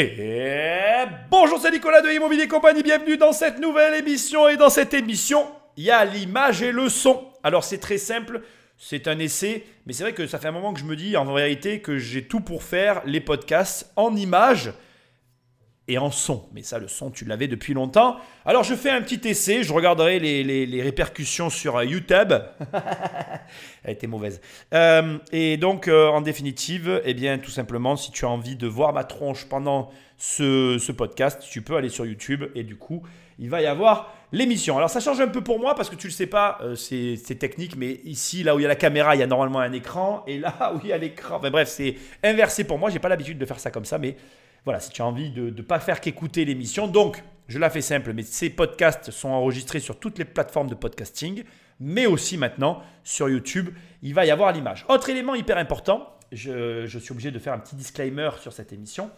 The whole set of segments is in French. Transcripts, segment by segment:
Et bonjour, c'est Nicolas de Immobilier Compagnie, bienvenue dans cette nouvelle émission. Et dans cette émission, il y a l'image et le son. Alors c'est très simple, c'est un essai, mais c'est vrai que ça fait un moment que je me dis en vérité que j'ai tout pour faire les podcasts en images et en son. Mais ça, le son, tu l'avais depuis longtemps. Alors, je fais un petit essai. Je regarderai les, répercussions sur YouTube. Elle était mauvaise. Euh, et donc, euh, en définitive, eh bien, tout simplement, si tu as envie de voir ma tronche pendant ce, podcast, tu peux aller sur YouTube. Et du coup, il va y avoir l'émission. Alors, ça change un peu pour moi parce que tu le sais pas, euh, c'est technique. Mais ici, là où il y a la caméra, il y a normalement un écran. Et là où il y a l'écran, enfin, bref, c'est inversé pour moi. J'ai pas l'habitude de faire ça comme ça. Mais voilà, si tu as envie de ne pas faire qu'écouter l'émission. Donc, je la fais simple, mais ces podcasts sont enregistrés sur toutes les plateformes de podcasting, mais aussi maintenant sur YouTube. Il va y avoir l'image. Autre élément hyper important, je, je suis obligé de faire un petit disclaimer sur cette émission.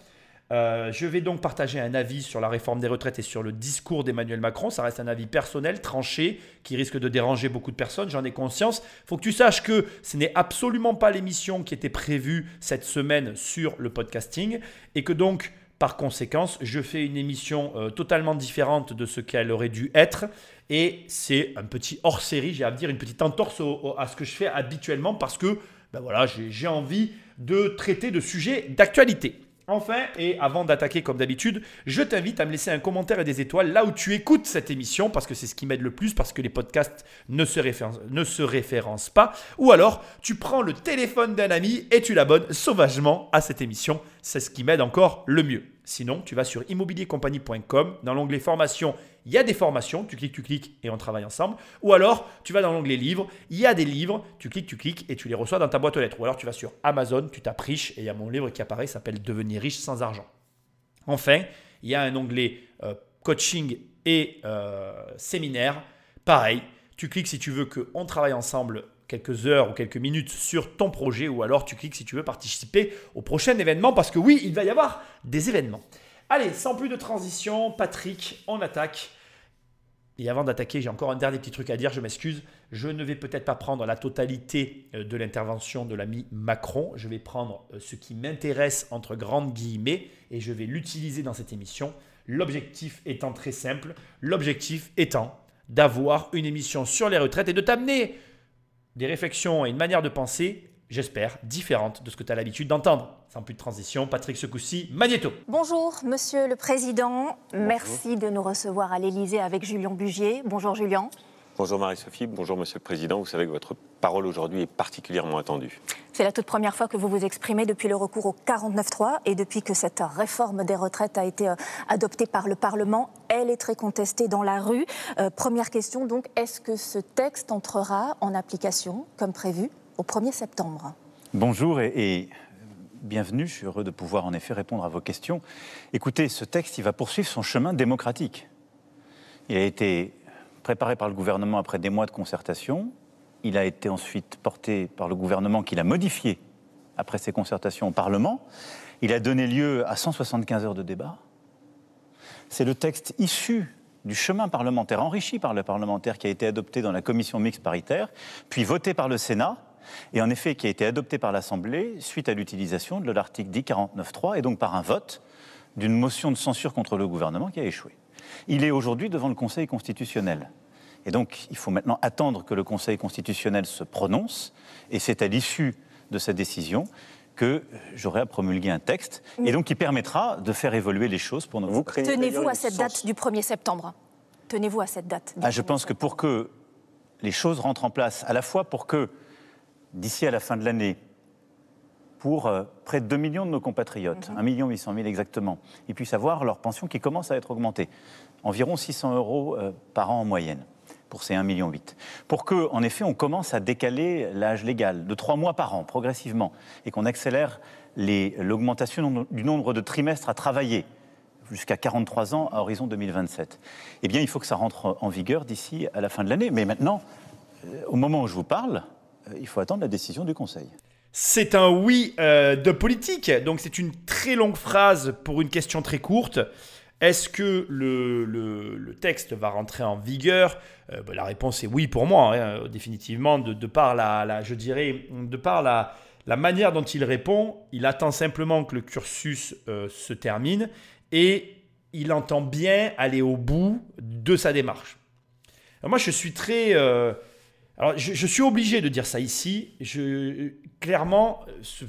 Euh, je vais donc partager un avis sur la réforme des retraites et sur le discours d'Emmanuel Macron. Ça reste un avis personnel, tranché, qui risque de déranger beaucoup de personnes, j'en ai conscience. Il faut que tu saches que ce n'est absolument pas l'émission qui était prévue cette semaine sur le podcasting et que donc, par conséquence, je fais une émission euh, totalement différente de ce qu'elle aurait dû être. Et c'est un petit hors-série, j'ai à dire, une petite entorse à ce que je fais habituellement parce que ben voilà, j'ai envie de traiter de sujets d'actualité. Enfin, et avant d'attaquer comme d'habitude, je t'invite à me laisser un commentaire et des étoiles là où tu écoutes cette émission, parce que c'est ce qui m'aide le plus, parce que les podcasts ne se, référencent, pas. Ou alors, tu prends le téléphone d'un ami et tu l'abonnes sauvagement à cette émission. C'est ce qui m'aide encore le mieux. Sinon, tu vas sur immobiliercompagnie.com, dans l'onglet formation, il y a des formations, tu cliques, tu cliques et on travaille ensemble. Ou alors, tu vas dans l'onglet livres, il y a des livres, tu cliques, tu cliques et tu les reçois dans ta boîte aux lettres. Ou alors, tu vas sur Amazon, tu tapes riche et il y a mon livre qui apparaît, s'appelle Devenir riche sans argent. Enfin, il y a un onglet euh, coaching et euh, séminaire. Pareil, tu cliques si tu veux qu'on travaille ensemble quelques heures ou quelques minutes sur ton projet ou alors tu cliques si tu veux participer au prochain événement parce que oui, il va y avoir des événements. Allez, sans plus de transition, Patrick, on attaque. Et avant d'attaquer, j'ai encore un dernier petit truc à dire, je m'excuse. Je ne vais peut-être pas prendre la totalité euh, de l'intervention de l'ami Macron. Je vais prendre euh, ce qui m'intéresse entre grandes guillemets et je vais l'utiliser dans cette émission. L'objectif étant très simple. L'objectif étant d'avoir une émission sur les retraites et de t'amener des réflexions et une manière de penser, j'espère, différente de ce que tu as l'habitude d'entendre. Sans plus de transition, Patrick Secoussi, Magnéto. Bonjour, monsieur le président. Merci de nous recevoir à l'Élysée avec Julien Bugier. Bonjour, Julien. Bonjour Marie-Sophie, bonjour Monsieur le Président. Vous savez que votre parole aujourd'hui est particulièrement attendue. C'est la toute première fois que vous vous exprimez depuis le recours au 49.3 et depuis que cette réforme des retraites a été euh, adoptée par le Parlement. Elle est très contestée dans la rue. Euh, première question donc, est-ce que ce texte entrera en application comme prévu? Au 1er septembre Bonjour et, bienvenue. Je suis heureux de pouvoir en effet répondre à vos questions. Écoutez, ce texte, il va poursuivre son chemin démocratique. Il a été préparé par le gouvernement après des mois de concertation. Il a été ensuite porté par le gouvernement qui l'a modifié après ces concertations au Parlement. Il a donné lieu à 175 heures de débat. C'est le texte issu du chemin parlementaire, enrichi par le parlementaire, qui a été adopté dans la commission mixte paritaire, puis voté par le Sénat, et en effet qui a été adopté par l'Assemblée suite à l'utilisation de l'article 1049.3, et donc par un vote d'une motion de censure contre le gouvernement qui a échoué. Il est aujourd'hui devant le Conseil constitutionnel. Et donc, il faut maintenant attendre que le Conseil constitutionnel se prononce, et c'est à l'issue de sa décision que j'aurai à promulguer un texte, et donc qui permettra de faire évoluer les choses pour nous. Tenez-vous à cette date du 1er septembre Tenez-vous à cette date ah, Je pense que pour que les choses rentrent en place, à la fois pour que, d'ici à la fin de l'année, pour euh, près de 2 millions de nos compatriotes, 1 million 800 000 exactement, ils puissent avoir leur pension qui commence à être augmentée, environ 600 euros euh, par an en moyenne pour ces 1,8 million. Pour que, en effet, on commence à décaler l'âge légal de 3 mois par an, progressivement, et qu'on accélère l'augmentation du nombre de trimestres à travailler jusqu'à 43 ans à horizon 2027. Eh bien, il faut que ça rentre en vigueur d'ici à la fin de l'année. Mais maintenant, euh, au moment où je vous parle, il faut attendre la décision du Conseil. C'est un oui euh, de politique. Donc c'est une très longue phrase pour une question très courte. Est-ce que le, texte va rentrer en vigueur? Euh, bah, La réponse est oui pour moi, hein, définitivement, de, par la, je dirais, de par la, la manière dont il répond, il attend simplement que le cursus euh, se termine et il entend bien aller au bout de sa démarche. moi, je suis très... Euh, alors, je, suis obligé de dire ça ici. Je, clairement,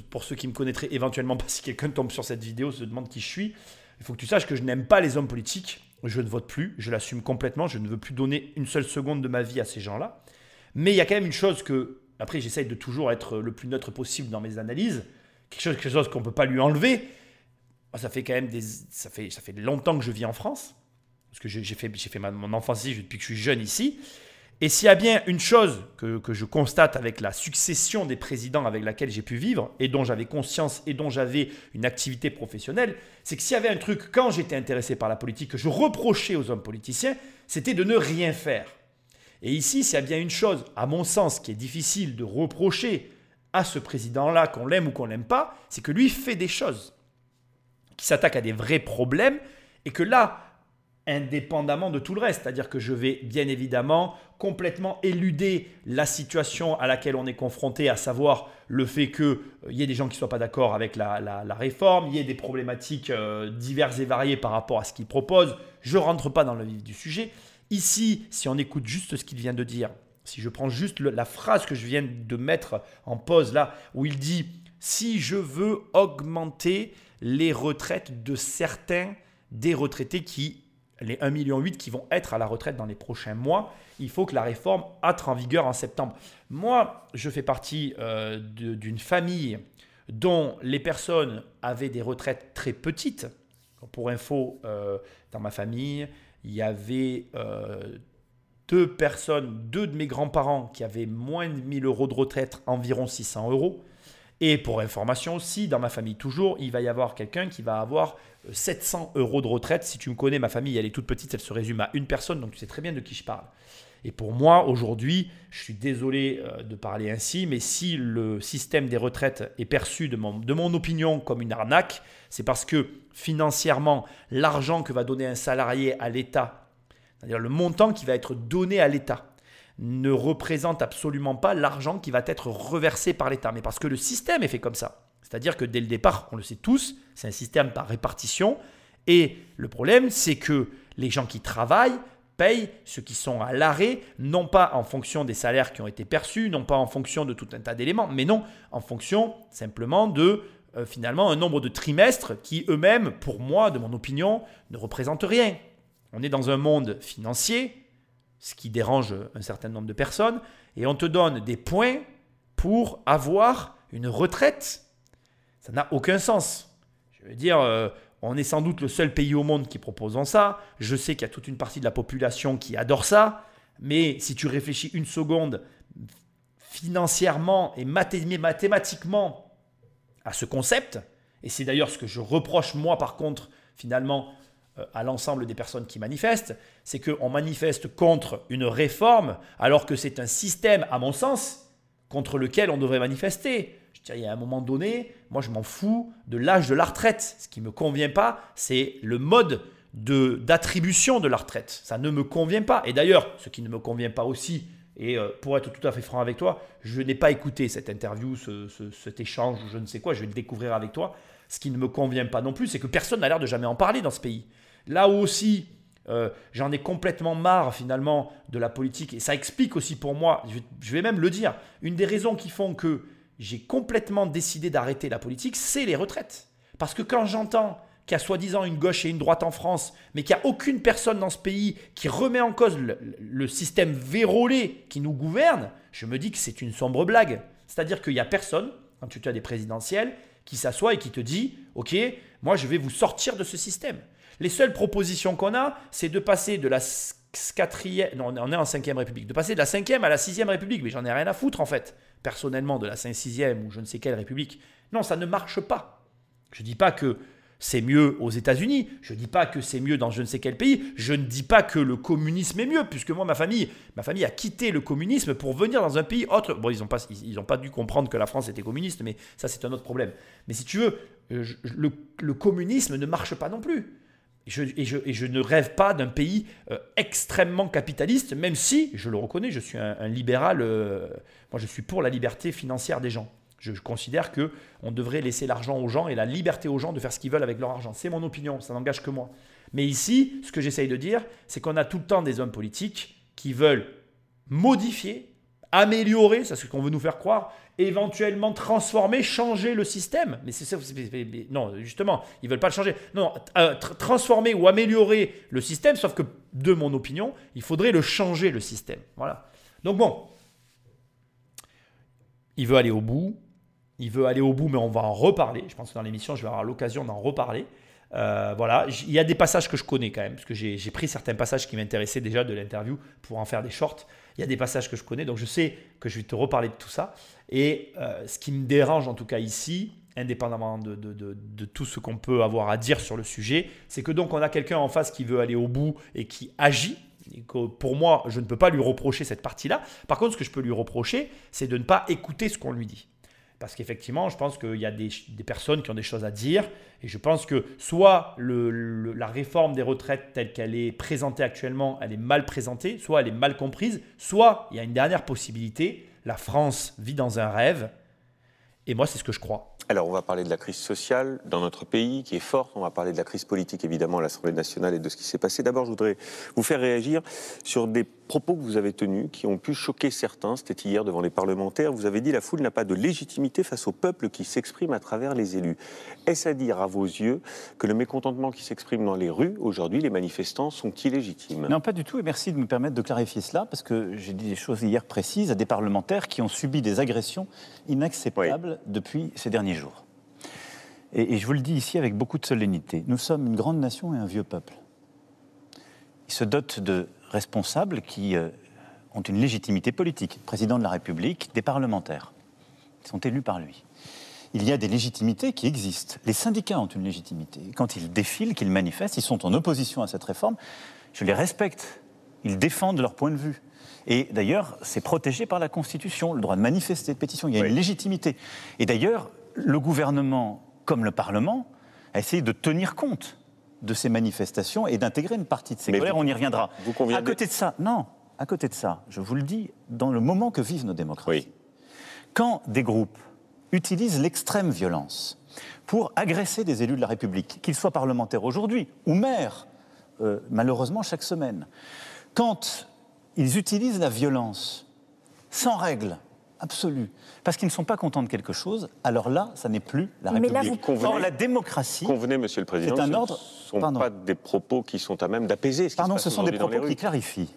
pour ceux qui me connaîtraient éventuellement pas, si quelqu'un tombe sur cette vidéo, se demande qui je suis, il faut que tu saches que je n'aime pas les hommes politiques. Je ne vote plus, je l'assume complètement. Je ne veux plus donner une seule seconde de ma vie à ces gens-là. Mais il y a quand même une chose que, après, j'essaye de toujours être le plus neutre possible dans mes analyses. Quelque chose, quelque chose qu'on ne peut pas lui enlever. Ça fait quand même ça fait, ça fait longtemps que je vis en France. Parce que j'ai fait, fait mon enfance ici depuis que je suis jeune ici. Et s'il y a bien une chose que, je constate avec la succession des présidents avec laquelle j'ai pu vivre, et dont j'avais conscience, et dont j'avais une activité professionnelle, c'est que s'il y avait un truc, quand j'étais intéressé par la politique, que je reprochais aux hommes politiciens, c'était de ne rien faire. Et ici, s'il y a bien une chose, à mon sens, qui est difficile de reprocher à ce président-là, qu'on l'aime ou qu'on l'aime pas, c'est que lui fait des choses, qui s'attaquent à des vrais problèmes, et que là, indépendamment de tout le reste. C'est-à-dire que je vais bien évidemment complètement éluder la situation à laquelle on est confronté, à savoir le fait qu'il euh, y ait des gens qui ne soient pas d'accord avec la, réforme, il y ait des problématiques euh, diverses et variées par rapport à ce qu'il propose. Je ne rentre pas dans le vif du sujet. Ici, si on écoute juste ce qu'il vient de dire, si je prends juste la phrase que je viens de mettre en pause là, où il dit, si je veux augmenter les retraites de certains des retraités qui les 1,8 million qui vont être à la retraite dans les prochains mois, il faut que la réforme entre en vigueur en septembre. Moi, je fais partie euh, d'une famille dont les personnes avaient des retraites très petites. Pour info, euh, dans ma famille, il y avait euh, deux personnes, deux de mes grands-parents qui avaient moins de 1000 euros de retraite, environ 600 euros. Et pour information aussi, dans ma famille toujours, il va y avoir quelqu'un qui va avoir 700 euros de retraite. Si tu me connais, ma famille, elle est toute petite, elle se résume à une personne, donc tu sais très bien de qui je parle. Et pour moi, aujourd'hui, je suis désolé euh, de parler ainsi, mais si le système des retraites est perçu, de mon, de mon opinion, comme une arnaque, c'est parce que financièrement, l'argent que va donner un salarié à l'État, c'est-à-dire le montant qui va être donné à l'État, ne représente absolument pas l'argent qui va être reversé par l'État. Mais parce que le système est fait comme ça. C'est-à-dire que dès le départ, on le sait tous, c'est un système par répartition. Et le problème, c'est que les gens qui travaillent payent ceux qui sont à l'arrêt, non pas en fonction des salaires qui ont été perçus, non pas en fonction de tout un tas d'éléments, mais non en fonction simplement de euh, finalement un nombre de trimestres qui eux-mêmes, pour moi, de mon opinion, ne représentent rien. On est dans un monde financier, ce qui dérange un certain nombre de personnes, et on te donne des points pour avoir une retraite ça n'a aucun sens. Je veux dire, euh, on est sans doute le seul pays au monde qui proposant ça. Je sais qu'il y a toute une partie de la population qui adore ça. Mais si tu réfléchis une seconde financièrement et mathématiquement à ce concept, et c'est d'ailleurs ce que je reproche moi par contre finalement à l'ensemble des personnes qui manifestent, c'est qu'on manifeste contre une réforme alors que c'est un système, à mon sens, contre lequel on devrait manifester il y a un moment donné, moi je m'en fous de l'âge de la retraite. Ce qui ne me convient pas, c'est le mode d'attribution de, la retraite. Ça ne me convient pas. Et d'ailleurs, ce qui ne me convient pas aussi, et euh, pour être tout à fait franc avec toi, je n'ai pas écouté cette interview, cet échange, je ne sais quoi, je vais le découvrir avec toi. Ce qui ne me convient pas non plus, c'est que personne n'a l'air de jamais en parler dans ce pays. Là aussi, euh, j'en ai complètement marre finalement de la politique, et ça explique aussi pour moi, je vais même le dire, une des raisons qui font que j'ai complètement décidé d'arrêter la politique, c'est les retraites. Parce que quand j'entends qu'il y a soi-disant une gauche et une droite en France, mais qu'il n'y a aucune personne dans ce pays qui remet en cause le, système vérolé qui nous gouverne, je me dis que c'est une sombre blague. C'est-à-dire qu'il n'y a personne, quand tu as des présidentielles, qui s'assoit et qui te dit, OK, moi je vais vous sortir de ce système. Les seules propositions qu'on a, c'est de passer de la quatrième, non, on est en cinquième république, de passer de la cinquième à la sixième république, mais j'en ai rien à foutre en fait personnellement de la 5-6e ou je ne sais quelle république. Non, ça ne marche pas. Je ne dis pas que c'est mieux aux États-Unis, je ne dis pas que c'est mieux dans je ne sais quel pays, je ne dis pas que le communisme est mieux, puisque moi, ma famille, ma famille a quitté le communisme pour venir dans un pays autre. Bon, ils n'ont pas, ils, pas dû comprendre que la France était communiste, mais ça, c'est un autre problème. Mais si tu veux, euh, le communisme ne marche pas non plus. Et je, ne rêve pas d'un pays euh, extrêmement capitaliste, même si, je le reconnais, je suis un, libéral, euh, moi je suis pour la liberté financière des gens. Je considère que on devrait laisser l'argent aux gens et la liberté aux gens de faire ce qu'ils veulent avec leur argent. C'est mon opinion, ça n'engage que moi. Mais ici, ce que j'essaye de dire, c'est qu'on a tout le temps des hommes politiques qui veulent modifier, améliorer, c'est ce qu'on veut nous faire croire, éventuellement transformer, changer le système. Mais c'est ça, non, justement, ils veulent pas le changer. Non, euh, transformer ou améliorer le système, sauf que de mon opinion, il faudrait le changer le système. Voilà. Donc bon, il veut aller au bout, il veut aller au bout, mais on va en reparler. Je pense que dans l'émission, je vais avoir l'occasion d'en reparler. Euh, voilà, il y a des passages que je connais quand même, parce que j'ai pris certains passages qui m'intéressaient déjà de l'interview pour en faire des shorts. Il y a des passages que je connais, donc je sais que je vais te reparler de tout ça. Et euh, ce qui me dérange en tout cas ici, indépendamment de, tout ce qu'on peut avoir à dire sur le sujet, c'est que donc on a quelqu'un en face qui veut aller au bout et qui agit. Pour moi, je ne peux pas lui reprocher cette partie-là. Par contre, ce que je peux lui reprocher, c'est de ne pas écouter ce qu'on lui dit. Parce qu'effectivement, je pense qu'il y a des, personnes qui ont des choses à dire. Et je pense que soit la réforme des retraites telle qu'elle est présentée actuellement, elle est mal présentée, soit elle est mal comprise, soit il y a une dernière possibilité, la France vit dans un rêve. Et moi, c'est ce que je crois. Alors, on va parler de la crise sociale dans notre pays, qui est forte. On va parler de la crise politique, évidemment, à l'Assemblée nationale et de ce qui s'est passé. D'abord, je voudrais vous faire réagir sur des propos que vous avez tenus, qui ont pu choquer certains. C'était hier devant les parlementaires. Vous avez dit la foule n'a pas de légitimité face au peuple qui s'exprime à travers les élus. Est-ce à dire, à vos yeux, que le mécontentement qui s'exprime dans les rues, aujourd'hui, les manifestants, sont illégitimes? Non, pas du tout. Et merci de me permettre de clarifier cela, parce que j'ai dit des choses hier précises à des parlementaires qui ont subi des agressions inacceptables depuis ces derniers jours. Et, je vous le dis ici avec beaucoup de solennité, nous sommes une grande nation et un vieux peuple. Il se dote de responsables qui euh, ont une légitimité politique, président de la République, des parlementaires, qui sont élus par lui. Il y a des légitimités qui existent. Les syndicats ont une légitimité. Quand ils défilent, qu'ils manifestent, ils sont en opposition à cette réforme. Je les respecte. Ils défendent leur point de vue. Et d'ailleurs, c'est protégé par la Constitution, le droit de manifester, de pétition. Il y a une légitimité. Et d'ailleurs, le gouvernement, comme le Parlement, a essayé de tenir compte de ces manifestations et d'intégrer une partie de ces colères. On y reviendra. Vous à côté de ça, non. À côté de ça, je vous le dis, dans le moment que vivent nos démocraties, quand des groupes utilisent l'extrême violence pour agresser des élus de la République, qu'ils soient parlementaires aujourd'hui ou maires, euh, malheureusement chaque semaine, quand ils utilisent la violence sans règle absolue, parce qu'ils ne sont pas contents de quelque chose, alors là, ça n'est plus la République. Mais là, vous... Or, la démocratie. Convenez, Monsieur le Président. C'est un ordre. Ce ne sont pas des propos qui sont à même d'apaiser. Ce Pardon, ce sont des propos qui clarifient.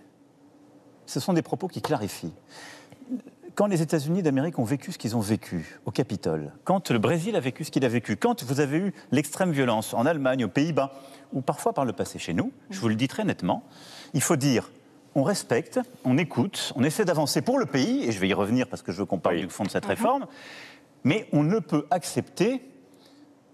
Ce sont des propos qui clarifient. Quand les États-Unis d'Amérique ont vécu ce qu'ils ont vécu au Capitole, quand le Brésil a vécu ce qu'il a vécu, quand vous avez eu l'extrême violence en Allemagne, aux Pays-Bas, ou parfois par le passé chez nous, je vous le dis très nettement, il faut dire on respecte, on écoute, on essaie d'avancer pour le pays, et je vais y revenir parce que je veux qu'on parle du fond de cette mhm. réforme, mais on ne peut accepter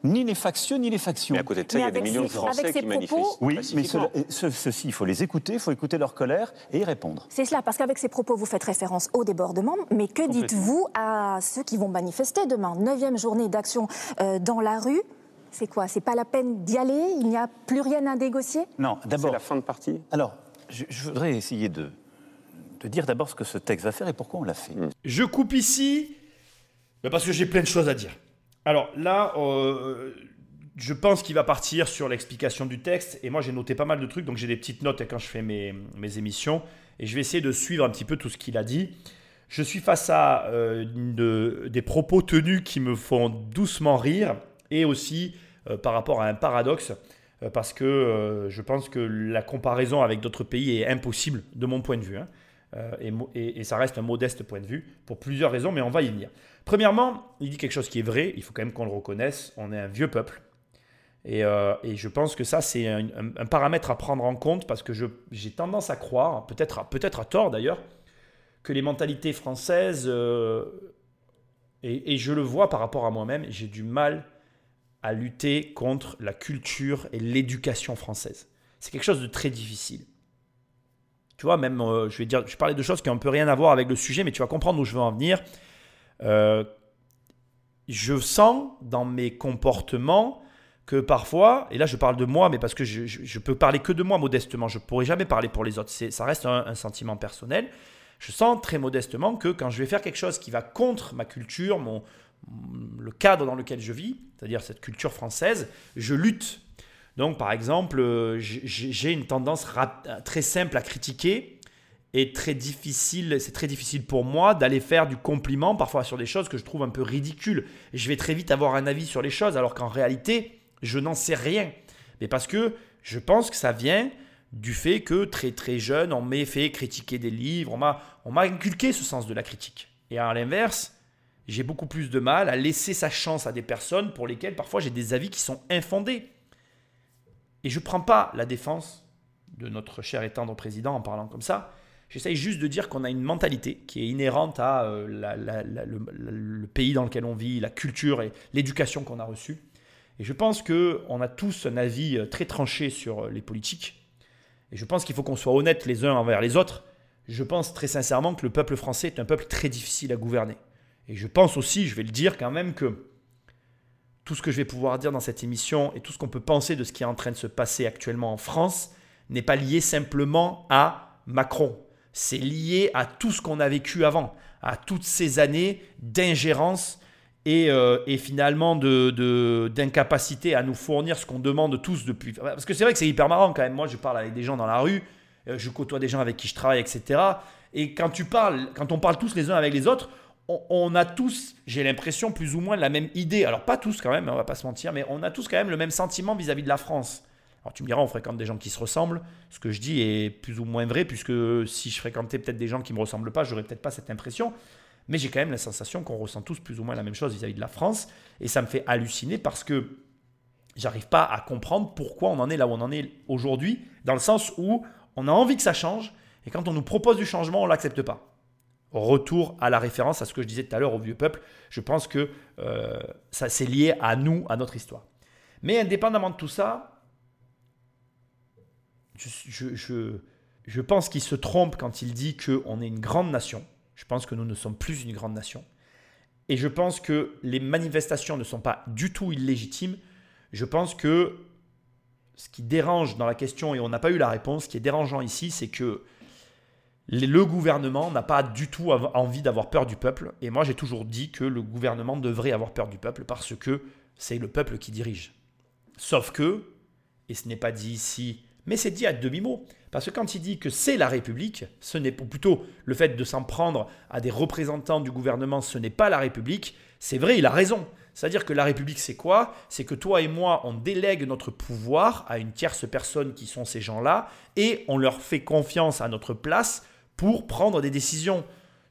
ni les factieux ni les factions. Mais à côté de ça, il y a des millions de Français qui manifestent. Oui, mais ceci, il faut les écouter, il faut écouter leur colère et y répondre. C'est cela, parce qu'avec ces propos, vous faites référence au débordement, mais que dites-vous à ceux qui vont manifester demain? Neuvième journée d'action euh, dans la rue. C'est quoi? C'est pas la peine d'y aller? Il n'y a plus rien à négocier? Non, d'abord. C'est la fin de partie? Alors, je, voudrais essayer de, de dire d'abord ce que ce texte va faire et pourquoi on l'a fait. Je coupe ici parce que j'ai plein de choses à dire. Alors là, euh, je pense qu'il va partir sur l'explication du texte. Et moi, j'ai noté pas mal de trucs, donc j'ai des petites notes quand je fais mes, émissions. Et je vais essayer de suivre un petit peu tout ce qu'il a dit. Je suis face à euh, de, des propos tenus qui me font doucement rire et aussi euh, par rapport à un paradoxe. Euh, parce que euh, je pense que la comparaison avec d'autres pays est impossible de mon point de vue. Hein. Euh, et, ça reste un modeste point de vue pour plusieurs raisons, mais on va y venir. Premièrement, il dit quelque chose qui est vrai, il faut quand même qu'on le reconnaisse, on est un vieux peuple. Et, je pense que ça, c'est un, paramètre à prendre en compte parce que j'ai tendance à croire, peut-être peut à tort d'ailleurs, que les mentalités françaises, et, je le vois par rapport à moi-même, j'ai du mal à lutter contre la culture et l'éducation française. C'est quelque chose de très difficile. Tu vois, même, euh, je vais dire, je parlais de choses qui n'ont un peu rien à voir avec le sujet, mais tu vas comprendre où je veux en venir. Euh, je sens dans mes comportements que parfois, et là je parle de moi, mais parce que je, je, peux parler que de moi modestement, je ne pourrais jamais parler pour les autres, ça reste un, sentiment personnel. Je sens très modestement que quand je vais faire quelque chose qui va contre ma culture, mon, le cadre dans lequel je vis, c'est-à-dire cette culture française, je lutte. Donc, par exemple, euh, j'ai une tendance très simple à critiquer et très difficile, c'est très difficile pour moi d'aller faire du compliment parfois sur des choses que je trouve un peu ridicules. Je vais très vite avoir un avis sur les choses alors qu'en réalité, je n'en sais rien. Mais parce que je pense que ça vient du fait que très très jeune, on m'a fait critiquer des livres, on m'a inculqué ce sens de la critique. Et à l'inverse, j'ai beaucoup plus de mal à laisser sa chance à des personnes pour lesquelles parfois j'ai des avis qui sont infondés. Et je ne prends pas la défense de notre cher et tendre président en parlant comme ça. J'essaye juste de dire qu'on a une mentalité qui est inhérente à euh, le, pays dans lequel on vit, la culture et l'éducation qu'on a reçue. Et je pense qu'on a tous un avis euh, très tranché sur euh, les politiques. Et je pense qu'il faut qu'on soit honnête les uns envers les autres. Je pense très sincèrement que le peuple français est un peuple très difficile à gouverner. Et je pense aussi, je vais le dire quand même, que tout ce que je vais pouvoir dire dans cette émission et tout ce qu'on peut penser de ce qui est en train de se passer actuellement en France n'est pas lié simplement à Macron. C'est lié à tout ce qu'on a vécu avant, à toutes ces années d'ingérence et, euh, finalement d'incapacité à nous fournir ce qu'on demande tous depuis. Parce que c'est vrai que c'est hyper marrant quand même. Moi, je parle avec des gens dans la rue, euh, je côtoie des gens avec qui je travaille, etc. Et quand tu parles, quand on parle tous les uns avec les autres, on, a tous, j'ai l'impression, plus ou moins la même idée. Alors pas tous quand même, on va pas se mentir, mais on a tous quand même le même sentiment vis-à-vis de la France. Alors tu me diras, on fréquente des gens qui se ressemblent. Ce que je dis est plus ou moins vrai, puisque si je fréquentais peut-être des gens qui me ressemblent pas, j'aurais peut-être pas cette impression. Mais j'ai quand même la sensation qu'on ressent tous plus ou moins la même chose vis-à-vis de la France. Et ça me fait halluciner parce que j'arrive pas à comprendre pourquoi on en est là où on en est aujourd'hui, dans le sens où on a envie que ça change, et quand on nous propose du changement, on l'accepte pas retour à la référence à ce que je disais tout à l'heure au vieux peuple. Je pense que euh, ça c'est lié à nous, à notre histoire. Mais indépendamment de tout ça, je, je, je pense qu'il se trompe quand il dit qu'on est une grande nation. Je pense que nous ne sommes plus une grande nation. Et je pense que les manifestations ne sont pas du tout illégitimes. Je pense que ce qui dérange dans la question, et on n'a pas eu la réponse, ce qui est dérangeant ici, c'est que le gouvernement n'a pas du tout envie d'avoir peur du peuple. Et moi, j'ai toujours dit que le gouvernement devrait avoir peur du peuple parce que c'est le peuple qui dirige. Sauf que, et ce n'est pas dit ici, mais c'est dit à demi-mot. Parce que quand il dit que c'est la République, ce n'est plutôt le fait de s'en prendre à des représentants du gouvernement, ce n'est pas la République. C'est vrai, il a raison. C'est-à-dire que la République, c'est quoi? C'est que toi et moi, on délègue notre pouvoir à une tierce personne qui sont ces gens-là, et on leur fait confiance à notre place pour prendre des décisions.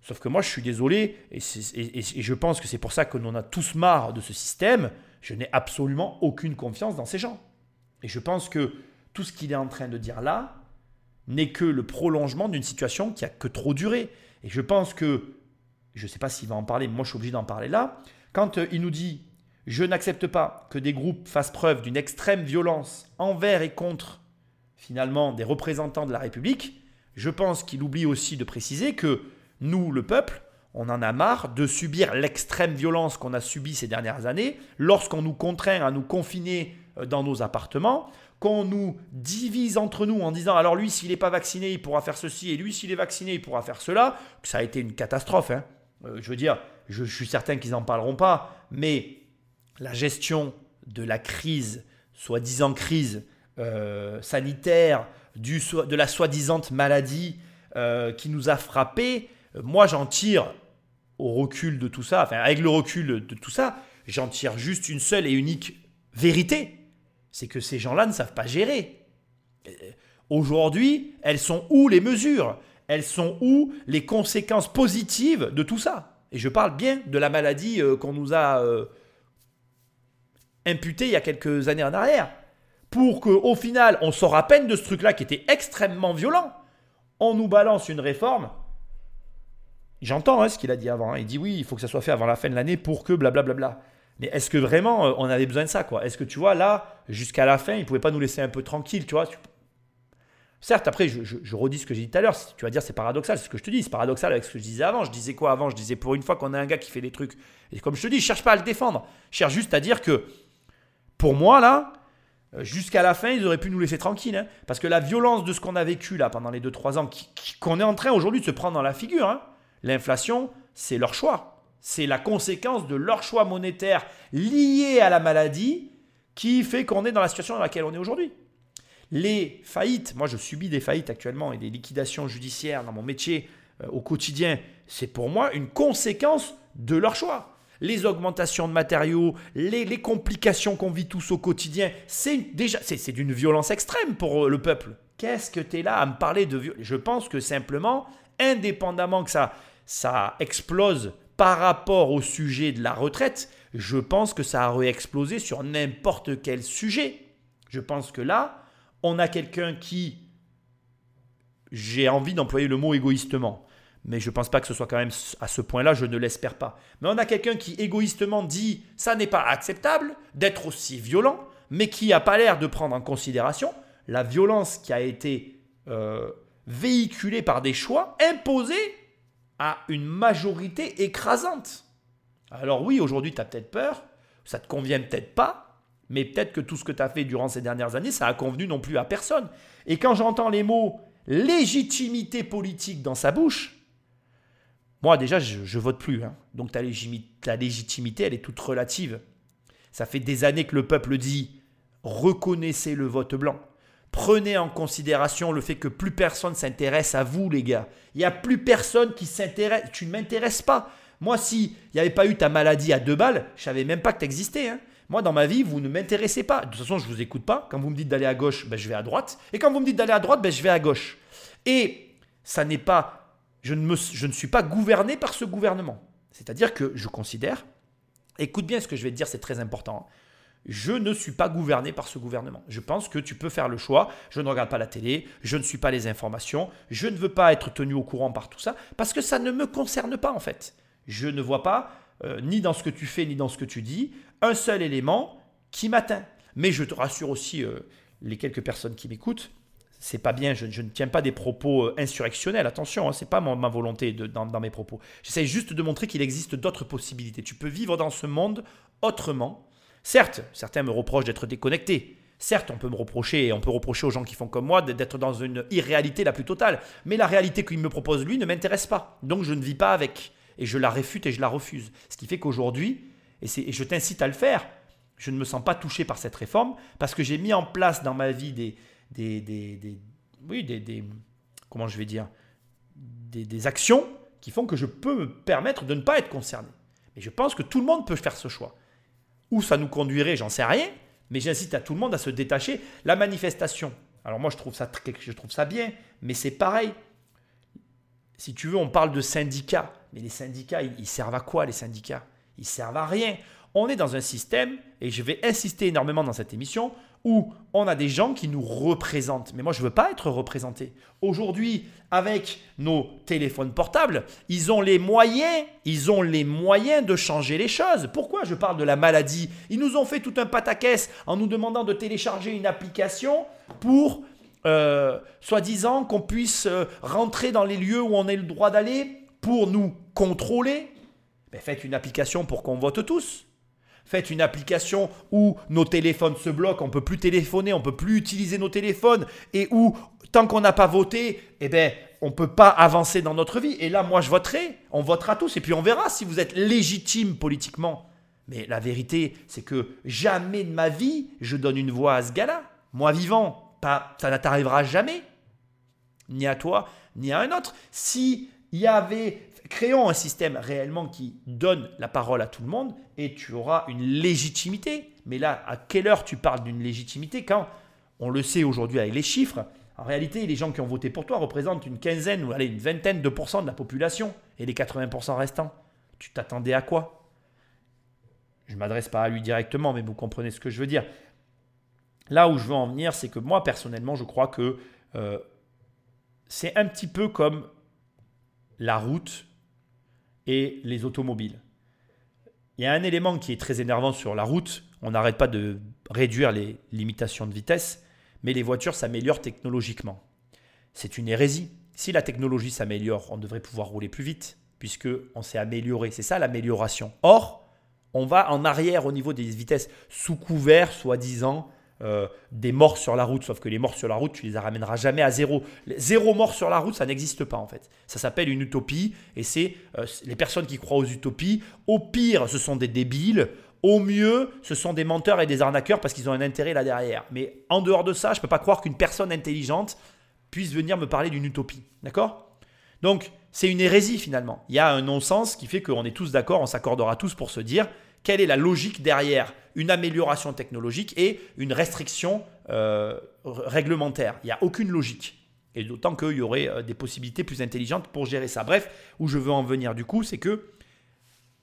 Sauf que moi, je suis désolé, et, je pense que c'est pour ça que l'on a tous marre de ce système. Je n'ai absolument aucune confiance dans ces gens. Et je pense que tout ce qu'il est en train de dire là n'est que le prolongement d'une situation qui a que trop duré. Et je pense que, je ne sais pas s'il va en parler, mais moi je suis obligé d'en parler là, quand euh, il nous dit je n'accepte pas que des groupes fassent preuve d'une extrême violence envers et contre finalement des représentants de la République, je pense qu'il oublie aussi de préciser que nous, le peuple, on en a marre de subir l'extrême violence qu'on a subie ces dernières années lorsqu'on nous contraint à nous confiner euh, dans nos appartements, qu'on nous divise entre nous en disant alors lui s'il n'est pas vacciné il pourra faire ceci et lui s'il est vacciné il pourra faire cela, ça a été une catastrophe. Hein. Euh, je veux dire, je, suis certain qu'ils n'en parleront pas, mais la gestion de la crise, soi-disant crise euh, sanitaire, de la soi-disant maladie euh, qui nous a frappés, euh, moi j'en tire au recul de tout ça, enfin avec le recul de tout ça, j'en tire juste une seule et unique vérité, c'est que ces gens-là ne savent pas gérer. Euh, aujourd'hui, elles sont où les mesures? Elles sont où les conséquences positives de tout ça? Et je parle bien de la maladie qu'on nous a imputée il y a quelques années en arrière pour qu'au final, on sort à peine de ce truc-là qui était extrêmement violent. On nous balance une réforme. J'entends hein, ce qu'il a dit avant. Hein. Il dit oui, il faut que ça soit fait avant la fin de l'année pour que blablabla. Mais est-ce que vraiment euh, on avait besoin de ça quoi? Est-ce que tu vois là, jusqu'à la fin, il ne pouvait pas nous laisser un peu tranquille, tu vois? Certes, après, je, redis ce que j'ai dit tout à l'heure. Tu vas dire c'est paradoxal, c'est ce que je te dis. C'est paradoxal avec ce que je disais avant. Je disais quoi avant? Je disais pour une fois qu'on a un gars qui fait des trucs. Et comme je te dis, je cherche pas à le défendre. Je cherche juste à dire que pour moi, là, jusqu'à la fin, ils auraient pu nous laisser tranquilles. Hein. parce que la violence de ce qu'on a vécu là pendant les 2-3 ans, qu'on est en train aujourd'hui de se prendre dans la figure, hein. l'inflation, c'est leur choix. C'est la conséquence de leur choix monétaire lié à la maladie qui fait qu'on est dans la situation dans laquelle on est aujourd'hui. Les faillites, moi je subis des faillites actuellement et des liquidations judiciaires dans mon métier euh, au quotidien, c'est pour moi une conséquence de leur choix. Les augmentations de matériaux, les, complications qu'on vit tous au quotidien, c'est déjà c'est d'une violence extrême pour euh, le peuple. Qu'est-ce que tu es là à me parler de violence Je pense que simplement, indépendamment que ça, ça explose par rapport au sujet de la retraite, je pense que ça a réexplosé sur n'importe quel sujet. Je pense que là, on a quelqu'un qui, j'ai envie d'employer le mot égoïstement, mais je ne pense pas que ce soit quand même à ce point-là, je ne l'espère pas. Mais on a quelqu'un qui égoïstement dit ça n'est pas acceptable d'être aussi violent, mais qui n'a pas l'air de prendre en considération la violence qui a été euh, véhiculée par des choix imposés à une majorité écrasante. Alors oui, aujourd'hui, tu as peut-être peur, ça te convient peut-être pas, mais peut-être que tout ce que tu as fait durant ces dernières années, ça a convenu non plus à personne. Et quand j'entends les mots légitimité politique dans sa bouche, moi déjà, je, vote plus. Hein. Donc ta, légitimité, elle est toute relative. Ça fait des années que le peuple dit reconnaissez le vote blanc. Prenez en considération le fait que plus personne s'intéresse à vous, les gars. Il n'y a plus personne qui s'intéresse. Tu ne m'intéresses pas. Moi, s'il n'y avait pas eu ta maladie à deux balles, je savais même pas que tu existais. Hein. Moi, dans ma vie, vous ne m'intéressez pas. De toute façon, je ne vous écoute pas. Quand vous me dites d'aller à gauche, ben, je vais à droite. Et quand vous me dites d'aller à droite, ben, je vais à gauche. Et ça n'est pas. Je ne, suis pas gouverné par ce gouvernement. C'est-à-dire que je considère. Écoute bien ce que je vais te dire, c'est très important. Je ne suis pas gouverné par ce gouvernement. Je pense que tu peux faire le choix. Je ne regarde pas la télé, je ne suis pas les informations, je ne veux pas être tenu au courant par tout ça, parce que ça ne me concerne pas en fait. Je ne vois pas euh, ni dans ce que tu fais, ni dans ce que tu dis, un seul élément qui m'atteint. Mais je te rassure aussi euh, les quelques personnes qui m'écoutent, c'est pas bien, je, ne tiens pas des propos euh, insurrectionnels, attention, hein, c'est pas ma, volonté dans, mes propos. J'essaie juste de montrer qu'il existe d'autres possibilités. Tu peux vivre dans ce monde autrement. Certes, certains me reprochent d'être déconnecté. Certes, on peut me reprocher, et on peut reprocher aux gens qui font comme moi d'être dans une irréalité la plus totale. Mais la réalité qu'il me propose, lui, ne m'intéresse pas. Donc je ne vis pas avec et je la réfute et je la refuse. Ce qui fait qu'aujourd'hui, et, je t'incite à le faire, je ne me sens pas touché par cette réforme parce que j'ai mis en place dans ma vie des, des, des, oui, des, comment je vais dire, des, actions qui font que je peux me permettre de ne pas être concerné. Mais je pense que tout le monde peut faire ce choix. Où ça nous conduirait, j'en sais rien, mais j'incite à tout le monde à se détacher. La manifestation, alors moi je trouve ça, je trouve ça bien, mais c'est pareil. Si tu veux, on parle de syndicats. Mais les syndicats, ils, servent à quoi les syndicats? Ils servent à rien. On est dans un système, et je vais insister énormément dans cette émission, où on a des gens qui nous représentent. Mais moi, je ne veux pas être représenté. Aujourd'hui, avec nos téléphones portables, ils ont les moyens, ils ont les moyens de changer les choses. Pourquoi je parle de la maladie? Ils nous ont fait tout un pataquès en nous demandant de télécharger une application pour, euh, soi-disant, qu'on puisse euh, rentrer dans les lieux où on a le droit d'aller pour nous contrôler, ben faites une application pour qu'on vote tous. Faites une application où nos téléphones se bloquent, on ne peut plus téléphoner, on ne peut plus utiliser nos téléphones et où tant qu'on n'a pas voté, eh ben, on ne peut pas avancer dans notre vie. Et là, moi, je voterai, on votera tous et puis on verra si vous êtes légitime politiquement. Mais la vérité, c'est que jamais de ma vie, je donne une voix à ce gars-là. Moi vivant, pas, ça ne t'arrivera jamais. Ni à toi, ni à un autre. Si y avait créons un système réellement qui donne la parole à tout le monde et tu auras une légitimité. Mais là, à quelle heure tu parles d'une légitimité quand on le sait aujourd'hui avec les chiffres En réalité, les gens qui ont voté pour toi représentent une quinzaine ou allez, une vingtaine de pourcents de la population et les 80% restants. Tu t'attendais à quoi? Je ne m'adresse pas à lui directement, mais vous comprenez ce que je veux dire. Là où je veux en venir, c'est que moi personnellement, je crois que euh, c'est un petit peu comme la route et les automobiles. Il y a un élément qui est très énervant sur la route. On n'arrête pas de réduire les limitations de vitesse, mais les voitures s'améliorent technologiquement. C'est une hérésie. Si la technologie s'améliore, on devrait pouvoir rouler plus vite, puisque on s'est amélioré. C'est ça l'amélioration. Or, on va en arrière au niveau des vitesses sous couvert, soi-disant, euh, des morts sur la route, sauf que les morts sur la route, tu les ramèneras jamais à zéro. Zéro mort sur la route, ça n'existe pas en fait. Ça s'appelle une utopie et c'est euh, les personnes qui croient aux utopies. Au pire, ce sont des débiles. Au mieux, ce sont des menteurs et des arnaqueurs parce qu'ils ont un intérêt là derrière. Mais en dehors de ça, je ne peux pas croire qu'une personne intelligente puisse venir me parler d'une utopie. D'accord? Donc, c'est une hérésie finalement. Il y a un non-sens qui fait qu'on est tous d'accord, on s'accordera tous pour se dire quelle est la logique derrière une amélioration technologique et une restriction euh, réglementaire? Il n'y a aucune logique. Et d'autant qu'il y aurait euh, des possibilités plus intelligentes pour gérer ça. Bref, où je veux en venir du coup, c'est que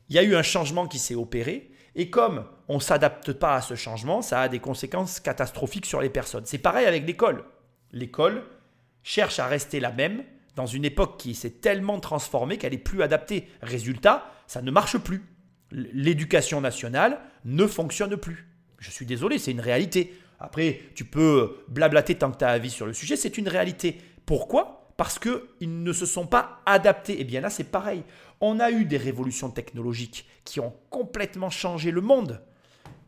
il y a eu un changement qui s'est opéré. Et comme on ne s'adapte pas à ce changement, ça a des conséquences catastrophiques sur les personnes. C'est pareil avec l'école. L'école cherche à rester la même dans une époque qui s'est tellement transformée qu'elle est plus adaptée. Résultat, ça ne marche plus l'éducation nationale ne fonctionne plus. Je suis désolé, c'est une réalité. Après, tu peux blablater tant que tu as avis sur le sujet, c'est une réalité. Pourquoi? Parce qu'ils ne se sont pas adaptés. Et eh bien là, c'est pareil. On a eu des révolutions technologiques qui ont complètement changé le monde.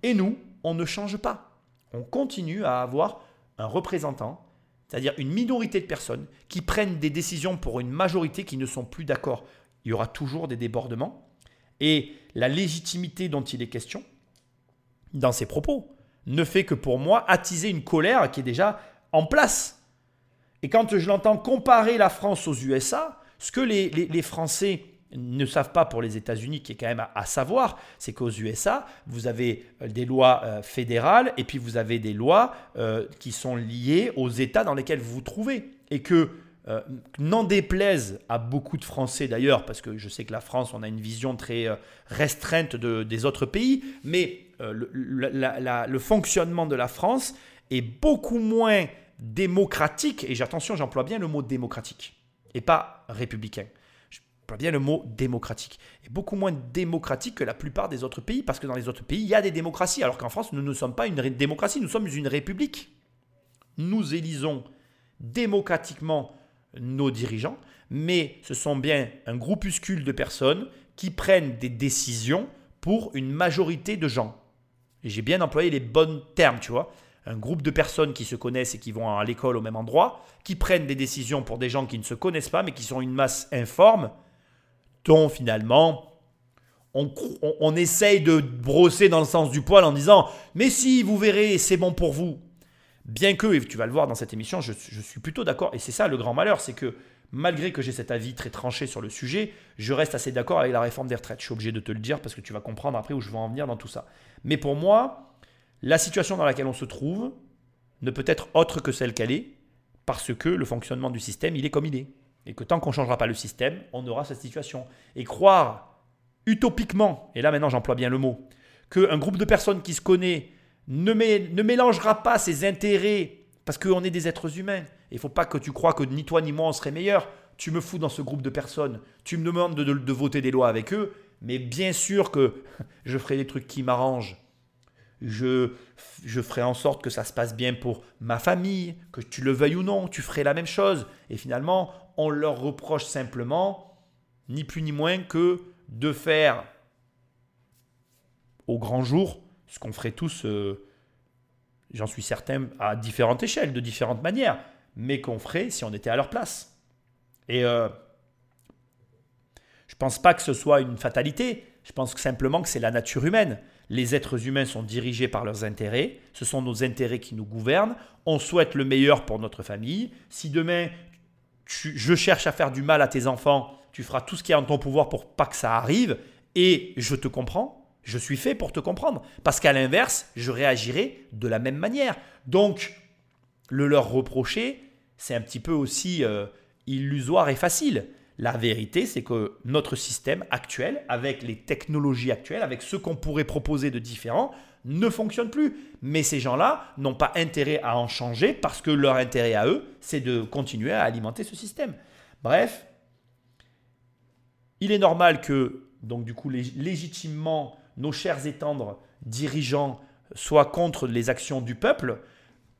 Et nous, on ne change pas. On continue à avoir un représentant, c'est-à-dire une minorité de personnes qui prennent des décisions pour une majorité qui ne sont plus d'accord. Il y aura toujours des débordements, et la légitimité dont il est question dans ses propos ne fait que pour moi attiser une colère qui est déjà en place. Et quand je l'entends comparer la France aux USA, ce que les, Français ne savent pas pour les États-Unis, qui est quand même à, savoir, c'est qu'aux USA, vous avez euh, des lois euh, fédérales et puis vous avez des lois euh, qui sont liées aux États dans lesquels vous vous trouvez. Et que euh, n'en déplaise à beaucoup de Français d'ailleurs, parce que je sais que la France, on a une vision très euh, restreinte de, des autres pays, mais euh, le, fonctionnement de la France est beaucoup moins démocratique, et attention, j'emploie bien le mot démocratique, et pas républicain. J'emploie bien le mot démocratique. est beaucoup moins démocratique que la plupart des autres pays, parce que dans les autres pays, il y a des démocraties, alors qu'en France, nous ne sommes pas une démocratie, nous sommes une république. Nous élisons démocratiquement nos dirigeants, mais ce sont bien un groupuscule de personnes qui prennent des décisions pour une majorité de gens. J'ai bien employé les bons termes, tu vois. Un groupe de personnes qui se connaissent et qui vont à l'école au même endroit, qui prennent des décisions pour des gens qui ne se connaissent pas, mais qui sont une masse informe, dont finalement on, on, essaye de brosser dans le sens du poil en disant Mais si, vous verrez, c'est bon pour vous. Bien que, et tu vas le voir dans cette émission, je, suis plutôt d'accord, et c'est ça le grand malheur, c'est que malgré que j'ai cet avis très tranché sur le sujet, je reste assez d'accord avec la réforme des retraites. Je suis obligé de te le dire parce que tu vas comprendre après où je veux en venir dans tout ça. Mais pour moi, la situation dans laquelle on se trouve ne peut être autre que celle qu'elle est, parce que le fonctionnement du système, il est comme il est. Et que tant qu'on ne changera pas le système, on aura cette situation. Et croire utopiquement, et là maintenant j'emploie bien le mot, qu'un groupe de personnes qui se connaît ne, mélangera pas ses intérêts, parce qu'on est des êtres humains. Il ne faut pas que tu crois que ni toi ni moi on serait meilleurs. Tu me fous dans ce groupe de personnes, tu me demandes de, de voter des lois avec eux, mais bien sûr que je ferai des trucs qui m'arrangent. Je, je ferai en sorte que ça se passe bien pour ma famille, que tu le veuilles ou non, tu ferais la même chose. Et finalement, on leur reproche simplement, ni plus ni moins que de faire au grand jour ce qu'on ferait tous, euh, j'en suis certain, à différentes échelles, de différentes manières, mais qu'on ferait si on était à leur place. Et euh, je ne pense pas que ce soit une fatalité, je pense simplement que c'est la nature humaine. Les êtres humains sont dirigés par leurs intérêts, ce sont nos intérêts qui nous gouvernent, on souhaite le meilleur pour notre famille. Si demain je cherche à faire du mal à tes enfants, tu feras tout ce qui est en ton pouvoir pour pas que ça arrive, et je te comprends, je suis fait pour te comprendre. Parce qu'à l'inverse, je réagirai de la même manière. Donc, le leur reprocher, c'est un petit peu aussi euh, illusoire et facile. La vérité, c'est que notre système actuel, avec les technologies actuelles, avec ce qu'on pourrait proposer de différent, ne fonctionne plus. Mais ces gens-là n'ont pas intérêt à en changer parce que leur intérêt à eux, c'est de continuer à alimenter ce système. Bref, il est normal que, donc du coup, légitimement, nos chers et tendres dirigeants soient contre les actions du peuple.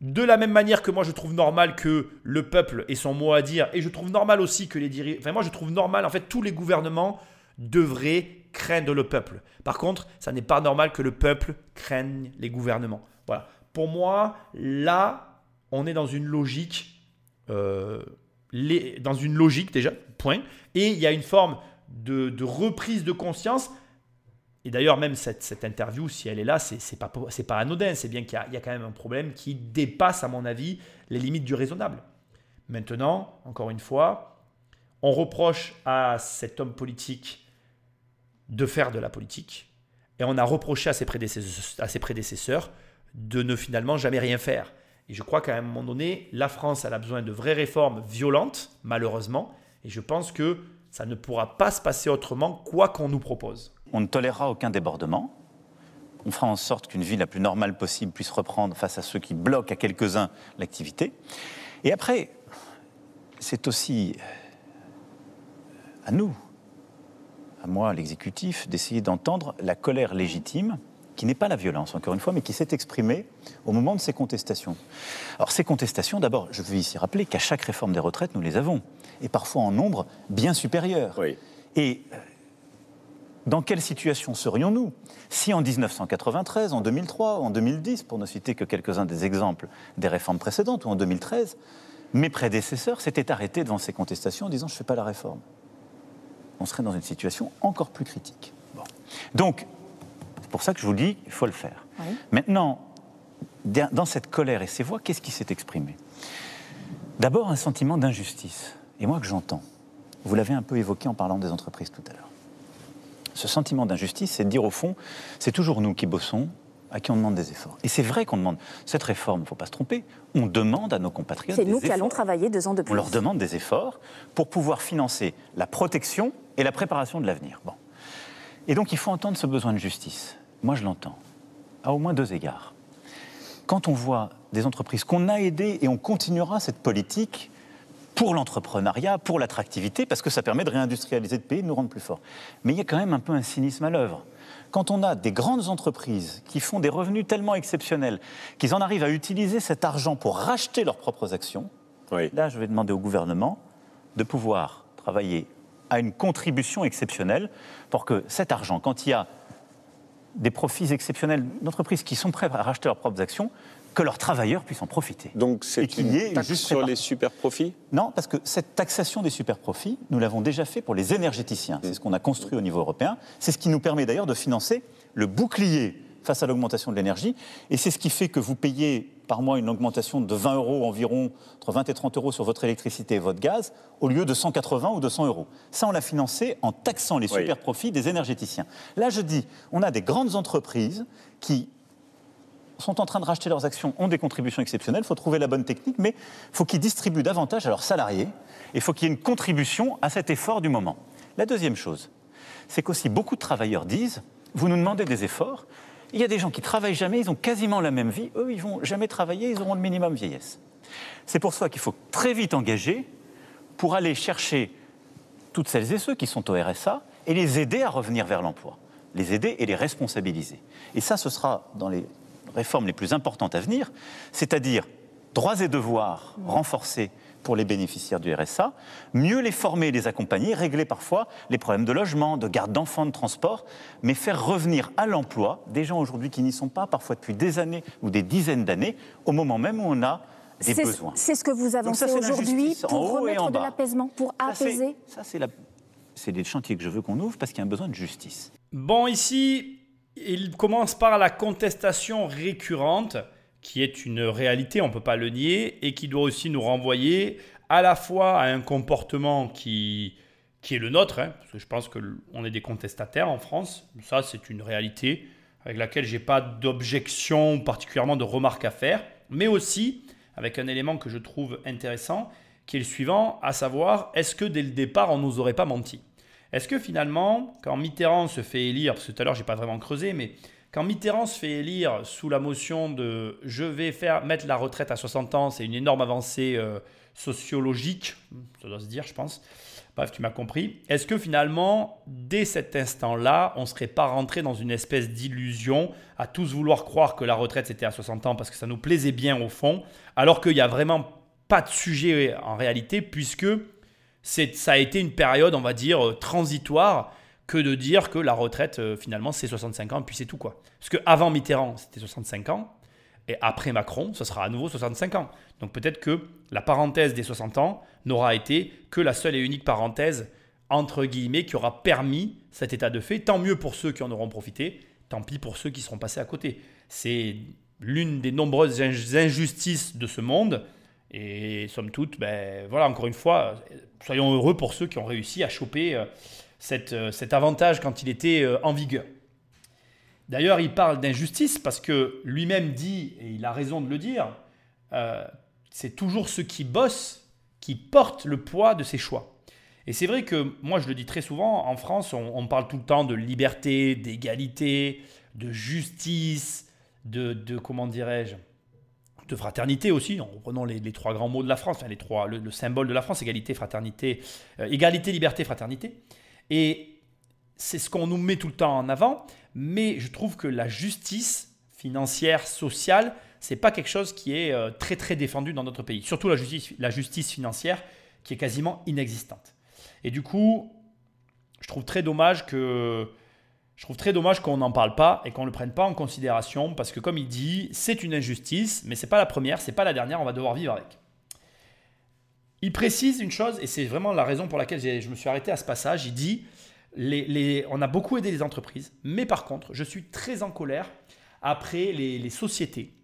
De la même manière que moi, je trouve normal que le peuple ait son mot à dire, et je trouve normal aussi que les dirigeants. Enfin, moi, je trouve normal, en fait, tous les gouvernements devraient craindre le peuple. Par contre, ça n'est pas normal que le peuple craigne les gouvernements. Voilà. pour moi, là, on est dans une logique, euh, dans une logique déjà, point. Et il y a une forme de, reprise de conscience. Et d'ailleurs, même cette, interview, si elle est là, c'est pas, pas anodin. C'est bien qu'il y, y, a quand même un problème qui dépasse, à mon avis, les limites du raisonnable. Maintenant, encore une fois, on reproche à cet homme politique de faire de la politique. Et on a reproché à ses à ses prédécesseurs de ne finalement jamais rien faire. Et je crois qu'à un moment donné, la France elle a besoin de vraies réformes violentes, malheureusement. Et je pense que ça ne pourra pas se passer autrement, quoi qu'on nous propose. On ne tolérera aucun débordement. On fera en sorte qu'une vie la plus normale possible puisse reprendre face à ceux qui bloquent à quelques-uns l'activité. Et après, c'est aussi à nous, à moi, l'exécutif, d'essayer d'entendre la colère légitime qui n'est pas la violence, encore une fois, mais qui s'est exprimée au moment de ces contestations. Alors ces contestations, d'abord, je veux ici rappeler qu'à chaque réforme des retraites, nous les avons, et parfois en nombre bien supérieur. Et euh, dans quelle situation serions-nous si en 1993, en 2003, en 2010, pour ne citer que quelques-uns des exemples des réformes précédentes, ou en 2013, mes prédécesseurs s'étaient arrêtés devant ces contestations en disant je ne fais pas la réforme On serait dans une situation encore plus critique. Donc, c'est pour ça que je vous dis, il faut le faire. Maintenant, dans cette colère et ces voix, qu'est-ce qui s'est exprimé? D'abord un sentiment d'injustice, et moi que j'entends. Vous l'avez un peu évoqué en parlant des entreprises tout à l'heure. Ce sentiment d'injustice, c'est de dire au fond, c'est toujours nous qui bossons, à qui on demande des efforts. Et c'est vrai qu'on demande cette réforme, il ne faut pas se tromper, on demande à nos compatriotes. C'est nous qui allons travailler deux ans de plus. On leur demande des efforts pour pouvoir financer la protection et la préparation de l'avenir. Bon. Et donc il faut entendre ce besoin de justice. Moi, je l'entends, à au moins deux égards. Quand on voit des entreprises qu'on a aidées et on continuera cette politique pour l'entrepreneuriat, pour l'attractivité, parce que ça permet de réindustrialiser le pays, de nous rendre plus forts. Mais il y a quand même un peu un cynisme à l'œuvre. Quand on a des grandes entreprises qui font des revenus tellement exceptionnels qu'ils en arrivent à utiliser cet argent pour racheter leurs propres actions, là, je vais demander au gouvernement de pouvoir travailler à une contribution exceptionnelle pour que cet argent, quand il y a des profits exceptionnels d'entreprises qui sont prêtes à racheter leurs propres actions, que leurs travailleurs puissent en profiter. Donc c'est une taxe sur les super profits Non, parce que cette taxation des super profits, nous l'avons déjà fait pour les énergéticiens. C'est ce qu'on a construit au niveau européen. C'est ce qui nous permet d'ailleurs de financer le bouclier face à l'augmentation de l'énergie. Et c'est ce qui fait que vous payez par mois une augmentation de 20 euros environ, entre 20 et 30 euros sur votre électricité et votre gaz, au lieu de 180 ou 200 euros. Ça, on l'a financé en taxant les super profits des énergéticiens. Là, je dis, on a des grandes entreprises qui sont en train de racheter leurs actions, ont des contributions exceptionnelles, il faut trouver la bonne technique, mais il faut qu'ils distribuent davantage à leurs salariés, et il faut qu'il y ait une contribution à cet effort du moment. La deuxième chose, c'est qu'aussi beaucoup de travailleurs disent, vous nous demandez des efforts, il y a des gens qui travaillent jamais, ils ont quasiment la même vie. Eux, ils vont jamais travailler, ils auront le minimum vieillesse. C'est pour ça qu'il faut très vite engager pour aller chercher toutes celles et ceux qui sont au RSA et les aider à revenir vers l'emploi. Les aider et les responsabiliser. Et ça, ce sera dans les réformes les plus importantes à venir, c'est-à-dire droits et devoirs renforcés pour les bénéficiaires du RSA, mieux les former, les accompagner, régler parfois les problèmes de logement, de garde d'enfants, de transport, mais faire revenir à l'emploi des gens aujourd'hui qui n'y sont pas, parfois depuis des années ou des dizaines d'années, au moment même où on a des besoins. C'est ce que vous avancez aujourd'hui pour remettre de l'apaisement, pour apaiser Ça, c'est c'est des chantiers que je veux qu'on ouvre parce qu'il y a un besoin de justice. Bon, ici, il commence par la contestation récurrente qui est une réalité, on ne peut pas le nier, et qui doit aussi nous renvoyer à la fois à un comportement qui, qui est le nôtre, hein, parce que je pense qu'on est des contestataires en France, ça c'est une réalité avec laquelle je n'ai pas d'objection particulièrement de remarques à faire, mais aussi avec un élément que je trouve intéressant, qui est le suivant, à savoir, est-ce que dès le départ on nous aurait pas menti? Est-ce que finalement, quand Mitterrand se fait élire, parce que tout à l'heure j'ai pas vraiment creusé, mais quand Mitterrand se fait élire sous la motion de je vais faire mettre la retraite à 60 ans, c'est une énorme avancée euh, sociologique, ça doit se dire, je pense. Bref, tu m'as compris. Est-ce que finalement, dès cet instant-là, on ne serait pas rentré dans une espèce d'illusion à tous vouloir croire que la retraite c'était à 60 ans parce que ça nous plaisait bien au fond, alors qu'il n'y a vraiment pas de sujet en réalité, puisque ça a été une période, on va dire, euh, transitoire que de dire que la retraite, euh, finalement, c'est 65 ans, puis c'est tout, quoi. Parce qu'avant Mitterrand, c'était 65 ans, Et après Macron, ce sera à nouveau 65 ans. Donc peut-être que la parenthèse des 60 ans n'aura été que la seule et unique parenthèse, entre guillemets, qui aura permis cet état de fait. Tant mieux pour ceux qui en auront profité, tant pis pour ceux qui seront passés à côté. C'est l'une des nombreuses injustices de ce monde. Et somme toute, ben, voilà, encore une fois, soyons heureux pour ceux qui ont réussi à choper euh, euh, cet avantage quand il était euh, en vigueur. D'ailleurs, il parle d'injustice parce que lui-même dit, et il a raison de le dire, c'est toujours ceux qui bossent qui portent le poids de ces choix. Et c'est vrai que moi, je le dis très souvent, en France, on, parle tout le temps de liberté, d'égalité, de justice, de, comment dirais-je, de fraternité aussi, en reprenant les, trois grands mots de la France, enfin les trois, le, symbole de la France, égalité, fraternité, euh, égalité, liberté, fraternité. Et c'est ce qu'on nous met tout le temps en avant, mais je trouve que la justice financière, sociale, c'est pas quelque chose qui est euh, très très défendu dans notre pays. Surtout la justice, la justice financière qui est quasiment inexistante. Et du coup, je trouve très dommage que je trouve très dommage qu'on n'en parle pas et qu'on ne le prenne pas en considération parce que comme il dit, c'est une injustice, mais c'est pas la première, c'est pas la dernière, on va devoir vivre avec. Il précise une chose et c'est vraiment la raison pour laquelle je me suis arrêté à ce passage. Il dit on a beaucoup aidé les entreprises, mais par contre, je suis très en colère après les sociétés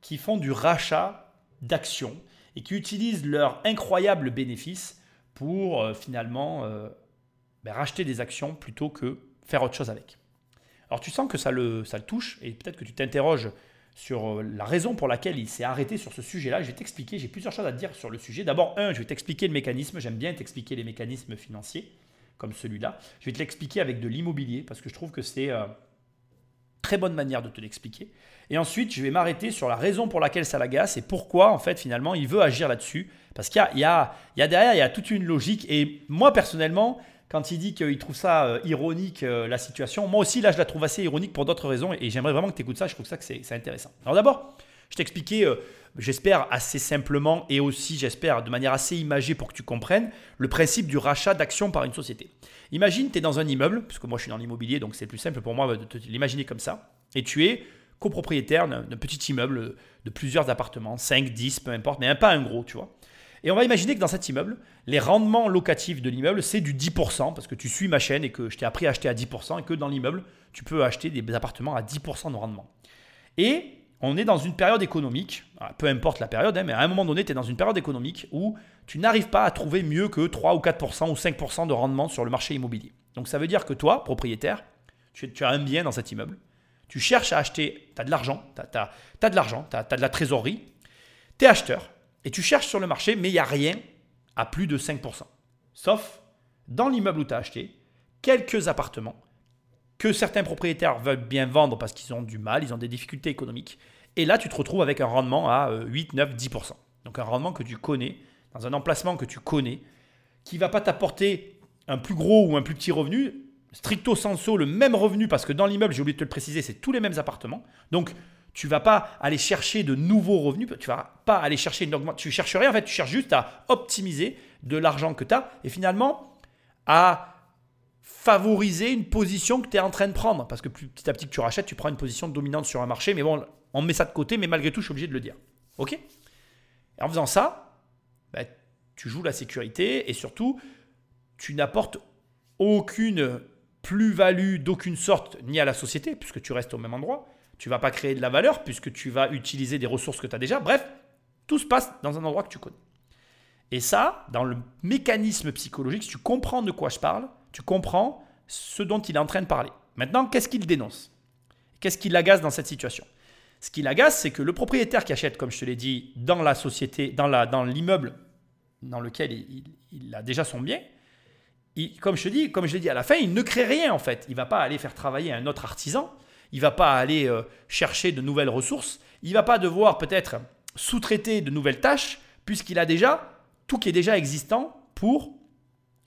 qui font du rachat d'actions et qui utilisent leurs incroyables bénéfices pour euh, finalement euh, ben, racheter des actions plutôt que faire autre chose avec. Alors tu sens que ça le, ça le touche et peut-être que tu t'interroges sur euh, la raison pour laquelle il s'est arrêté sur ce sujet-là. Je vais t'expliquer, j'ai plusieurs choses à te dire sur le sujet. D'abord, un, je vais t'expliquer le mécanisme, j'aime bien t'expliquer les mécanismes financiers comme celui-là. Je vais te l'expliquer avec de l'immobilier parce que je trouve que c'est une très bonne manière de te l'expliquer. Et ensuite, je vais m'arrêter sur la raison pour laquelle ça l'agace et pourquoi, en fait, finalement, il veut agir là-dessus. Parce qu'il y, y, y a, derrière, il y a toute une logique. Et moi, personnellement, quand il dit qu'il trouve ça euh, ironique, euh, la situation, moi aussi, là, je la trouve assez ironique pour d'autres raisons. Et j'aimerais vraiment que tu écoutes ça. Je trouve ça que c'est intéressant. Alors d'abord, je t'expliquais, euh, j'espère assez simplement et aussi, j'espère, de manière assez imagée pour que tu comprennes, le principe du rachat d'actions par une société. Imagine, tu es dans un immeuble, puisque moi, je suis dans l'immobilier, donc c'est plus simple pour moi de l'imaginer comme ça. Et tu es copropriétaire d'un petit immeuble de plusieurs appartements, 5, 10, peu importe, mais pas un gros, tu vois. Et on va imaginer que dans cet immeuble, les rendements locatifs de l'immeuble, c'est du 10%, parce que tu suis ma chaîne et que je t'ai appris à acheter à 10%, et que dans l'immeuble, tu peux acheter des appartements à 10% de rendement. Et on est dans une période économique, ah, peu importe la période, hein, mais à un moment donné, tu es dans une période économique où tu n'arrives pas à trouver mieux que 3 ou 4% ou 5% de rendement sur le marché immobilier. Donc ça veut dire que toi, propriétaire, tu as un bien dans cet immeuble, tu cherches à acheter, tu as de l'argent, tu as, de l'argent, tu as, de la trésorerie, tu es acheteur et tu cherches sur le marché, mais il n'y a rien à plus de 5%. Sauf dans l'immeuble où tu as acheté, quelques appartements que certains propriétaires veulent bien vendre parce qu'ils ont du mal, ils ont des difficultés économiques. Et là, tu te retrouves avec un rendement à 8, 9, 10%. Donc un rendement que tu connais, dans un emplacement que tu connais, qui ne va pas t'apporter un plus gros ou un plus petit revenu, stricto sensu le même revenu parce que dans l'immeuble, j'ai oublié de te le préciser, c'est tous les mêmes appartements. Donc, tu vas pas aller chercher de nouveaux revenus, tu vas pas aller chercher une augmentation, tu cherches rien en fait, tu cherches juste à optimiser de l'argent que tu as et finalement à favoriser une position que tu es en train de prendre parce que petit à petit que tu rachètes, tu prends une position dominante sur un marché mais bon, on met ça de côté mais malgré tout, je suis obligé de le dire. OK? Et en faisant ça, ben, tu joues la sécurité et surtout tu n'apportes aucune plus-value d'aucune sorte ni à la société, puisque tu restes au même endroit. Tu vas pas créer de la valeur, puisque tu vas utiliser des ressources que tu as déjà. Bref, tout se passe dans un endroit que tu connais. Et ça, dans le mécanisme psychologique, si tu comprends de quoi je parle, tu comprends ce dont il est en train de parler. Maintenant, qu'est-ce qu'il dénonce? Qu'est-ce qui l'agace dans cette situation? Ce qui l'agace, c'est que le propriétaire qui achète, comme je te l'ai dit, dans la société, dans, l'immeuble dans lequel il a déjà son bien, comme je te dis, comme je l'ai dit à la fin, il ne crée rien en fait. Il va pas aller faire travailler un autre artisan. Il va pas aller euh, chercher de nouvelles ressources. Il va pas devoir peut-être sous-traiter de nouvelles tâches puisqu'il a déjà tout qui est déjà existant pour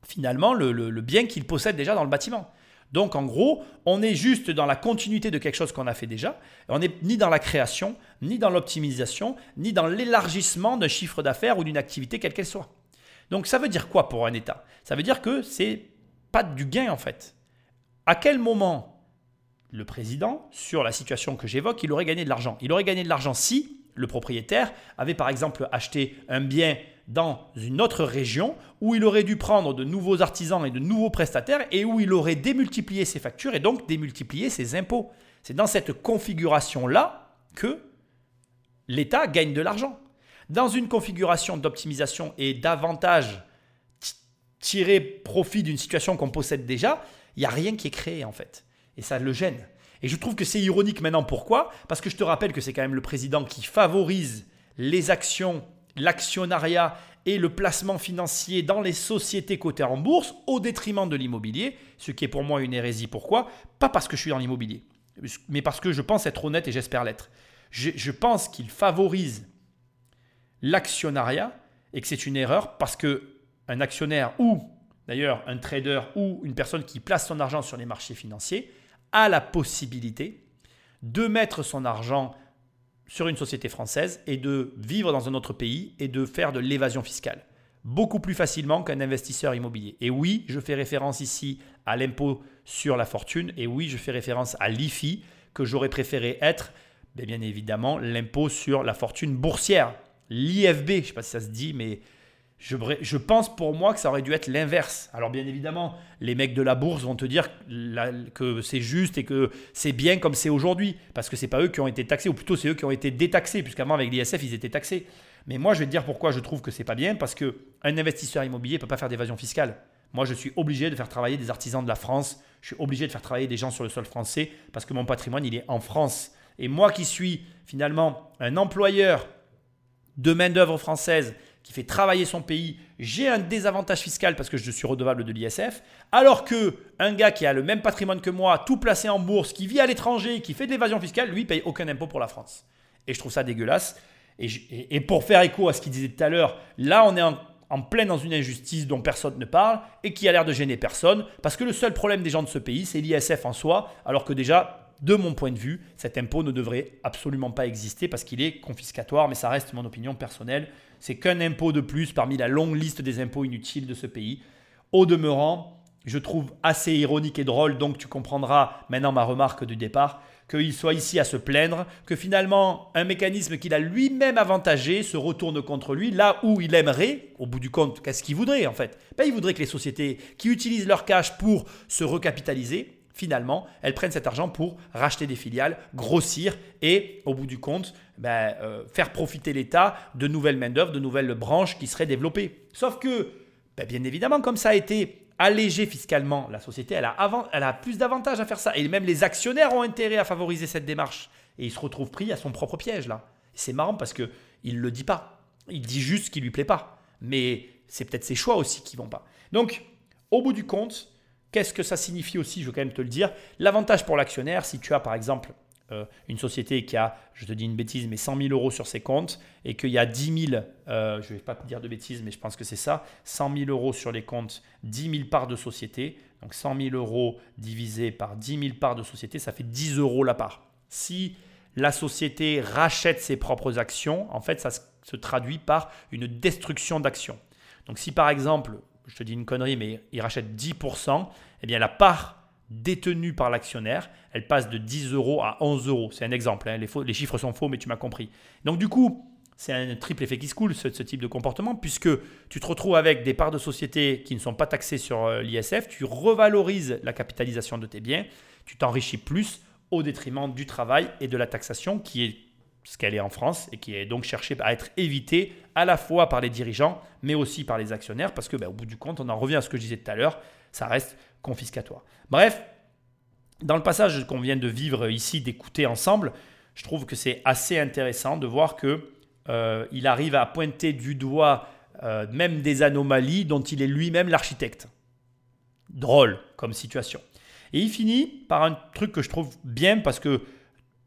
finalement le, le bien qu'il possède déjà dans le bâtiment. Donc en gros, on est juste dans la continuité de quelque chose qu'on a fait déjà. On n'est ni dans la création, ni dans l'optimisation, ni dans l'élargissement d'un chiffre d'affaires ou d'une activité quelle qu'elle soit. Donc ça veut dire quoi pour un État? Ça veut dire que c'est pas du gain en fait. À quel moment le président, sur la situation que j'évoque, il aurait gagné de l'argent. Il aurait gagné de l'argent si le propriétaire avait par exemple acheté un bien dans une autre région où il aurait dû prendre de nouveaux artisans et de nouveaux prestataires et où il aurait démultiplié ses factures et donc démultiplié ses impôts. C'est dans cette configuration-là que l'État gagne de l'argent. Dans une configuration d'optimisation et d'avantage tirer profit d'une situation qu'on possède déjà, il n'y a rien qui est créé en fait. Et ça le gêne. Et je trouve que c'est ironique maintenant. Pourquoi? Parce que je te rappelle que c'est quand même le président qui favorise les actions, l'actionnariat et le placement financier dans les sociétés cotées en bourse au détriment de l'immobilier, ce qui est pour moi une hérésie. Pourquoi? Pas parce que je suis dans l'immobilier, mais parce que je pense être honnête et j'espère l'être. Je, pense qu'il favorise l'actionnariat et que c'est une erreur parce que un actionnaire ou d'ailleurs un trader ou une personne qui place son argent sur les marchés financiers a la possibilité de mettre son argent sur une société française et de vivre dans un autre pays et de faire de l'évasion fiscale. Beaucoup plus facilement qu'un investisseur immobilier. Et oui, je fais référence ici à l'impôt sur la fortune. Et oui, je fais référence à l'IFI, que j'aurais préféré être, bien évidemment, l'impôt sur la fortune boursière. L'IFB, je ne sais pas si ça se dit, mais je, pense pour moi que ça aurait dû être l'inverse. Alors bien évidemment, les mecs de la bourse vont te dire que c'est juste et que c'est bien comme c'est aujourd'hui, parce que c'est pas eux qui ont été taxés, ou plutôt c'est eux qui ont été détaxés, puisqu'avant avec l'ISF ils étaient taxés. Mais moi je vais te dire pourquoi je trouve que c'est pas bien, parce que un investisseur immobilier peut pas faire d'évasion fiscale. Moi je suis obligé de faire travailler des artisans de la France, je suis obligé de faire travailler des gens sur le sol français, parce que mon patrimoine il est en France. Et moi qui suis finalement un employeur de main d'œuvre française qui fait travailler son pays, j'ai un désavantage fiscal parce que je suis redevable de l'ISF, alors que un gars qui a le même patrimoine que moi, tout placé en bourse, qui vit à l'étranger, qui fait de l'évasion fiscale, lui paye aucun impôt pour la France. Et je trouve ça dégueulasse. Et, pour faire écho à ce qu'il disait tout à l'heure, là on est en, en plein dans une injustice dont personne ne parle et qui a l'air de gêner personne, parce que le seul problème des gens de ce pays, c'est l'ISF en soi, alors que déjà de mon point de vue, cet impôt ne devrait absolument pas exister parce qu'il est confiscatoire, mais ça reste mon opinion personnelle. C'est qu'un impôt de plus parmi la longue liste des impôts inutiles de ce pays. Au demeurant, je trouve assez ironique et drôle, donc tu comprendras maintenant ma remarque du départ, qu'il soit ici à se plaindre, que finalement un mécanisme qu'il a lui-même avantagé se retourne contre lui, là où il aimerait, au bout du compte, qu'est-ce qu'il voudrait en fait? Ben, Il voudrait que les sociétés qui utilisent leur cash pour se recapitaliser, finalement, elles prennent cet argent pour racheter des filiales, grossir et, au bout du compte, ben, euh, faire profiter l'État de nouvelles main-d'œuvre, de nouvelles branches qui seraient développées. Sauf que, ben, bien évidemment, comme ça a été allégé fiscalement, la société, elle a, plus d'avantages à faire ça. Et même les actionnaires ont intérêt à favoriser cette démarche. Et il se retrouve pris à son propre piège, là. C'est marrant parce qu'il ne le dit pas. Il dit juste ce qui lui plaît pas. Mais c'est peut-être ses choix aussi qui vont pas. Donc, au bout du compte, Qu'est-ce que ça signifie aussi Je veux quand même te le dire. L'avantage pour l'actionnaire, si tu as par exemple euh, une société qui a, je te dis une bêtise, mais 100 000 euros sur ses comptes et qu'il y a 10 000, euh, je ne vais pas te dire de bêtises, mais je pense que c'est ça, 100 000 euros sur les comptes, 10 000 parts de société. Donc 100 000 euros divisé par 10 000 parts de société, ça fait 10 euros la part. Si la société rachète ses propres actions, en fait, ça se traduit par une destruction d'actions. Donc si par exemple, je te dis une connerie, mais il rachète 10%, eh bien la part détenue par l'actionnaire, elle passe de 10 euros à 11 euros. C'est un exemple, hein. les, chiffres sont faux, mais tu m'as compris. Donc du coup, c'est un triple effet qui se coule, ce, type de comportement, puisque tu te retrouves avec des parts de société qui ne sont pas taxées sur euh, l'ISF, tu revalorises la capitalisation de tes biens, tu t'enrichis plus au détriment du travail et de la taxation qui est ce qu'elle est en France et qui est donc cherchée à être évitée à la fois par les dirigeants mais aussi par les actionnaires parce que ben, au bout du compte, on en revient à ce que je disais tout à l'heure, ça reste confiscatoire. Bref, dans le passage qu'on vient de vivre ici, d'écouter ensemble, je trouve que c'est assez intéressant de voir que euh, il arrive à pointer du doigt euh, même des anomalies dont il est lui-même l'architecte. Drôle comme situation. Et il finit par un truc que je trouve bien parce que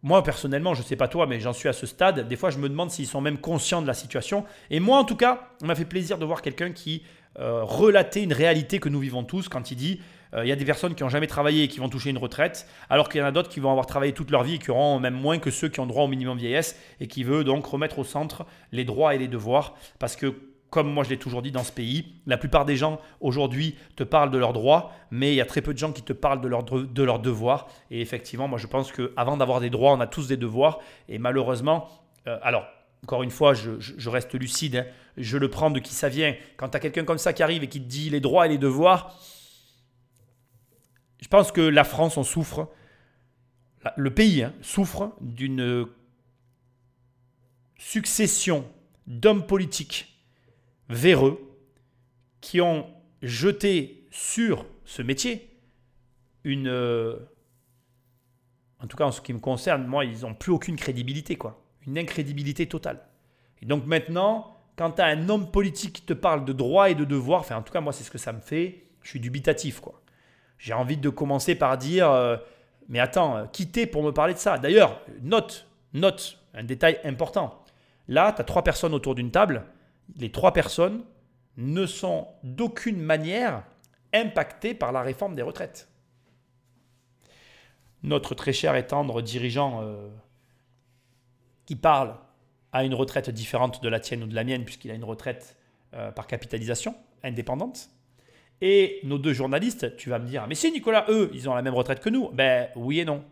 moi, personnellement, je ne sais pas toi, mais j'en suis à ce stade. Des fois, je me demande s'ils sont même conscients de la situation. Et moi, en tout cas, on m'a fait plaisir de voir quelqu'un qui euh, relatait une réalité que nous vivons tous quand il dit euh, il y a des personnes qui n'ont jamais travaillé et qui vont toucher une retraite, alors qu'il y en a d'autres qui vont avoir travaillé toute leur vie et qui auront même moins que ceux qui ont droit au minimum vieillesse et qui veut donc remettre au centre les droits et les devoirs. Parce que comme moi je l'ai toujours dit dans ce pays, la plupart des gens aujourd'hui te parlent de leurs droits, mais il y a très peu de gens qui te parlent de leurs de leurs devoirs. Et effectivement, moi je pense qu'avant d'avoir des droits, on a tous des devoirs. Et malheureusement, euh, alors encore une fois, je, reste lucide, hein. je le prends de qui ça vient. Quand tu as quelqu'un comme ça qui arrive et qui te dit les droits et les devoirs, je pense que la France en souffre, le pays hein, souffre d'une succession d'hommes politiques véreux qui ont jeté sur ce métier une... Euh, en tout cas, en ce qui me concerne, moi, ils n'ont plus aucune crédibilité, quoi. Une incrédibilité totale. Et donc maintenant, quand tu as un homme politique qui te parle de droits et de devoirs, enfin, en tout cas, moi, c'est ce que ça me fait, je suis dubitatif, quoi. J'ai envie de commencer par dire, euh, mais attends, euh, quittez pour me parler de ça. D'ailleurs, note, note, un détail important. Là, tu as trois personnes autour d'une table les trois personnes ne sont d'aucune manière impactées par la réforme des retraites. Notre très cher et tendre dirigeant euh, qui parle a une retraite différente de la tienne ou de la mienne, puisqu'il a une retraite euh, par capitalisation indépendante. Et nos deux journalistes, tu vas me dire, mais si Nicolas, eux, ils ont la même retraite que nous. Ben oui et non.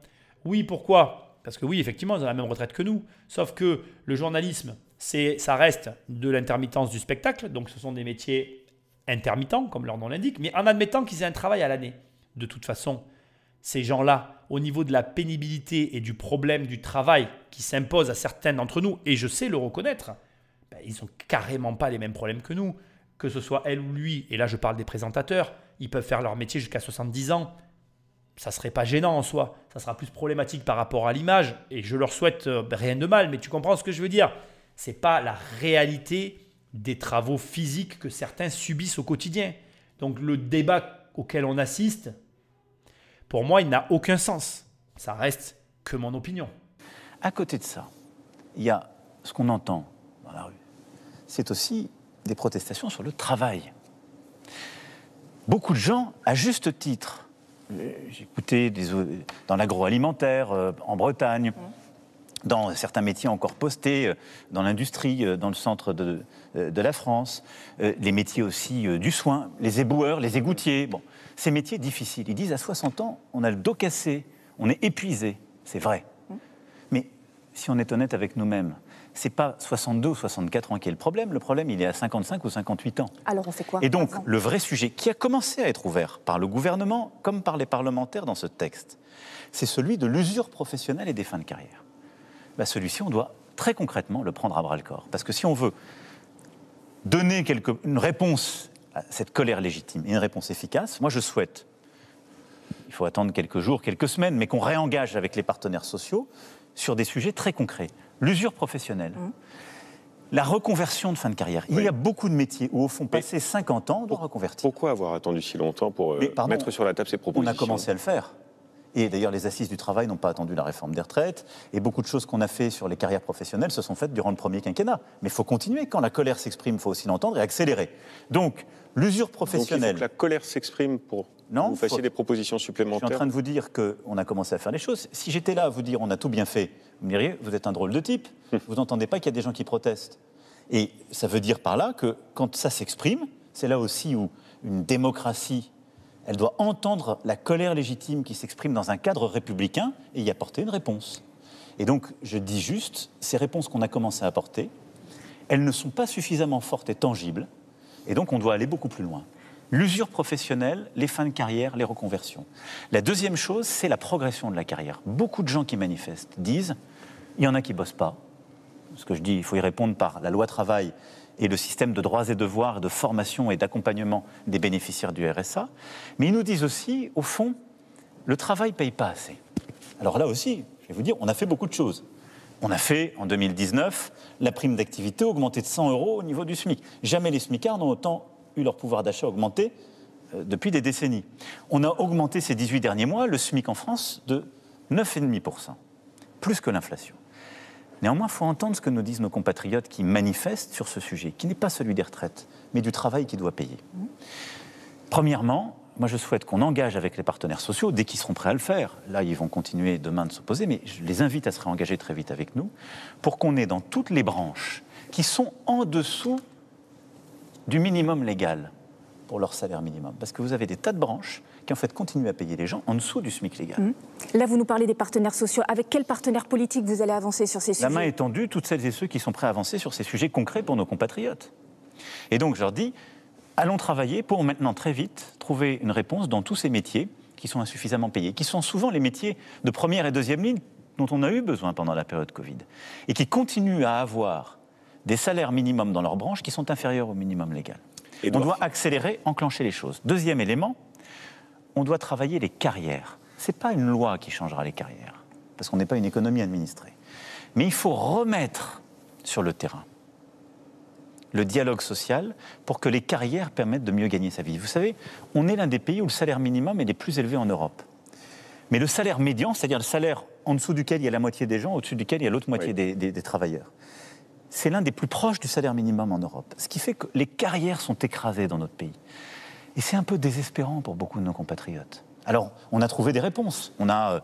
Oui, pourquoi? Parce que oui, effectivement, ils ont la même retraite que nous. Sauf que le journalisme, ça reste de l'intermittence du spectacle, donc ce sont des métiers intermittents, comme leur nom l'indique, mais en admettant qu'ils aient un travail à l'année. De toute façon, ces gens-là, au niveau de la pénibilité et du problème du travail qui s'impose à certains d'entre nous, et je sais le reconnaître, ben, ils n'ont carrément pas les mêmes problèmes que nous, que ce soit elle ou lui, et là je parle des présentateurs, ils peuvent faire leur métier jusqu'à 70 ans, ça serait pas gênant en soi, ça sera plus problématique par rapport à l'image, et je leur souhaite euh, rien de mal, mais tu comprends ce que je veux dire c'est pas la réalité des travaux physiques que certains subissent au quotidien. Donc le débat auquel on assiste, pour moi, il n'a aucun sens. Ça reste que mon opinion. À côté de ça, il y a ce qu'on entend dans la rue. C'est aussi des protestations sur le travail. Beaucoup de gens, à juste titre, j'ai écouté dans l'agroalimentaire euh, en Bretagne, mmh dans certains métiers encore postés, euh, dans l'industrie, euh, dans le centre de, euh, de la France, les métiers aussi du soin, les éboueurs, les égoutiers. Bon, ces métiers difficiles. Ils disent à 60 ans, on a le dos cassé, on est épuisé. C'est vrai. Mais si on est honnête avec nous-mêmes, c'est pas 62 ou 64 ans qui est le problème. Le problème, il est à 55 ou 58 ans. Alors on fait quoi? Et donc, le vrai sujet qui a commencé à être ouvert par le gouvernement comme par les parlementaires dans ce texte, c'est celui de l'usure professionnelle et des fins de carrière. Bah, celui-ci, on doit très concrètement le prendre à bras le corps. Parce que si on veut donner une réponse à cette colère légitime et une réponse efficace, moi je souhaite, il faut attendre quelques jours, quelques semaines, mais qu'on réengage avec les partenaires sociaux sur des sujets très concrets. L'usure professionnelle. Mmh. La reconversion de fin de carrière. Il y a beaucoup de métiers où, au fond, passer 50 ans, on doit reconvertir. Pourquoi avoir attendu si longtemps pour euh, mettre sur la table ces propositions On a commencé à le faire. Et d'ailleurs, les assises du travail n'ont pas attendu la réforme des retraites. Et beaucoup de choses qu'on a fait sur les carrières professionnelles se sont faites durant le premier quinquennat. Mais il faut continuer. Quand la colère s'exprime, il faut aussi l'entendre et accélérer. Donc, l'usure professionnelle. Donc, il faut que la colère s'exprime pour non, vous fassiez des propositions supplémentaires. Je suis en train de vous dire qu'on a commencé à faire les choses. Si j'étais là à vous dire on a tout bien fait, vous me diriez vous êtes un drôle de type. vous n'entendez pas qu'il y a des gens qui protestent. Et ça veut dire par là que quand ça s'exprime, c'est là aussi où une démocratie elle doit entendre la colère légitime qui s'exprime dans un cadre républicain et y apporter une réponse. Et donc, je dis juste, ces réponses qu'on a commencé à apporter, elles ne sont pas suffisamment fortes et tangibles, et donc on doit aller beaucoup plus loin. L'usure professionnelle, les fins de carrière, les reconversions. La deuxième chose, c'est la progression de la carrière. Beaucoup de gens qui manifestent disent, il y en a qui bossent pas. Ce que je dis, il faut y répondre par la loi travail et le système de droits et devoirs, de formation et d'accompagnement des bénéficiaires du RSA. Mais ils nous disent aussi, au fond, le travail ne paye pas assez. Alors là aussi, je vais vous dire, on a fait beaucoup de choses. On a fait, en 2019, la prime d'activité augmentée de 100 euros au niveau du SMIC. Jamais les SMICards n'ont autant eu leur pouvoir d'achat augmenté euh, depuis des décennies. On a augmenté ces 18 derniers mois le SMIC en France de 9,5%, plus que l'inflation. Néanmoins, il faut entendre ce que nous disent nos compatriotes qui manifestent sur ce sujet, qui n'est pas celui des retraites, mais du travail qui doit payer. Premièrement, moi je souhaite qu'on engage avec les partenaires sociaux, dès qu'ils seront prêts à le faire, là ils vont continuer demain de s'opposer, mais je les invite à se réengager très vite avec nous, pour qu'on ait dans toutes les branches qui sont en dessous du minimum légal pour leur salaire minimum. Parce que vous avez des tas de branches qui en fait continuent à payer les gens en dessous du SMIC légal. Mmh. Là, vous nous parlez des partenaires sociaux. Avec quels partenaires politiques vous allez avancer sur ces sujets La main est tendue, toutes celles et ceux qui sont prêts à avancer sur ces sujets concrets pour nos compatriotes. Et donc, je leur dis, allons travailler pour maintenant très vite trouver une réponse dans tous ces métiers qui sont insuffisamment payés, qui sont souvent les métiers de première et deuxième ligne dont on a eu besoin pendant la période Covid, et qui continuent à avoir des salaires minimums dans leur branche qui sont inférieurs au minimum légal. Et on doit accélérer, enclencher les choses. Deuxième élément, on doit travailler les carrières. Ce n'est pas une loi qui changera les carrières, parce qu'on n'est pas une économie administrée. Mais il faut remettre sur le terrain le dialogue social pour que les carrières permettent de mieux gagner sa vie. Vous savez, on est l'un des pays où le salaire minimum est le plus élevé en Europe. Mais le salaire médian, c'est-à-dire le salaire en dessous duquel il y a la moitié des gens, au-dessus duquel il y a l'autre moitié des travailleurs, c'est l'un des plus proches du salaire minimum en Europe. Ce qui fait que les carrières sont écrasées dans notre pays. Et c'est un peu désespérant pour beaucoup de nos compatriotes. Alors, on a trouvé des réponses. On a euh,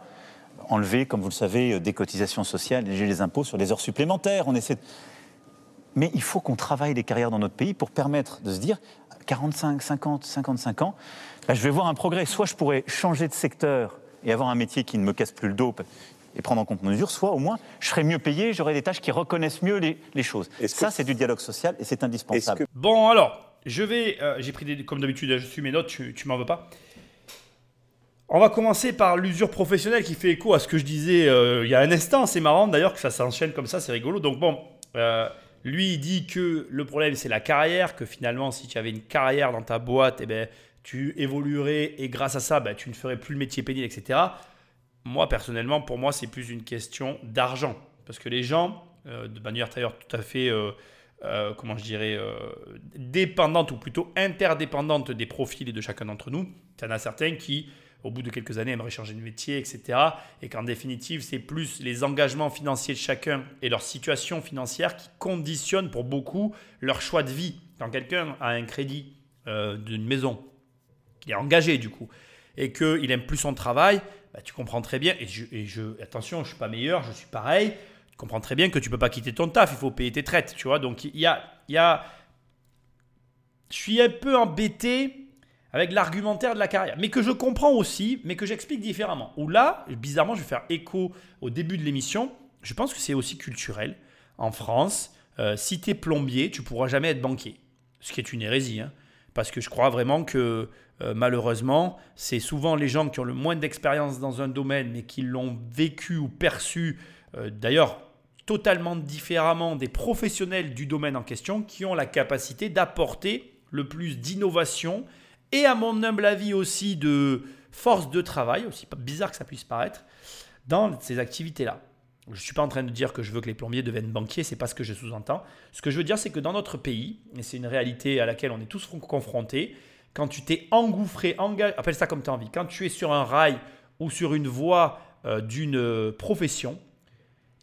enlevé, comme vous le savez, euh, des cotisations sociales, et les impôts sur les heures supplémentaires. On essaie Mais il faut qu'on travaille les carrières dans notre pays pour permettre de se dire 45, 50, 55 ans, bah, je vais voir un progrès. Soit je pourrais changer de secteur et avoir un métier qui ne me casse plus le dos et prendre en compte mes mesures, soit au moins je serai mieux payé, j'aurai des tâches qui reconnaissent mieux les, choses. Ça, c'est du dialogue social et c'est indispensable. Bon, alors, je vais, euh, j'ai pris comme d'habitude, je suis mes notes, tu, tu m'en veux pas. On va commencer par l'usure professionnelle qui fait écho à ce que je disais euh, il y a un instant. C'est marrant d'ailleurs que ça s'enchaîne comme ça, c'est rigolo. Donc bon, euh, lui il dit que le problème c'est la carrière, que finalement si tu avais une carrière dans ta boîte, eh ben, tu évoluerais et grâce à ça, ben, tu ne ferais plus le métier pénible, etc. Moi, personnellement, pour moi, c'est plus une question d'argent. Parce que les gens, de manière d'ailleurs tout à fait, euh, euh, comment je dirais, dépendante ou plutôt interdépendante des profils de chacun d'entre nous, il y en a certains qui, au bout de quelques années, aimeraient changer de métier, etc. Et qu'en définitive, c'est plus les engagements financiers de chacun et leur situation financière qui conditionnent pour beaucoup leur choix de vie. Quand quelqu'un a un crédit d'une maison, qu'il est engagé du coup, et qu'il aime plus son travail, bah, tu comprends très bien, et, je, attention, je ne suis pas meilleur, je suis pareil, comprends très bien que tu peux pas quitter ton taf, il faut payer tes traites, tu vois. Donc il y a, y a... Je suis un peu embêté avec l'argumentaire de la carrière, mais que je comprends aussi, mais que j'explique différemment. Ou là, bizarrement, je vais faire écho au début de l'émission, je pense que c'est aussi culturel. En France, euh, si tu es plombier, tu pourras jamais être banquier. Ce qui est une hérésie, hein, parce que je crois vraiment que euh, malheureusement, c'est souvent les gens qui ont le moins d'expérience dans un domaine, mais qui l'ont vécu ou perçu, euh, d'ailleurs totalement différemment des professionnels du domaine en question, qui ont la capacité d'apporter le plus d'innovation et à mon humble avis aussi de force de travail, aussi bizarre que ça puisse paraître, dans ces activités-là. Je ne suis pas en train de dire que je veux que les plombiers deviennent banquiers, c'est pas ce que je sous-entends. Ce que je veux dire, c'est que dans notre pays, et c'est une réalité à laquelle on est tous confrontés, quand tu t'es engouffré, appelle ça comme tu as envie, quand tu es sur un rail ou sur une voie euh, d'une euh, profession,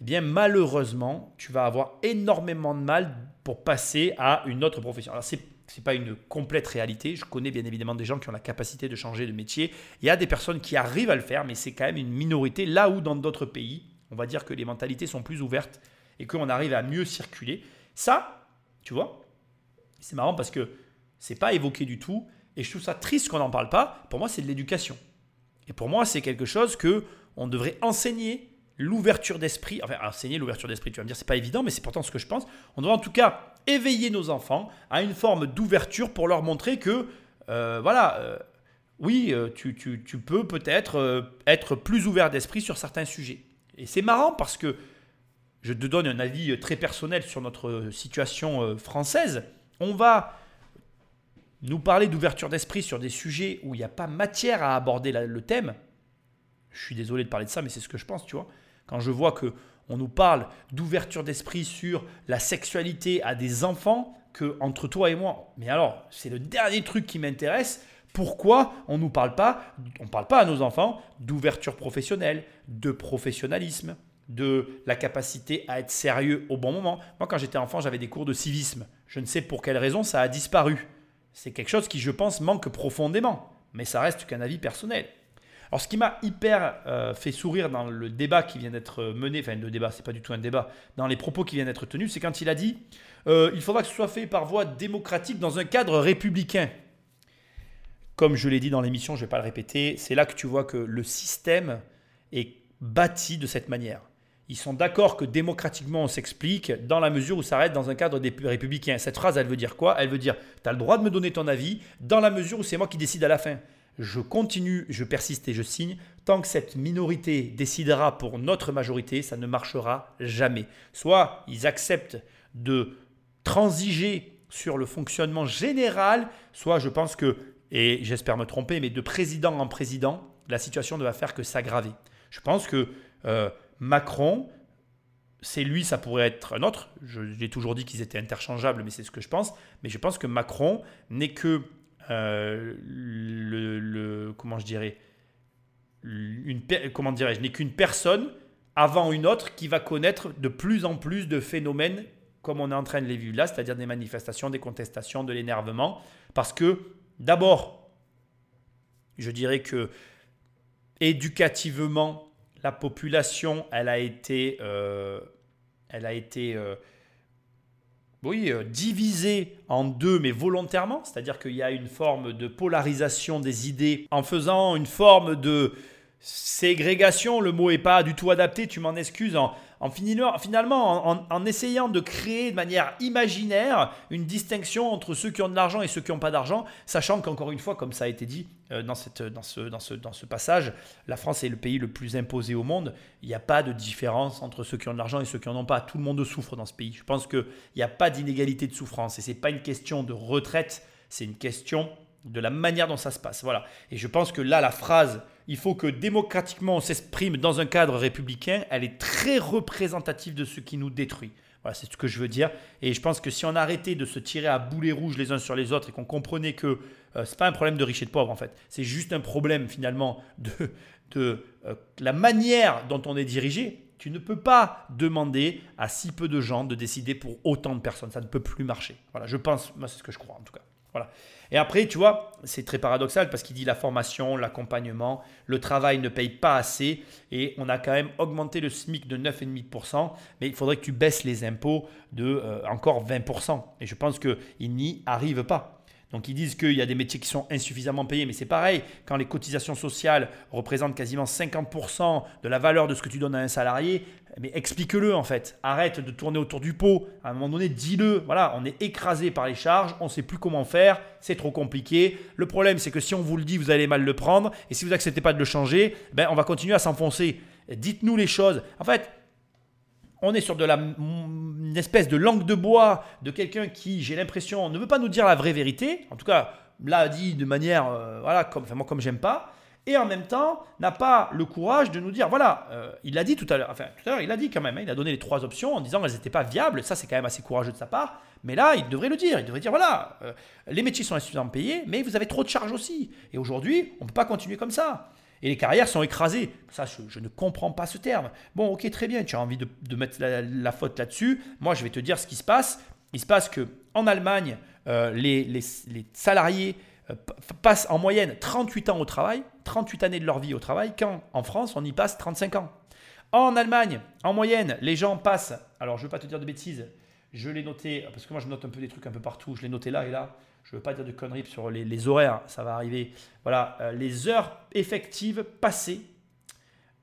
eh bien malheureusement, tu vas avoir énormément de mal pour passer à une autre profession. Alors c'est n'est pas une complète réalité. Je connais bien évidemment des gens qui ont la capacité de changer de métier. Il y a des personnes qui arrivent à le faire, mais c'est quand même une minorité. Là où dans d'autres pays, on va dire que les mentalités sont plus ouvertes et qu'on arrive à mieux circuler. Ça, tu vois, c'est marrant parce que c'est pas évoqué du tout. Et je trouve ça triste qu'on n'en parle pas. Pour moi, c'est de l'éducation. Et pour moi, c'est quelque chose que on devrait enseigner l'ouverture d'esprit. Enfin, enseigner l'ouverture d'esprit, tu vas me dire, c'est pas évident, mais c'est pourtant ce que je pense. On devrait en tout cas éveiller nos enfants à une forme d'ouverture pour leur montrer que, euh, voilà, euh, oui, euh, tu, tu, peux peut-être être plus ouvert d'esprit sur certains sujets. Et c'est marrant parce que je te donne un avis très personnel sur notre situation française. On va nous parler d'ouverture d'esprit sur des sujets où il n'y a pas matière à aborder le thème, je suis désolé de parler de ça, mais c'est ce que je pense, tu vois. Quand je vois que on nous parle d'ouverture d'esprit sur la sexualité à des enfants, que entre toi et moi, mais alors c'est le dernier truc qui m'intéresse. Pourquoi on nous parle pas, on parle pas à nos enfants d'ouverture professionnelle, de professionnalisme, de la capacité à être sérieux au bon moment? Moi, quand j'étais enfant, j'avais des cours de civisme. Je ne sais pour quelle raison ça a disparu. C'est quelque chose qui, je pense, manque profondément, mais ça reste qu'un avis personnel. Alors, ce qui m'a hyper euh, fait sourire dans le débat qui vient d'être mené, enfin, le débat, c'est pas du tout un débat, dans les propos qui viennent d'être tenus, c'est quand il a dit euh, il faudra que ce soit fait par voie démocratique dans un cadre républicain. Comme je l'ai dit dans l'émission, je ne vais pas le répéter, c'est là que tu vois que le système est bâti de cette manière. Ils sont d'accord que démocratiquement on s'explique dans la mesure où ça reste dans un cadre des républicain. Cette phrase, elle veut dire quoi? Elle veut dire, tu as le droit de me donner ton avis dans la mesure où c'est moi qui décide à la fin. Je continue, je persiste et je signe. Tant que cette minorité décidera pour notre majorité, ça ne marchera jamais. Soit ils acceptent de transiger sur le fonctionnement général, soit je pense que, et j'espère me tromper, mais de président en président, la situation ne va faire que s'aggraver. Je pense que euh, Macron, c'est lui, ça pourrait être un autre. J'ai toujours dit qu'ils étaient interchangeables, mais c'est ce que je pense. Mais je pense que Macron n'est que euh, le, comment je dirais, une, comment dirais-je, n'est qu'une personne avant une autre qui va connaître de plus en plus de phénomènes comme on est en train de les vivre là, c'est-à-dire des manifestations, des contestations, de l'énervement, parce que d'abord, je dirais que éducativement, la population, elle a été, euh, elle a été euh, oui, euh, divisée en deux, mais volontairement, c'est-à-dire qu'il y a une forme de polarisation des idées en faisant une forme de ségrégation, le mot n'est pas du tout adapté, tu m'en excuses, en, en finalement en, essayant de créer de manière imaginaire une distinction entre ceux qui ont de l'argent et ceux qui n'ont pas d'argent, sachant qu'encore une fois, comme ça a été dit euh, dans, ce passage, la France est le pays le plus imposé au monde. Il n'y a pas de différence entre ceux qui ont de l'argent et ceux qui n'en ont pas. Tout le monde souffre dans ce pays. Je pense qu'il n'y a pas d'inégalité de souffrance. Et ce n'est pas une question de retraite, c'est une question de la manière dont ça se passe. Voilà. Et je pense que là, la phrase il faut que démocratiquement on s'exprime dans un cadre républicain, elle est très représentative de ce qui nous détruit. Voilà, c'est ce que je veux dire. Et je pense que si on arrêtait de se tirer à boulet rouge les uns sur les autres et qu'on comprenait que euh, ce n'est pas un problème de riches et de pauvres en fait, c'est juste un problème finalement de, de euh, la manière dont on est dirigé. Tu ne peux pas demander à si peu de gens de décider pour autant de personnes. Ça ne peut plus marcher. Voilà, je pense, moi c'est ce que je crois en tout cas. Et après, tu vois, c'est très paradoxal parce qu'il dit la formation, l'accompagnement, le travail ne paye pas assez et on a quand même augmenté le SMIC de 9,5%, mais il faudrait que tu baisses les impôts de euh, encore 20%. Et je pense qu'il n'y arrive pas. Donc ils disent qu'il y a des métiers qui sont insuffisamment payés, mais c'est pareil, quand les cotisations sociales représentent quasiment 50% de la valeur de ce que tu donnes à un salarié, mais explique-le en fait. Arrête de tourner autour du pot. À un moment donné, dis-le. Voilà, on est écrasé par les charges, on ne sait plus comment faire, c'est trop compliqué. Le problème, c'est que si on vous le dit, vous allez mal le prendre, et si vous n'acceptez pas de le changer, ben, on va continuer à s'enfoncer. Dites-nous les choses. En fait, on est sur de la, une espèce de langue de bois de quelqu'un qui, j'ai l'impression, ne veut pas nous dire la vraie vérité. En tout cas, l'a dit de manière, euh, voilà, comme, enfin, comme j'aime pas. Et en même temps, n'a pas le courage de nous dire, voilà, euh, il l'a dit tout à l'heure, enfin tout à l'heure, il a dit quand même, hein, il a donné les trois options en disant qu'elles n'étaient pas viables. Ça, c'est quand même assez courageux de sa part. Mais là, il devrait le dire. Il devrait dire, voilà, euh, les métiers sont insuffisamment payés, mais vous avez trop de charges aussi. Et aujourd'hui, on ne peut pas continuer comme ça et les carrières sont écrasées. Ça, je, ne comprends pas ce terme. Bon, ok, très bien, tu as envie de, mettre la, faute là-dessus. Moi, je vais te dire ce qui se passe. Il se passe que en Allemagne, euh, les, salariés euh, passent en moyenne 38 ans au travail, 38 années de leur vie au travail, quand en France, on y passe 35 ans. En Allemagne, en moyenne, les gens passent, alors je ne veux pas te dire de bêtises, je l'ai noté, parce que moi je note un peu des trucs un peu partout, je l'ai noté là et là, je ne veux pas dire de conneries sur les, horaires, ça va arriver. Voilà, euh, les heures effectives passées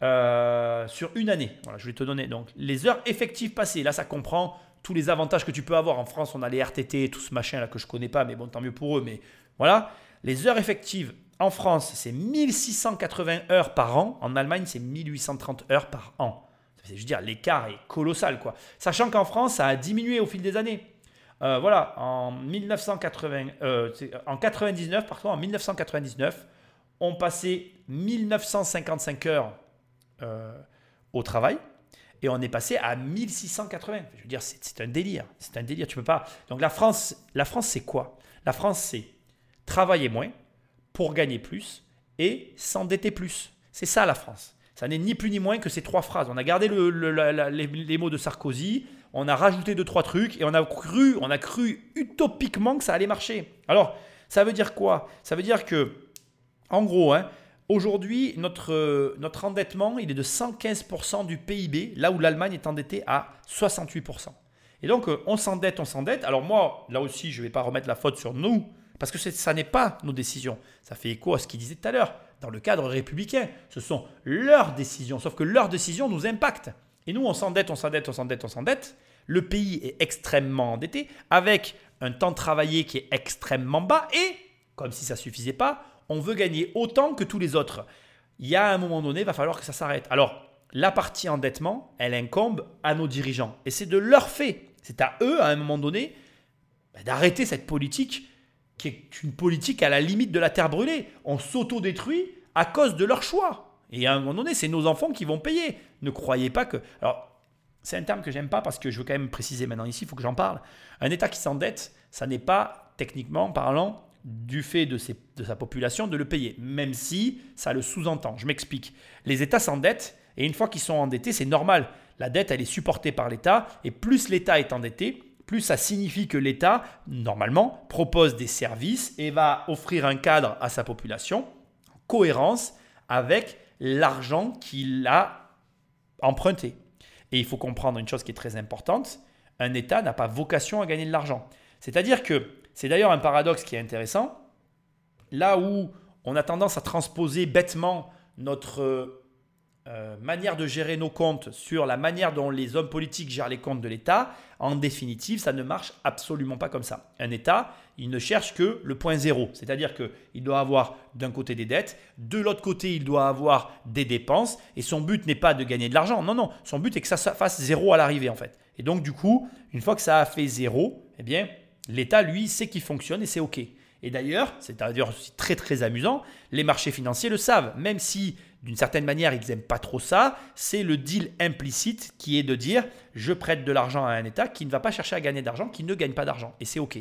euh, sur une année. Voilà, je vais te donner donc les heures effectives passées. Là, ça comprend tous les avantages que tu peux avoir. En France, on a les RTT, tout ce machin là que je connais pas, mais bon, tant mieux pour eux. Mais voilà, les heures effectives en France, c'est 1680 heures par an. En Allemagne, c'est 1830 heures par an. Je veux dire, l'écart est colossal, quoi. Sachant qu'en France, ça a diminué au fil des années. Euh, voilà, en 1980, euh, en 99, pardon, en 1999, on passait 1955 heures euh, au travail et on est passé à 1680. Je veux dire, c'est un délire. C'est un délire. Tu peux pas. Donc la France, la France, c'est quoi? La France, c'est travailler moins pour gagner plus et s'endetter plus. C'est ça la France. Ça n'est ni plus ni moins que ces trois phrases. On a gardé les, mots de Sarkozy, on a rajouté deux, trois trucs et on a cru, on a cru utopiquement que ça allait marcher. Alors, ça veut dire quoi? Ça veut dire que, en gros, hein, Aujourd'hui, notre, notre endettement, il est de 115% du PIB, là où l'Allemagne est endettée à 68%. Et donc, euh, on s'endette, on s'endette. Alors moi, là aussi, je ne vais pas remettre la faute sur nous, parce que ça n'est pas nos décisions. Ça fait écho à ce qu'il disait tout à l'heure. Dans le cadre républicain, ce sont leurs décisions, sauf que leurs décisions nous impactent. Et nous, on s'endette, on s'endette, on s'endette, on s'endette. Le pays est extrêmement endetté, avec un temps travaillé qui est extrêmement bas, et, comme si ça ne suffisait pas, on veut gagner autant que tous les autres. Il y a un moment donné, il va falloir que ça s'arrête. Alors, la partie endettement, elle incombe à nos dirigeants. Et c'est de leur fait. C'est à eux, à un moment donné, bah, d'arrêter cette politique qui est une politique à la limite de la terre brûlée. On s'auto-détruit à cause de leur choix. Et à un moment donné, c'est nos enfants qui vont payer. Ne croyez pas que... Alors, c'est un terme que j'aime pas parce que je veux quand même préciser maintenant ici, il faut que j'en parle. Un État qui s'endette, ça n'est pas, techniquement parlant, du fait de, sa population de le payer, même si ça le sous-entend. Je m'explique. Les États s'endettent et une fois qu'ils sont endettés, c'est normal. La dette, elle est supportée par l'État et plus l'État est endetté, plus ça signifie que l'État, normalement, propose des services et va offrir un cadre à sa population en cohérence avec l'argent qu'il a emprunté. Et il faut comprendre une chose qui est très importante, un État n'a pas vocation à gagner de l'argent. C'est-à-dire que c'est d'ailleurs un paradoxe qui est intéressant. Là où on a tendance à transposer bêtement notre euh, manière de gérer nos comptes sur la manière dont les hommes politiques gèrent les comptes de l'État, en définitive, ça ne marche absolument pas comme ça. Un État, il ne cherche que le point zéro, c'est-à-dire qu'il doit avoir d'un côté des dettes, de l'autre côté, il doit avoir des dépenses, et son but n'est pas de gagner de l'argent, non, non, son but est que ça fasse zéro à l'arrivée en fait. Et donc du coup, une fois que ça a fait zéro, eh bien, L'État, lui, sait qu'il fonctionne et c'est OK. Et d'ailleurs, c'est d'ailleurs très très amusant, les marchés financiers le savent, même si d'une certaine manière ils n'aiment pas trop ça, c'est le deal implicite qui est de dire je prête de l'argent à un État qui ne va pas chercher à gagner d'argent, qui ne gagne pas d'argent. Et c'est OK.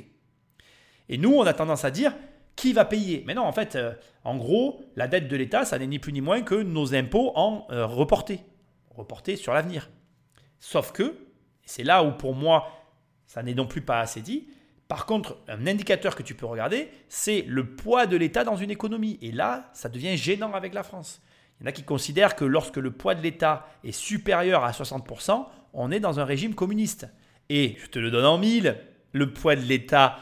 Et nous, on a tendance à dire qui va payer? Mais non, en fait, euh, en gros, la dette de l'État, ça n'est ni plus ni moins que nos impôts en euh, reportés, reportés sur l'avenir. Sauf que, c'est là où pour moi, ça n'est non plus pas assez dit, par contre, un indicateur que tu peux regarder, c'est le poids de l'État dans une économie. Et là, ça devient gênant avec la France. Il y en a qui considèrent que lorsque le poids de l'État est supérieur à 60%, on est dans un régime communiste. Et je te le donne en mille, le poids de l'État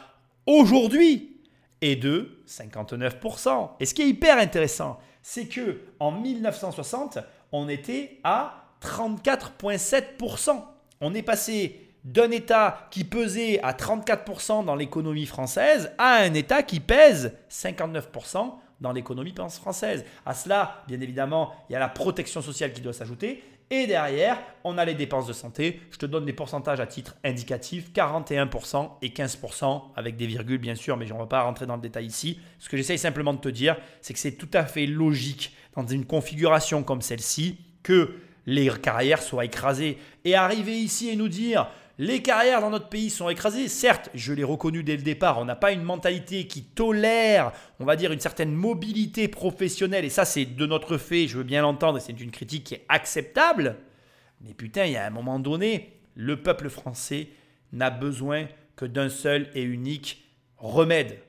aujourd'hui est de 59%. Et ce qui est hyper intéressant, c'est que en 1960, on était à 34,7%. On est passé d'un État qui pesait à 34% dans l'économie française à un État qui pèse 59% dans l'économie française. À cela, bien évidemment, il y a la protection sociale qui doit s'ajouter. Et derrière, on a les dépenses de santé. Je te donne des pourcentages à titre indicatif 41% et 15%, avec des virgules bien sûr, mais je ne vais pas rentrer dans le détail ici. Ce que j'essaye simplement de te dire, c'est que c'est tout à fait logique dans une configuration comme celle-ci que les carrières soient écrasées. Et arriver ici et nous dire les carrières dans notre pays sont écrasées. Certes, je l'ai reconnu dès le départ, on n'a pas une mentalité qui tolère, on va dire, une certaine mobilité professionnelle. Et ça, c'est de notre fait, je veux bien l'entendre, et c'est une critique qui est acceptable. Mais putain, il y a un moment donné, le peuple français n'a besoin que d'un seul et unique remède.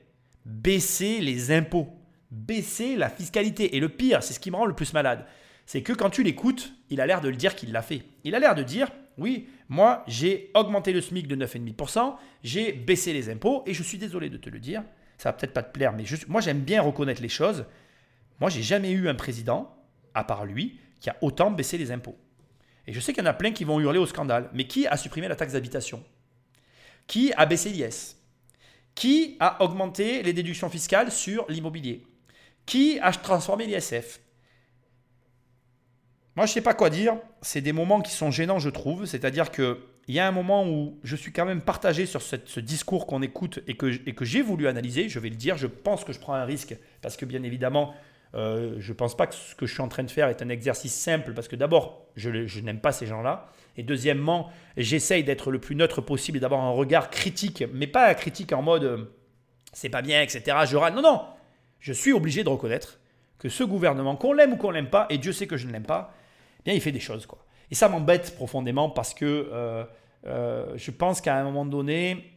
Baisser les impôts, baisser la fiscalité. Et le pire, c'est ce qui me rend le plus malade, c'est que quand tu l'écoutes, il a l'air de le dire qu'il l'a fait. Il a l'air de dire, oui, moi, j'ai augmenté le SMIC de 9,5%, j'ai baissé les impôts, et je suis désolé de te le dire, ça va peut-être pas te plaire, mais moi, j'aime bien reconnaître les choses. Moi, j'ai jamais eu un président, à part lui, qui a autant baissé les impôts. Et je sais qu'il y en a plein qui vont hurler au scandale, mais qui a supprimé la taxe d'habitation? Qui a baissé l'IS? Qui a augmenté les déductions fiscales sur l'immobilier? Qui a transformé l'ISF? Moi, je ne sais pas quoi dire. C'est des moments qui sont gênants, je trouve. C'est-à-dire qu'il y a un moment où je suis quand même partagé sur ce discours qu'on écoute et que, que j'ai voulu analyser. Je vais le dire. Je pense que je prends un risque parce que, bien évidemment, euh, je pense pas que ce que je suis en train de faire est un exercice simple parce que d'abord, je, n'aime pas ces gens-là. Et deuxièmement, j'essaye d'être le plus neutre possible et d'avoir un regard critique, mais pas critique en mode euh, c'est pas bien, etc. Je râle. Non, non. Je suis obligé de reconnaître que ce gouvernement, qu'on l'aime ou qu'on l'aime pas, et Dieu sait que je ne l'aime pas, il fait des choses. Quoi. Et ça m'embête profondément parce que euh, euh, je pense qu'à un moment donné,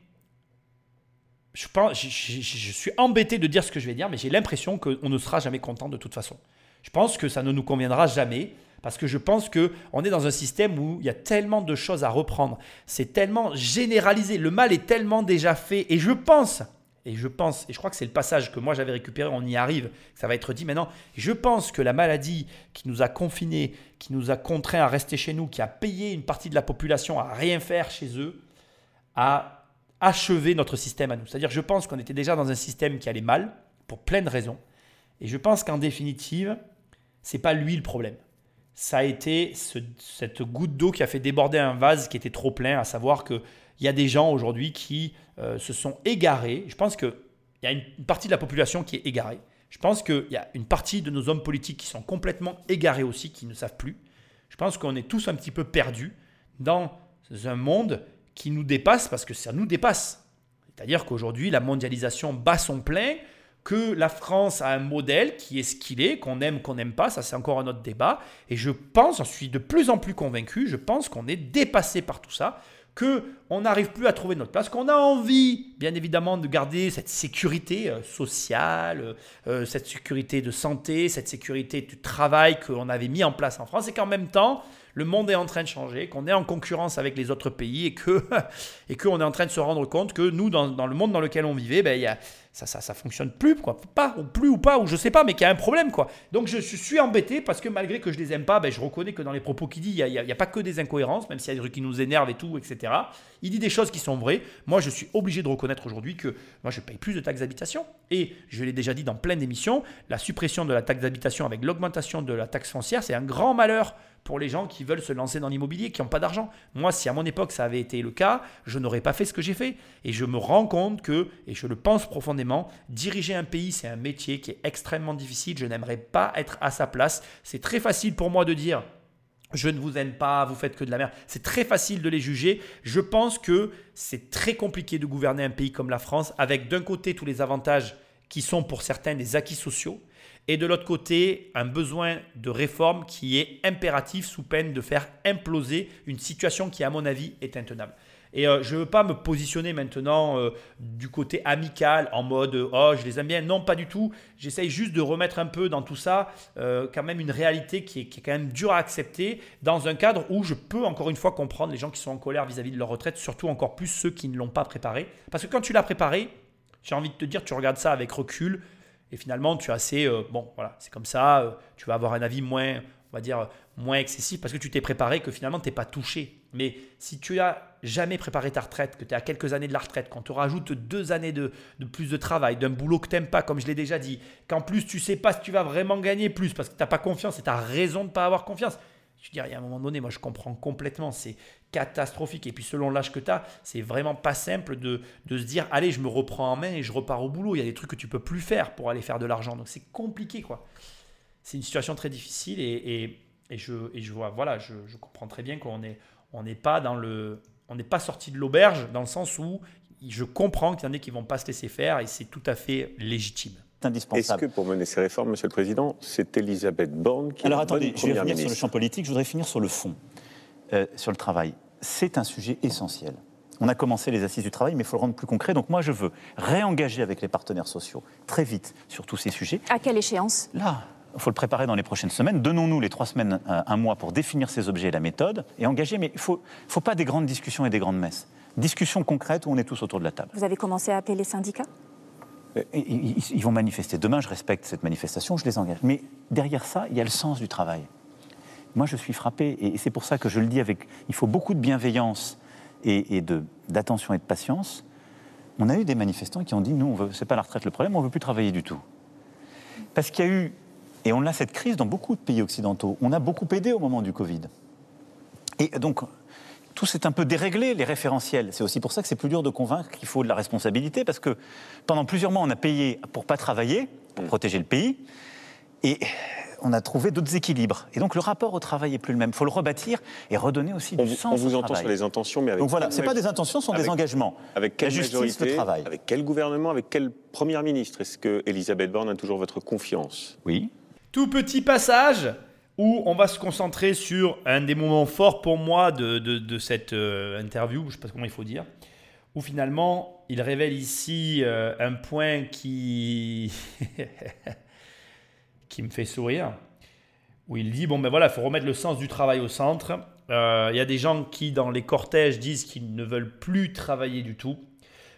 je, pense, je, suis embêté de dire ce que je vais dire, mais j'ai l'impression qu'on ne sera jamais content de toute façon. Je pense que ça ne nous conviendra jamais. Parce que je pense qu'on est dans un système où il y a tellement de choses à reprendre. C'est tellement généralisé. Le mal est tellement déjà fait. Et je pense, et je pense, et je crois que c'est le passage que moi j'avais récupéré, on y arrive, ça va être dit maintenant. Je pense que la maladie qui nous a confinés, qui nous a contraints à rester chez nous, qui a payé une partie de la population à rien faire chez eux, a achevé notre système à nous. C'est-à-dire, je pense qu'on était déjà dans un système qui allait mal, pour plein de raisons. Et je pense qu'en définitive, c'est pas lui le problème ça a été cette goutte d'eau qui a fait déborder un vase qui était trop plein, à savoir qu'il y a des gens aujourd'hui qui euh, se sont égarés. Je pense qu'il y a une partie de la population qui est égarée. Je pense qu'il y a une partie de nos hommes politiques qui sont complètement égarés aussi, qui ne savent plus. Je pense qu'on est tous un petit peu perdus dans un monde qui nous dépasse parce que ça nous dépasse. C'est-à-dire qu'aujourd'hui, la mondialisation bat son plein que la France a un modèle qui est ce qu'il est, qu'on aime, qu'on n'aime pas, ça c'est encore un autre débat. Et je pense, j'en suis de plus en plus convaincu, je pense qu'on est dépassé par tout ça, que on n'arrive plus à trouver notre place, qu'on a envie, bien évidemment, de garder cette sécurité euh, sociale, euh, euh, cette sécurité de santé, cette sécurité du travail qu'on avait mis en place en France, et qu'en même temps, le monde est en train de changer, qu'on est en concurrence avec les autres pays, et que et qu'on est en train de se rendre compte que nous, dans, dans le monde dans lequel on vivait, ben, il y a ça, ça, ça fonctionne plus, quoi. Pas, ou plus ou pas, ou je sais pas, mais qu'il y a un problème, quoi. Donc je, suis embêté parce que malgré que je les aime pas, ben, je reconnais que dans les propos qu'il dit, il n'y a, a, pas que des incohérences, même s'il y a des trucs qui nous énervent et tout, etc. Il dit des choses qui sont vraies. Moi, je suis obligé de reconnaître aujourd'hui que moi, je paye plus de taxes d'habitation. Et je l'ai déjà dit dans plein d'émissions, la suppression de la taxe d'habitation avec l'augmentation de la taxe foncière, c'est un grand malheur pour les gens qui veulent se lancer dans l'immobilier, qui n'ont pas d'argent. Moi, si à mon époque ça avait été le cas, je n'aurais pas fait ce que j'ai fait. Et je me rends compte que, et je le pense profondément, diriger un pays, c'est un métier qui est extrêmement difficile. Je n'aimerais pas être à sa place. C'est très facile pour moi de dire, je ne vous aime pas, vous faites que de la merde. C'est très facile de les juger. Je pense que c'est très compliqué de gouverner un pays comme la France avec d'un côté tous les avantages qui sont pour certains des acquis sociaux et de l'autre côté, un besoin de réforme qui est impératif sous peine de faire imploser une situation qui, à mon avis, est intenable. Et euh, je ne veux pas me positionner maintenant euh, du côté amical, en mode oh, je les aime bien. Non, pas du tout. J'essaye juste de remettre un peu dans tout ça, euh, quand même une réalité qui est, quand même dure à accepter, dans un cadre où je peux encore une fois comprendre les gens qui sont en colère vis-à-vis -vis de leur retraite, surtout encore plus ceux qui ne l'ont pas préparé. Parce que quand tu l'as préparé, j'ai envie de te dire, tu regardes ça avec recul, et finalement, tu as assez, euh, bon, voilà, c'est comme ça, euh, tu vas avoir un avis moins, on va dire, moins excessif parce que tu t'es préparé, que finalement, tu n'es pas touché. Mais si tu as jamais préparé ta retraite, que tu es à quelques années de la retraite, qu'on te rajoute deux années de, plus de travail, d'un boulot que tu n'aimes pas, comme je l'ai déjà dit, qu'en plus tu sais pas si tu vas vraiment gagner plus parce que tu n'as pas confiance et tu as raison de pas avoir confiance. Je veux dire, il y a un moment donné, moi je comprends complètement, c'est catastrophique. Et puis selon l'âge que tu as, c'est vraiment pas simple de, de, se dire, allez, je me reprends en main et je repars au boulot. Il y a des trucs que tu peux plus faire pour aller faire de l'argent. Donc c'est compliqué, quoi. C'est une situation très difficile et, et, je, et je vois, voilà, je, je comprends très bien qu'on n'est on n'est pas dans le... On n'est pas sorti de l'auberge dans le sens où je comprends qu'il y en a qui vont pas se laisser faire et c'est tout à fait légitime. Est-ce que pour mener ces réformes, Monsieur le Président, c'est Elisabeth Borne qui Alors attendez, je vais revenir sur le champ politique, je voudrais finir sur le fond, euh, sur le travail. C'est un sujet essentiel. On a commencé les assises du travail, mais il faut le rendre plus concret. Donc moi, je veux réengager avec les partenaires sociaux très vite sur tous ces sujets. À quelle échéance? Là, il faut le préparer dans les prochaines semaines. Donnons-nous les trois semaines, euh, un mois pour définir ces objets et la méthode et engager. Mais il ne faut, faut pas des grandes discussions et des grandes messes. Discussions concrètes où on est tous autour de la table. Vous avez commencé à appeler les syndicats? Ils vont manifester. Demain, je respecte cette manifestation, je les engage. Mais derrière ça, il y a le sens du travail. Moi, je suis frappé, et c'est pour ça que je le dis avec. Il faut beaucoup de bienveillance et, d'attention et de patience. On a eu des manifestants qui ont dit nous, ce n'est pas la retraite le problème, on ne veut plus travailler du tout. Parce qu'il y a eu, et on a cette crise dans beaucoup de pays occidentaux, on a beaucoup aidé au moment du Covid. Et donc, tout s'est un peu déréglé, les référentiels. C'est aussi pour ça que c'est plus dur de convaincre qu'il faut de la responsabilité, parce que pendant plusieurs mois, on a payé pour pas travailler, pour mm. protéger le pays, et on a trouvé d'autres équilibres. Et donc le rapport au travail est plus le même. Il faut le rebâtir et redonner aussi du sens. On vous entend sur les intentions, mais avec donc voilà, c'est pas des intentions, ce sont des engagements. Avec quelle la justice, le travail. Avec quel gouvernement, avec quelle première ministre Est-ce que Elisabeth Borne a toujours votre confiance Oui. Tout petit passage où on va se concentrer sur un des moments forts pour moi de, cette euh, interview, je ne sais pas comment il faut dire, où finalement il révèle ici euh, un point qui, qui me fait sourire. où il dit bon ben voilà, il faut remettre le sens du travail au centre. Euh, Il y a des gens qui dans les cortèges disent qu'ils ne veulent plus travailler du tout,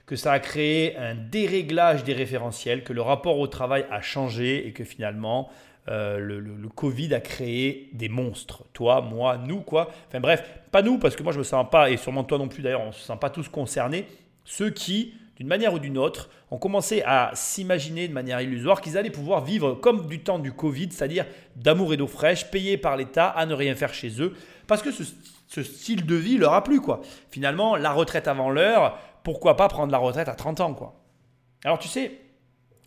que ça a créé un déréglage des référentiels, que le rapport au travail a changé et que finalement euh, le, le- le Covid a créé des monstres. Toi, moi, nous, quoi. Enfin bref, pas nous, parce que moi je me sens pas, et sûrement toi non plus d'ailleurs, on se sent pas tous concernés. Ceux qui, d'une manière ou d'une autre, ont commencé à s'imaginer de manière illusoire qu'ils allaient pouvoir vivre comme du temps du Covid, c'est-à-dire d'amour et d'eau fraîche, payés par l'État à ne rien faire chez eux, parce que ce, style de vie leur a plu, quoi. Finalement, la retraite avant l'heure, pourquoi pas prendre la retraite à 30 ans, quoi. Alors tu sais,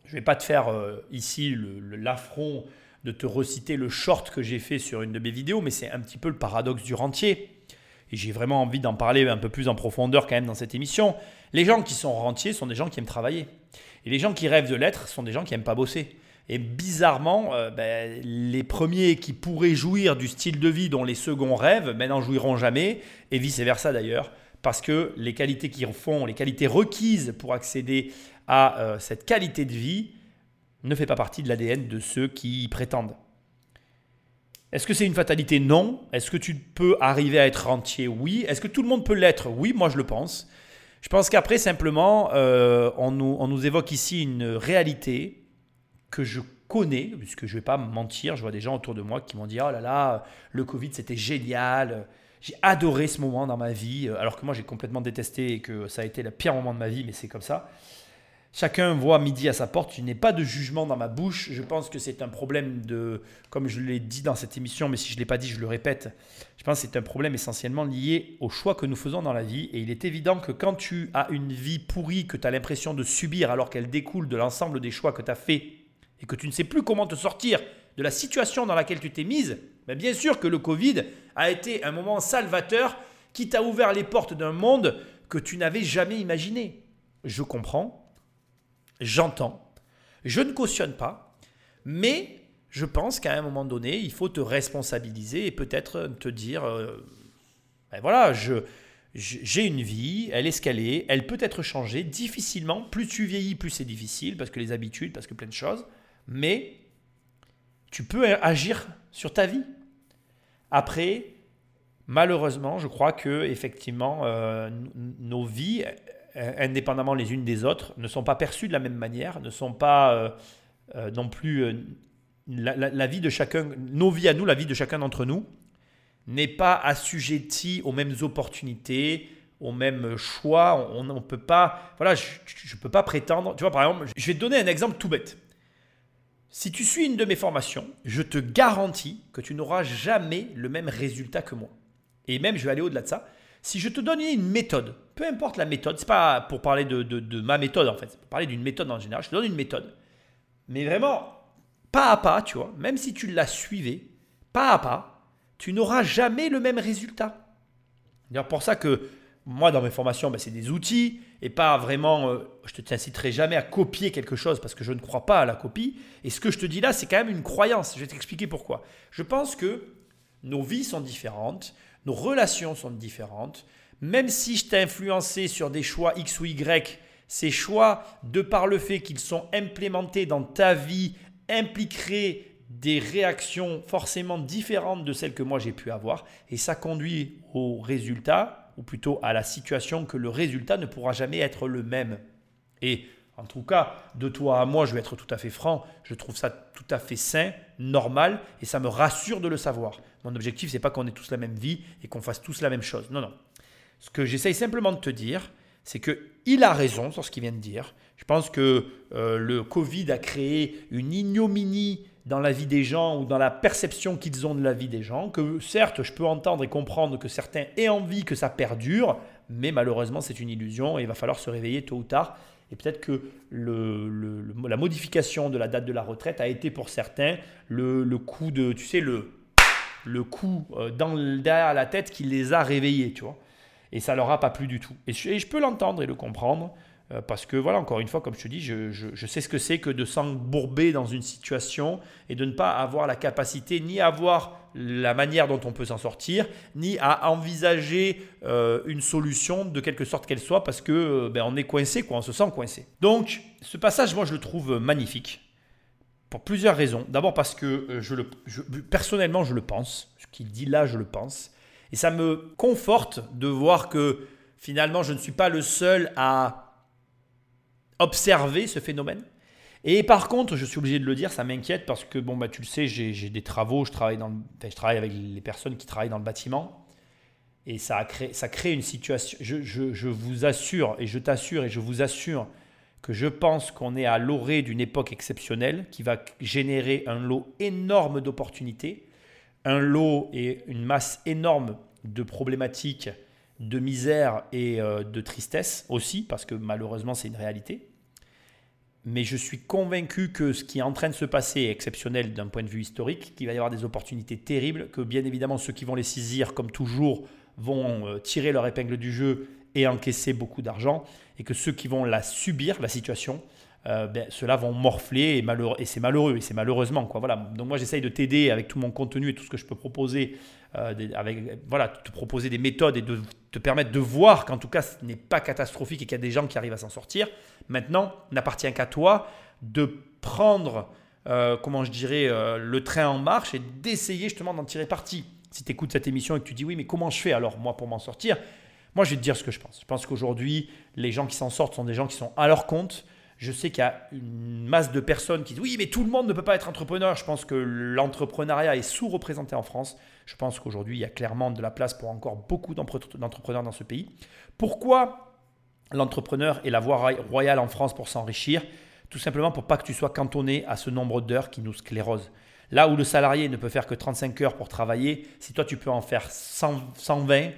je vais pas te faire euh, ici l'affront de te reciter le short que j'ai fait sur une de mes vidéos, mais c'est un petit peu le paradoxe du rentier. Et j'ai vraiment envie d'en parler un peu plus en profondeur quand même dans cette émission. Les gens qui sont rentiers sont des gens qui aiment travailler. Et les gens qui rêvent de l'être sont des gens qui aiment pas bosser. Et bizarrement, euh, ben, les premiers qui pourraient jouir du style de vie dont les seconds rêvent, ben, n'en jouiront jamais, et vice-versa d'ailleurs, parce que les qualités qui en font, les qualités requises pour accéder à euh, cette qualité de vie, ne fait pas partie de l'ADN de ceux qui y prétendent. Est-ce que c'est une fatalité? Non. Est-ce que tu peux arriver à être rentier Oui. Est-ce que tout le monde peut l'être? Oui, moi je le pense. Je pense qu'après, simplement, euh, on, nous, on nous évoque ici une réalité que je connais, puisque je ne vais pas me mentir, je vois des gens autour de moi qui m'ont dit, oh là là, le Covid c'était génial, j'ai adoré ce moment dans ma vie, alors que moi j'ai complètement détesté et que ça a été le pire moment de ma vie, mais c'est comme ça. Chacun voit midi à sa porte. Je n'ai pas de jugement dans ma bouche. Je pense que c'est un problème de, comme je l'ai dit dans cette émission, mais si je ne l'ai pas dit, je le répète. Je pense que c'est un problème essentiellement lié au choix que nous faisons dans la vie. Et il est évident que quand tu as une vie pourrie que tu as l'impression de subir alors qu'elle découle de l'ensemble des choix que tu as faits et que tu ne sais plus comment te sortir de la situation dans laquelle tu t'es mise, ben bien sûr que le Covid a été un moment salvateur qui t'a ouvert les portes d'un monde que tu n'avais jamais imaginé. Je comprends, j'entends, je ne cautionne pas, mais je pense qu'à un moment donné, il faut te responsabiliser et peut-être te dire, euh, ben voilà, j'ai une vie, elle est ce qu'elle est, elle peut être changée difficilement. Plus tu vieillis, plus c'est difficile parce que les habitudes, parce que plein de choses. Mais tu peux agir sur ta vie. Après, malheureusement, je crois que effectivement, euh, nos vies, euh, indépendamment les unes des autres, ne sont pas perçues de la même manière, ne sont pas euh, euh, non plus euh, la, vie de chacun, nos vies à nous, la vie de chacun d'entre nous, n'est pas assujettie aux mêmes opportunités, aux mêmes choix. On ne peut pas, voilà, je ne peux pas prétendre. Tu vois, par exemple, je vais te donner un exemple tout bête. Si tu suis une de mes formations, je te garantis que tu n'auras jamais le même résultat que moi. Et même, je vais aller au-delà de ça. Si je te donne une méthode, peu importe la méthode, c'est pas pour parler de, ma méthode en fait, c'est pour parler d'une méthode en général. Je te donne une méthode, mais vraiment pas à pas, tu vois. Même si tu la suivais, pas à pas, tu n'auras jamais le même résultat. C'est pour ça que moi, dans mes formations, ben, c'est des outils et pas vraiment. euh, je ne t'inciterai jamais à copier quelque chose parce que je ne crois pas à la copie. Et ce que je te dis là, c'est quand même une croyance. Je vais t'expliquer pourquoi. Je pense que nos vies sont différentes, nos relations sont différentes. Même si je t'ai influencé sur des choix X ou Y, ces choix, de par le fait qu'ils sont implémentés dans ta vie, impliqueraient des réactions forcément différentes de celles que moi j'ai pu avoir. Et ça conduit au résultat, ou plutôt à la situation que le résultat ne pourra jamais être le même. Et en tout cas, de toi à moi, je vais être tout à fait franc, je trouve ça tout à fait sain, normal, et ça me rassure de le savoir. Mon objectif, c'est pas qu'on ait tous la même vie et qu'on fasse tous la même chose. Non, non. Ce que j'essaye simplement de te dire, c'est que il a raison sur ce qu'il vient de dire. Je pense que euh, le Covid a créé une ignominie dans la vie des gens ou dans la perception qu'ils ont de la vie des gens, que certes, je peux entendre et comprendre que certains aient envie que ça perdure, mais malheureusement, c'est une illusion et il va falloir se réveiller tôt ou tard. Et peut-être que la modification de la date de la retraite a été pour certains le, coup de, tu sais, le, le coup euh, dans, derrière la tête qui les a réveillés, tu vois. Et ça leur a pas plu du tout. Et je peux l'entendre et le comprendre, euh, parce que voilà, encore une fois, comme je te dis, je, je- sais ce que c'est que de s'embourber dans une situation et de ne pas avoir la capacité ni avoir la manière dont on peut s'en sortir, ni à envisager euh, une solution de quelque sorte qu'elle soit, parce que euh, ben, on est coincé, quoi, on se sent coincé. Donc, ce passage, moi, je le trouve magnifique Pour plusieurs raisons. D'abord parce que je le, personnellement, je le pense. Ce qu'il dit là, je le pense. Et ça me conforte de voir que finalement, je ne suis pas le seul à observer ce phénomène. Et par contre, je suis obligé de le dire, ça m'inquiète parce que, bon, bah, tu le sais, j'ai des travaux, je travaille, dans je travaille avec les personnes qui travaillent dans le bâtiment. Et ça, a créé, ça crée une situation. Je vous assure, et je t'assure, et je vous assure que je pense qu'on est à l'orée d'une époque exceptionnelle qui va générer un lot énorme d'opportunités, un lot et une masse énorme de problématiques, de misère et euh, de tristesse aussi, parce que malheureusement c'est une réalité. Mais je suis convaincu que ce qui est en train de se passer est exceptionnel d'un point de vue historique, qu'il va y avoir des opportunités terribles, que bien évidemment ceux qui vont les saisir, comme toujours, vont euh, tirer leur épingle du jeu et encaisser beaucoup d'argent, et que ceux qui vont la subir, la situation, euh, ben, ceux-là vont morfler, et, et c'est malheureux, et c'est malheureusement. Quoi. Voilà. Donc moi j'essaye de t'aider avec tout mon contenu et tout ce que je peux proposer, euh, voilà, te proposer des méthodes et de te permettre de voir qu'en tout cas ce n'est pas catastrophique et qu'il y a des gens qui arrivent à s'en sortir. Maintenant, n'appartient qu'à toi de prendre, euh, comment je dirais, euh, le train en marche et d'essayer justement d'en tirer parti. Si tu écoutes cette émission et que tu dis oui, mais comment je fais alors moi pour m'en sortir? Moi, je vais te dire ce que je pense. Je pense qu'aujourd'hui, les gens qui s'en sortent sont des gens qui sont à leur compte. Je sais qu'il y a une masse de personnes qui disent oui, mais tout le monde ne peut pas être entrepreneur. Je pense que l'entrepreneuriat est sous-représenté en France. Je pense qu'aujourd'hui, il y a clairement de la place pour encore beaucoup d'entrepreneurs dans ce pays. Pourquoi l'entrepreneur est la voie roy- royale en France pour s'enrichir? Tout simplement pour pas que tu sois cantonné à ce nombre d'heures qui nous sclérose. Là où le salarié ne peut faire que 35 heures pour travailler, si toi tu peux en faire 100 120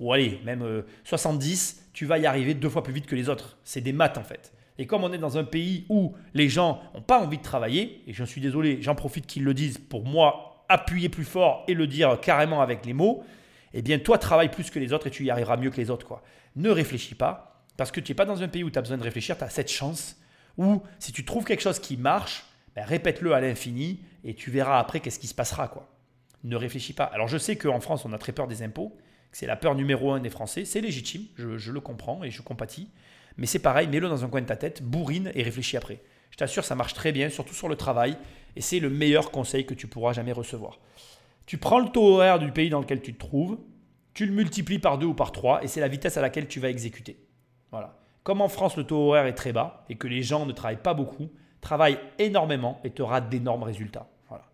ou allez, même euh, 70, tu vas y arriver deux fois plus vite que les autres. C'est des maths en fait. Et comme on est dans un pays où les gens n'ont pas envie de travailler, et je suis désolé, j'en profite qu'ils le disent pour moi appuyer plus fort et le dire carrément avec les mots, eh bien toi travaille plus que les autres et tu y arriveras mieux que les autres. Quoi. Ne réfléchis pas, parce que tu n'es pas dans un pays où tu as besoin de réfléchir, tu as cette chance, où si tu trouves quelque chose qui marche, ben, répète-le à l'infini et tu verras après qu'est-ce qui se passera. quoi. Ne réfléchis pas. Alors je sais qu'en France, on a très peur des impôts, que c'est la peur numéro un des Français, c'est légitime, je, je le comprends et je compatis, mais c'est pareil, mets-le dans un coin de ta tête, bourrine et réfléchis après. Je t'assure, ça marche très bien, surtout sur le travail, et c'est le meilleur conseil que tu pourras jamais recevoir. Tu prends le taux horaire du pays dans lequel tu te trouves, tu le multiplies par deux ou par trois, et c'est la vitesse à laquelle tu vas exécuter. Voilà. Comme en France, le taux horaire est très bas et que les gens ne travaillent pas beaucoup, travaille énormément et tu auras d'énormes résultats. Voilà.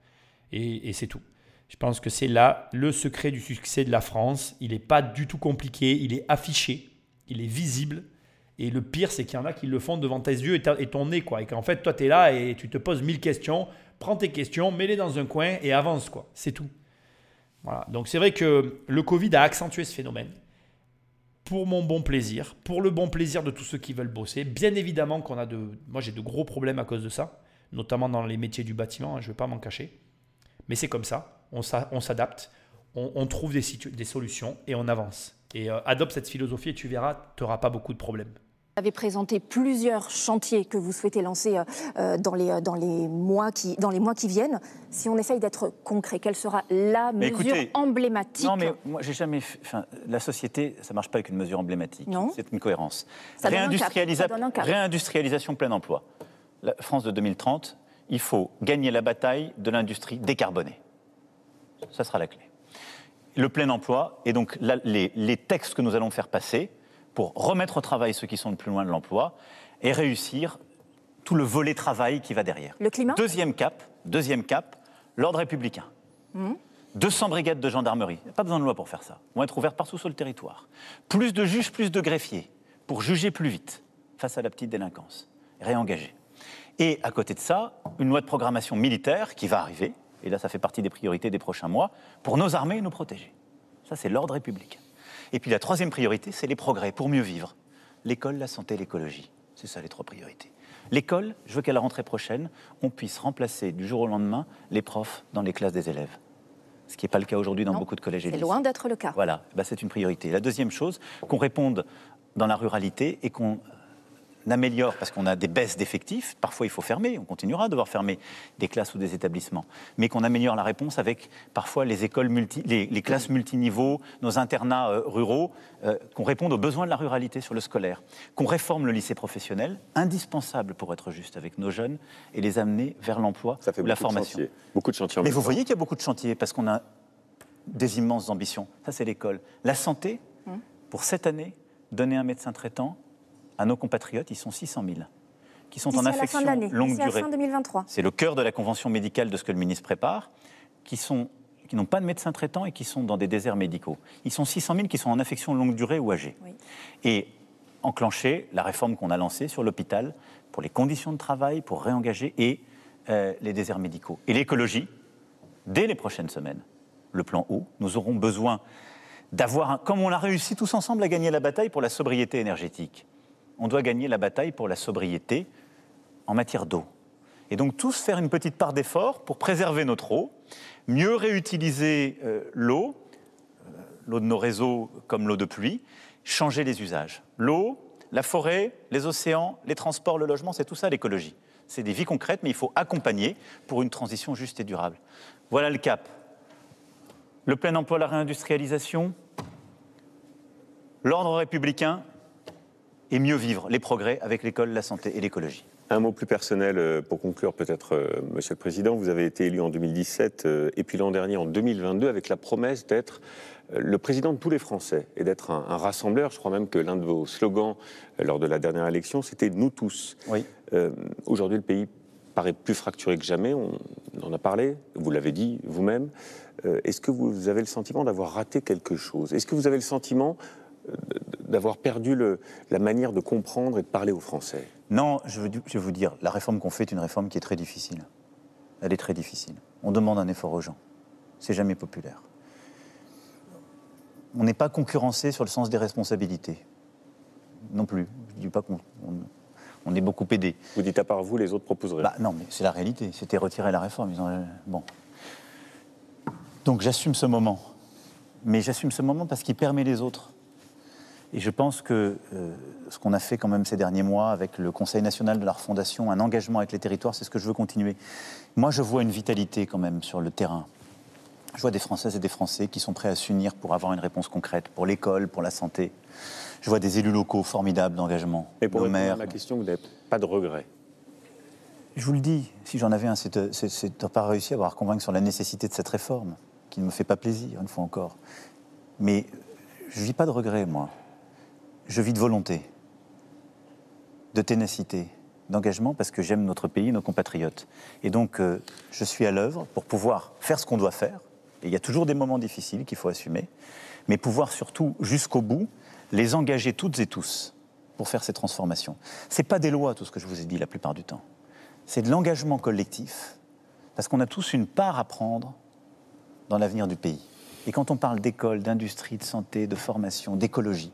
Et, c'est tout. Je pense que c'est là le secret du succès de la France. Il n'est pas du tout compliqué, il est affiché, il est visible. Et le pire, c'est qu'il y en a qui le font devant tes yeux et ton nez. Quoi. Et qu'en fait, toi, tu es là et tu te poses mille questions. Prends tes questions, mets-les dans un coin et avance. quoi. C'est tout. Voilà. Donc c'est vrai que le Covid a accentué ce phénomène pour mon bon plaisir, pour le bon plaisir de tous ceux qui veulent bosser. Bien évidemment qu'on a de... Moi, j'ai de gros problèmes à cause de ça, notamment dans les métiers du bâtiment, hein, je ne vais pas m'en cacher. Mais c'est comme ça, on s'a- on s'adapte, on, trouve des solutions et on avance. Et euh, adopte cette philosophie et tu verras, tu n'auras pas beaucoup de problèmes. Vous avez présenté plusieurs chantiers que vous souhaitez lancer euh, euh, dans, les, euh, dans, les mois qui, dans les mois qui viennent. Si on essaye d'être concret, quelle sera la Mais mesure écoutez, emblématique? Non, mais moi, j'ai jamais. fait- Enfin, la société, ça marche pas avec une mesure emblématique. Non. C'est une cohérence. Ça donne un cap, Réindustrialisa- ça donne un cap. Réindustrialisation plein emploi. La France de 2030, il faut gagner la bataille de l'industrie décarbonée. Ça sera la clé. Le plein emploi et donc la- les, les textes que nous allons faire passer pour remettre au travail ceux qui sont le plus loin de l'emploi et réussir tout le volet travail qui va derrière. Le climat? Deuxième cap, deuxième cap, l'ordre républicain. 200 brigades de gendarmerie, il n'y a pas besoin de loi pour faire ça, vont être ouvertes partout sur le territoire. Plus de juges, plus de greffiers, pour juger plus vite face à la petite délinquance, réengager. Et à côté de ça, une loi de programmation militaire qui va arriver, et là ça fait partie des priorités des prochains mois, pour nos armées et nous protéger. Ça c'est l'ordre républicain. Et puis la troisième priorité, c'est les progrès pour mieux vivre. L'école, la santé, l'écologie. C'est ça les trois priorités. L'école, je veux qu'à la rentrée prochaine, on puisse remplacer du jour au lendemain les profs dans les classes des élèves. Ce qui n'est pas le cas aujourd'hui dans Non, beaucoup de collèges et C'est loin d'être le cas. Voilà, ben, c'est une priorité. La deuxième chose, qu'on réponde dans la ruralité et qu'on améliore, parce qu'on a des baisses d'effectifs, parfois il faut fermer, on continuera à devoir fermer des classes ou des établissements, mais qu'on améliore la réponse avec parfois les écoles multi, les, classes multiniveaux, nos internats euh, ruraux, euh, qu'on réponde aux besoins de la ruralité sur le scolaire, qu'on réforme le lycée professionnel, indispensable pour être juste avec nos jeunes et les amener vers l'emploi ou la formation. beaucoup de chantiers. Mais vous voyez qu'il y a beaucoup de chantiers parce qu'on a des immenses ambitions. Ça, c'est l'école. La santé, hum. pour cette année, donner un médecin traitant à nos compatriotes, ils sont 600 000, qui sont en affection longue durée. C'est le cœur de la convention médicale de ce que le ministre prépare, qui sont qui n'ont pas de médecin traitant et qui sont dans des déserts médicaux. Ils sont 600 000 qui sont en affection longue durée ou âgés. Et enclencher la réforme qu'on a lancée sur l'hôpital pour les conditions de travail, pour réengager et euh, les déserts médicaux. Et l'écologie, dès les prochaines semaines, le plan eau, nous aurons besoin d'avoir, comme on a réussi tous ensemble à gagner la bataille pour la sobriété énergétique, on doit gagner la bataille pour la sobriété en matière d'eau. Et donc tous faire une petite part d'effort pour préserver notre eau, mieux réutiliser euh, l'eau, euh, l'eau de nos réseaux comme l'eau de pluie, changer les usages. L'eau, la forêt, les océans, les transports, le logement, c'est tout ça l'écologie. C'est des vies concrètes, mais il faut accompagner pour une transition juste et durable. Voilà le cap. Le plein emploi, la réindustrialisation, l'ordre républicain et mieux vivre les progrès avec l'école, la santé et l'écologie. Un mot plus personnel euh, pour conclure peut-être, euh, Monsieur le Président. Vous avez été élu en 2017 euh, et puis l'an dernier en 2022 avec la promesse d'être le président de tous les Français et d'être un, rassembleur. Je crois même que l'un de vos slogans lors de la dernière élection, c'était Nous tous. Oui. Aujourd'hui, le pays paraît plus fracturé que jamais. On en a parlé, vous l'avez dit vous-même. Est-ce que vous avez le sentiment d'avoir raté quelque chose? Est-ce que vous avez le sentiment d'avoir perdu le, la manière de comprendre et de parler aux Français Non, je veux, je veux vous dire, la réforme qu'on fait est une réforme qui est très difficile. Elle est très difficile. On demande un effort aux gens. C'est jamais populaire. On n'est pas concurrencé sur le sens des responsabilités. Non plus. Je dis pas qu'on on, est beaucoup aidé. Vous dites à part vous, les autres proposeraient bah, Non, mais c'est la réalité. C'était retirer la réforme. Ils ont... Bon. Donc j'assume ce moment. Mais j'assume ce moment parce qu'il permet les autres et je pense que euh, ce qu'on a fait quand même ces derniers mois avec le Conseil national de la refondation, un engagement avec les territoires, c'est ce que je veux continuer. Moi, je vois une vitalité quand même sur le terrain. Je vois des Françaises et des Français qui sont prêts à s'unir pour avoir une réponse concrète, pour l'école, pour la santé. Je vois des élus locaux formidables d'engagement. Et pour répondre à ma question, vous n'avez pas de regrets? Je vous le dis, si j'en avais un, c'est de pas réussi à avoir convaincre sur la nécessité de cette réforme, qui ne me fait pas plaisir, une fois encore. Mais je ne vis pas de regrets, moi je vis de volonté, de ténacité, d'engagement parce que j'aime notre pays, nos compatriotes. Et donc, euh, je suis à l'œuvre pour pouvoir faire ce qu'on doit faire. Et il y a toujours des moments difficiles qu'il faut assumer, mais pouvoir surtout, jusqu'au bout, les engager toutes et tous pour faire ces transformations. Ce n'est pas des lois, tout ce que je vous ai dit la plupart du temps. C'est de l'engagement collectif, parce qu'on a tous une part à prendre dans l'avenir du pays. Et quand on parle d'école, d'industrie, de santé, de formation, d'écologie,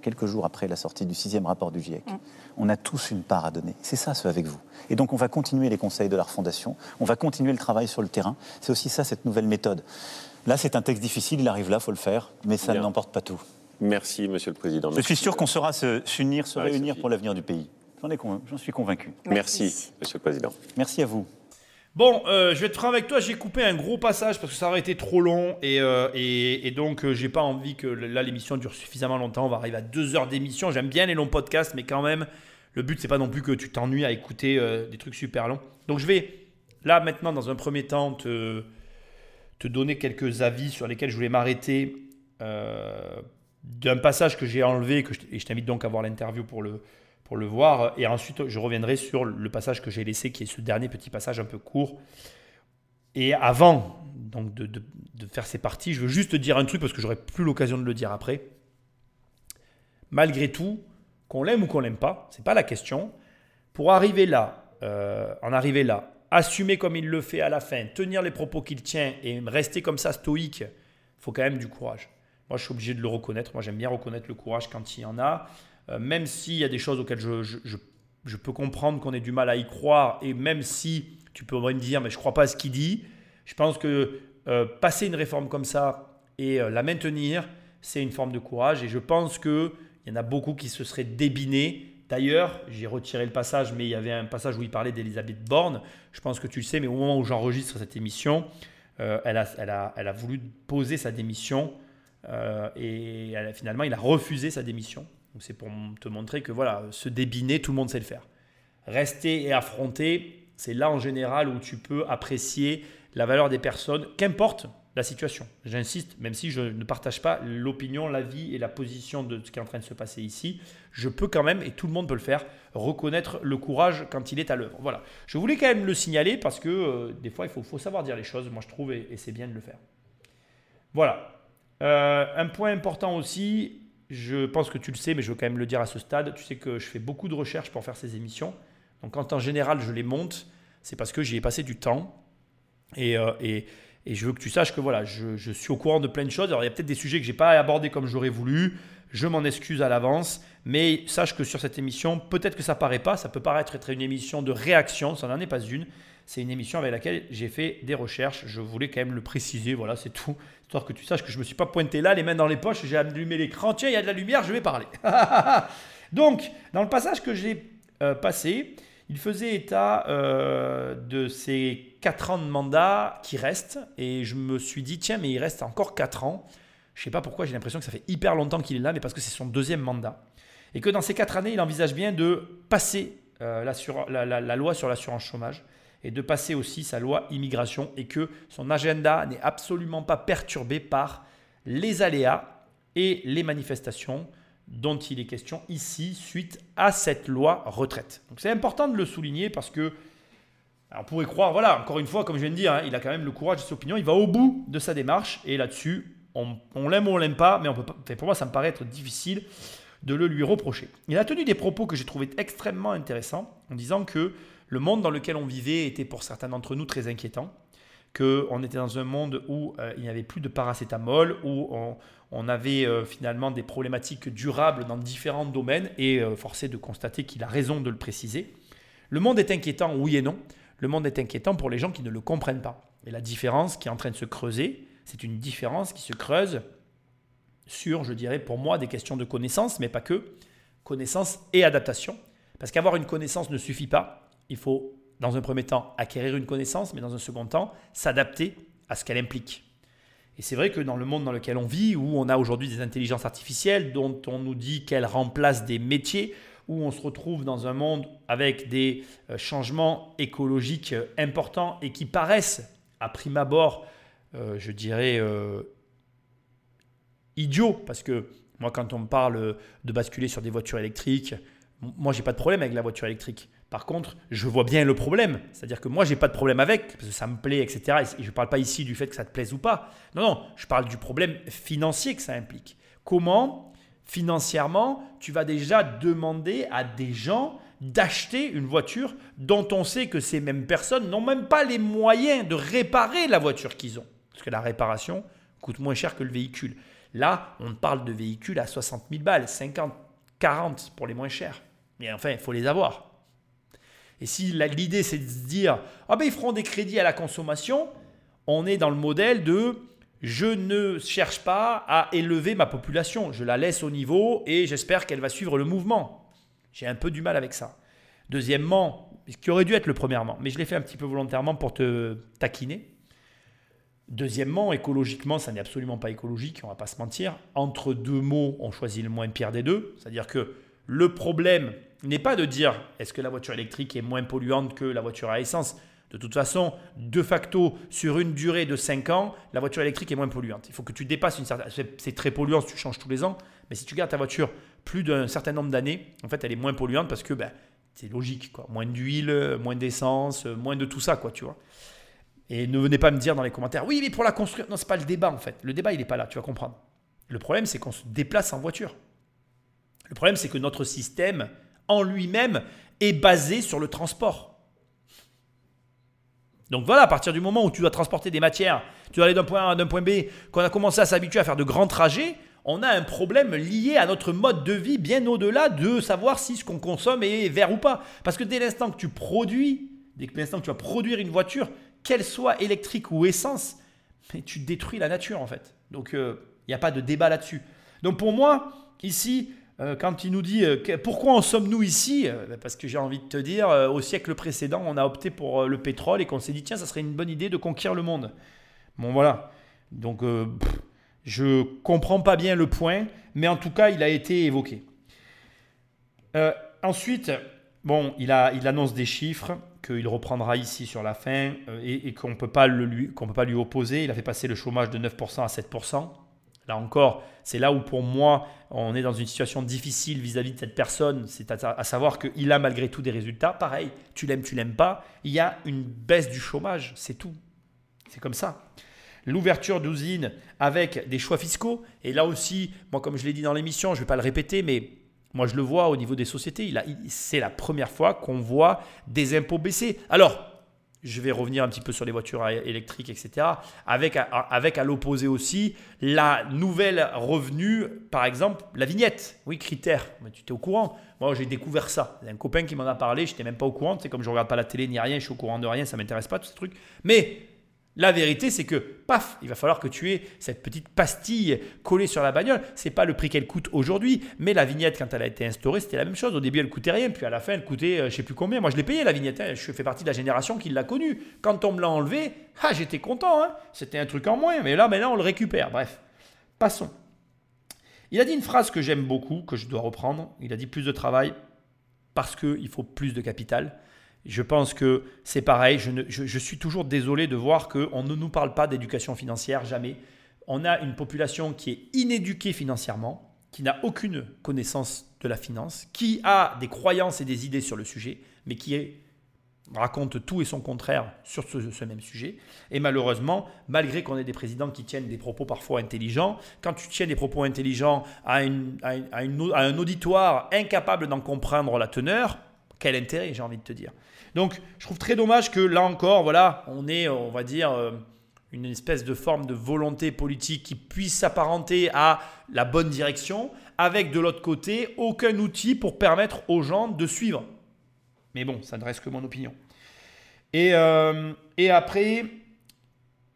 quelques jours après la sortie du sixième rapport du GIEC. Mm. On a tous une part à donner. C'est ça, ce avec vous. Et donc, on va continuer les conseils de la refondation, on va continuer le travail sur le terrain. C'est aussi ça, cette nouvelle méthode. Là, c'est un texte difficile, il arrive là, il faut le faire, mais ça n'emporte pas tout. Merci, Monsieur le Président. Je suis sûr qu'on saura s'unir, se, réunir pour l'avenir du pays. J'en suis convaincu. Merci, Monsieur le Président. Merci à vous. Bon, euh, je vais être franc avec toi, j'ai coupé un gros passage parce que ça aurait été trop long et, euh, et, donc euh, j'ai pas envie que là l'émission dure suffisamment longtemps. On va arriver à deux heures d'émission. J'aime bien les longs podcasts, mais quand même, le but c'est pas non plus que tu t'ennuies à écouter des trucs super longs. Donc je vais là maintenant, dans un premier temps, te, donner quelques avis sur lesquels je voulais m'arrêter d'un passage que j'ai enlevé que et je t'invite donc à voir l'interview pour le, pour le voir. Et ensuite, je reviendrai sur le passage que j'ai laissé, qui est ce dernier petit passage un peu court. Et avant donc de, faire ces parties, je veux juste dire un truc parce que j'aurai plus l'occasion de le dire après. Malgré tout, qu'on l'aime ou qu'on l'aime pas, c'est pas la question. Pour arriver là, euh, en arriver là, assumer comme il le fait à la fin, tenir les propos qu'il tient et rester comme ça stoïque, faut quand même du courage. Moi, je suis obligé de le reconnaître. Moi, j'aime bien reconnaître le courage quand il y en a. Euh, même s'il y a des choses auxquelles je, peux comprendre qu'on ait du mal à y croire, et même si tu peux me dire, mais je ne crois pas à ce qu'il dit, je pense que euh, passer une réforme comme ça et euh, la maintenir, c'est une forme de courage. Et je pense qu'il y en a beaucoup qui se seraient débinés D'ailleurs, j'ai retiré le passage, mais il y avait un passage où il parlait d'Elisabeth Borne. Je pense que tu le sais, mais au moment où j'enregistre cette émission, elle, a, voulu poser sa démission et finalement, il a refusé sa démission. C'est pour te montrer que voilà, se débiner, tout le monde sait le faire. Rester et affronter, c'est là en général où tu peux apprécier la valeur des personnes, qu'importe la situation. J'insiste, même si je ne partage pas l'opinion, l'avis et la position de ce qui est en train de se passer ici, je peux quand même, et tout le monde peut le faire, reconnaître le courage quand il est à l'œuvre. Voilà. Je voulais quand même le signaler parce que euh, des fois, il faut, savoir dire les choses, moi je trouve, et, c'est bien de le faire. Voilà. Euh, un point important aussi, je pense que tu le sais, mais je veux quand même le dire à ce stade, tu sais que je fais beaucoup de recherches pour faire ces émissions. Donc quand en général je les monte, c'est parce que j'y ai passé du temps. Et, euh, et je veux que tu saches que voilà, je, suis au courant de plein de choses. Alors il y a peut-être des sujets que je n'ai pas abordés comme j'aurais voulu. Je m'en excuse à l'avance. Mais sache que sur cette émission, peut-être que ça paraît pas. Ça peut paraître être une émission de réaction. Ça n'en est pas une. C'est une émission avec laquelle j'ai fait des recherches. Je voulais quand même le préciser. Voilà, c'est tout. Histoire que tu saches que je ne me suis pas pointé là, les mains dans les poches. J'ai allumé l'écran. Tiens, il y a de la lumière, je vais parler. Donc, dans le passage que j'ai euh, passé, il faisait état euh, de ces 4 ans de mandat qui restent. Et je me suis dit, tiens, mais il reste encore 4 ans. Je ne sais pas pourquoi, j'ai l'impression que ça fait hyper longtemps qu'il est là, mais parce que c'est son deuxième mandat. Et que dans ces 4 années, il envisage bien de passer euh, la, la, loi sur l'assurance chômage et de passer aussi sa loi immigration et que son agenda n'est absolument pas perturbé par les aléas et les manifestations dont il est question ici suite à cette loi retraite. Donc c'est important de le souligner parce que on pourrait croire, voilà, encore une fois, comme je viens de dire, hein, il a quand même le courage de ses opinions, il va au bout de sa démarche et là-dessus, on, l'aime ou on l'aime pas, mais on peut pas, pour moi, ça me paraît être difficile de le lui reprocher. Il a tenu des propos que j'ai trouvé extrêmement intéressants en disant que le monde dans lequel on vivait était pour certains d'entre nous très inquiétant, qu'on était dans un monde où euh, il n'y avait plus de paracétamol, où on, avait euh, finalement des problématiques durables dans différents domaines et euh, forcé de constater qu'il a raison de le préciser. Le monde est inquiétant, oui et non. Le monde est inquiétant pour les gens qui ne le comprennent pas. Et la différence qui est en train de se creuser, c'est une différence qui se creuse sur, je dirais, pour moi, des questions de connaissance, mais pas que, connaissance et adaptation. Parce qu'avoir une connaissance ne suffit pas. Il faut, dans un premier temps, acquérir une connaissance, mais dans un second temps, s'adapter à ce qu'elle implique. Et c'est vrai que dans le monde dans lequel on vit, où on a aujourd'hui des intelligences artificielles dont on nous dit qu'elles remplacent des métiers, où on se retrouve dans un monde avec des euh, changements écologiques euh, importants et qui paraissent, à prime abord, euh, je dirais, idiots, parce que moi, quand on me parle de basculer sur des voitures électriques, moi, j'ai pas de problème avec la voiture électrique. Par contre, je vois bien le problème. C'est-à-dire que moi, j'ai pas de problème avec, parce que ça me plaît, etc. Et je ne parle pas ici du fait que ça te plaise ou pas. Non, non, je parle du problème financier que ça implique. Comment, financièrement, tu vas déjà demander à des gens d'acheter une voiture dont on sait que ces mêmes personnes n'ont même pas les moyens de réparer la voiture qu'ils ont. Parce que la réparation coûte moins cher que le véhicule. Là, on parle de véhicules à 60 000 balles, 50, 40 pour les moins chers. Mais enfin, il faut les avoir. Et si l'idée c'est de se dire, ah ben ils feront des crédits à la consommation, on est dans le modèle de je ne cherche pas à élever ma population, je la laisse au niveau et j'espère qu'elle va suivre le mouvement. J'ai un peu du mal avec ça. Deuxièmement, ce qui aurait dû être le premièrement, mais je l'ai fait un petit peu volontairement pour te taquiner. Deuxièmement, écologiquement, ça n'est absolument pas écologique, on va pas se mentir. Entre deux mots, on choisit le moins pire des deux. C'est-à-dire que le problème, n'est pas de dire est-ce que la voiture électrique est moins polluante que la voiture à essence? De toute façon, de facto, sur une durée de 5 ans, la voiture électrique est moins polluante. Il faut que tu dépasses une certaine... C'est très polluant si tu changes tous les ans, mais si tu gardes ta voiture plus d'un certain nombre d'années, en fait, elle est moins polluante parce que ben, c'est logique. Quoi. Moins d'huile, moins d'essence, moins de tout ça, quoi, tu vois. Et ne venez pas me dire dans les commentaires, oui, mais pour la construire. Non, c'est pas le débat, en fait. Le débat, il n'est pas là, tu vas comprendre. Le problème, c'est qu'on se déplace en voiture. Le problème, c'est que notre système en lui-même est basé sur le transport. Donc voilà, à partir du moment où tu dois transporter des matières, tu dois aller d'un point A à d'un point B, qu'on a commencé à s'habituer à faire de grands trajets, on a un problème lié à notre mode de vie bien au-delà de savoir si ce qu'on consomme est vert ou pas. Parce que dès l'instant que tu produis, dès l'instant que tu vas produire une voiture, qu'elle soit électrique ou essence, tu détruis la nature en fait. Donc il euh, n'y a pas de débat là-dessus. Donc pour moi, ici, quand il nous dit euh, pourquoi en sommes-nous ici Euh, ben, Parce que j'ai envie de te dire, euh, au siècle précédent, on a opté pour euh, le pétrole et qu'on s'est dit, tiens, ça serait une bonne idée de conquérir le monde. Bon, voilà. Donc, euh, pff, je comprends pas bien le point, mais en tout cas, il a été évoqué. Euh, ensuite, bon, il, a, il annonce des chiffres qu'il reprendra ici sur la fin euh, et, qu'on peut le lui, qu'on peut pas lui opposer. Il a fait passer le chômage de 9% à 7%. Là encore, c'est là où pour moi, on est dans une situation difficile vis-à-vis de cette personne. C'est à, savoir qu'il a malgré tout des résultats. Pareil, tu l'aimes, tu l'aimes pas. Il y a une baisse du chômage, c'est tout. C'est comme ça. L'ouverture d'usines avec des choix fiscaux. Et là aussi, moi, comme je l'ai dit dans l'émission, je ne vais pas le répéter, mais moi, je le vois au niveau des sociétés. C'est la première fois qu'on voit des impôts baisser. Alors, je vais revenir un petit peu sur les voitures électriques, etc. Avec, avec à l'opposé aussi la nouvelle revenu, par exemple, la vignette. Oui, critère. Mais tu étais au courant. Moi, j'ai découvert ça. Il y a un copain qui m'en a parlé. Je n'étais même pas au courant. C'est comme je regarde pas la télé ni rien. Je suis au courant de rien. Ça m'intéresse pas, tous ces trucs. Mais la vérité, c'est que, paf, il va falloir que tu aies cette petite pastille collée sur la bagnole. C'est pas le prix qu'elle coûte aujourd'hui, mais la vignette, quand elle a été instaurée, c'était la même chose. Au début, elle coûtait rien, puis à la fin, elle coûtait, euh, je sais plus combien. Moi, je l'ai payé la vignette. hein. Je fais partie de la génération qui l'a connue. Quand on me l'a enlevé, ah, j'étais content. hein. C'était un truc en moins, mais là, on le récupère. Bref, passons. Il a dit une phrase que j'aime beaucoup, que je dois reprendre. Il a dit plus de travail parce qu'il faut plus de capital. Je pense que c'est pareil. Je, suis toujours désolé de voir qu'on ne nous parle pas d'éducation financière, jamais. On a une population qui est inéduquée financièrement, qui n'a aucune connaissance de la finance, qui a des croyances et des idées sur le sujet, mais qui raconte tout et son contraire sur ce, même sujet. Et malheureusement, malgré qu'on ait des présidents qui tiennent des propos parfois intelligents, quand tu tiens des propos intelligents à un auditoire incapable d'en comprendre la teneur, quel intérêt, j'ai envie de te dire. Donc, je trouve très dommage que là encore, voilà, on est, on va dire, euh, une espèce de forme de volonté politique qui puisse s'apparenter à la bonne direction, avec de l'autre côté aucun outil pour permettre aux gens de suivre. Mais bon, ça ne reste que mon opinion. Et, euh, et après,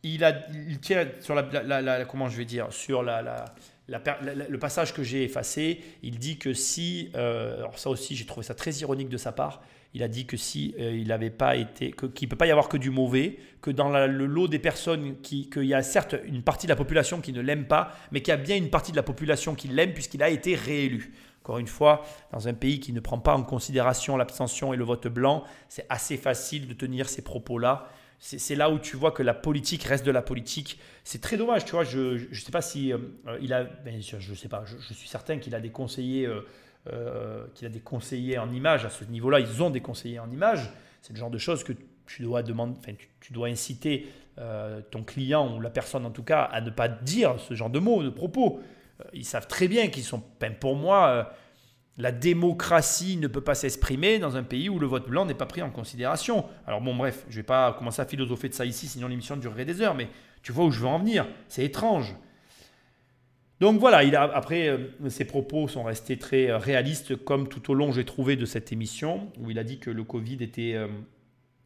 il, a, il tient sur la- la- comment je vais dire, sur la, le passage que j'ai effacé. Il dit que si, euh, alors ça aussi, j'ai trouvé ça très ironique de sa part. Il a dit que si euh, il n'avait pas été, qu'il ne peut pas y avoir que du mauvais, que dans le lot des personnes, qui- qu'il y a certes une partie de la population qui ne l'aime pas, mais qu'il y a bien une partie de la population qui l'aime puisqu'il a été réélu. Encore une fois, dans un pays qui ne prend pas en considération l'abstention et le vote blanc, c'est assez facile de tenir ces propos-là. C'est là où tu vois que la politique reste de la politique. C'est très dommage, tu vois. Je ne sais pas si euh, euh, il a, ben, je, je sais pas. Je, suis certain qu'il a des conseillers, euh, qu'il a des conseillers en images à ce niveau-là. Ils ont des conseillers en images. C'est le genre de choses que tu dois demander, enfin, tu, dois inciter ton client ou la personne en tout cas à ne pas dire ce genre de mots, de propos. Ils savent très bien qu'ils sont, ben, pour moi. La démocratie ne peut pas s'exprimer dans un pays où le vote blanc n'est pas pris en considération. Alors bon, bref, je ne vais pas commencer à philosopher de ça ici, sinon l'émission durerait des heures, mais tu vois où je veux en venir. C'est étrange. Donc voilà, il a, après, euh, ses propos sont restés très euh, réalistes, comme tout au long j'ai trouvé de cette émission, où il a dit que le Covid était, euh,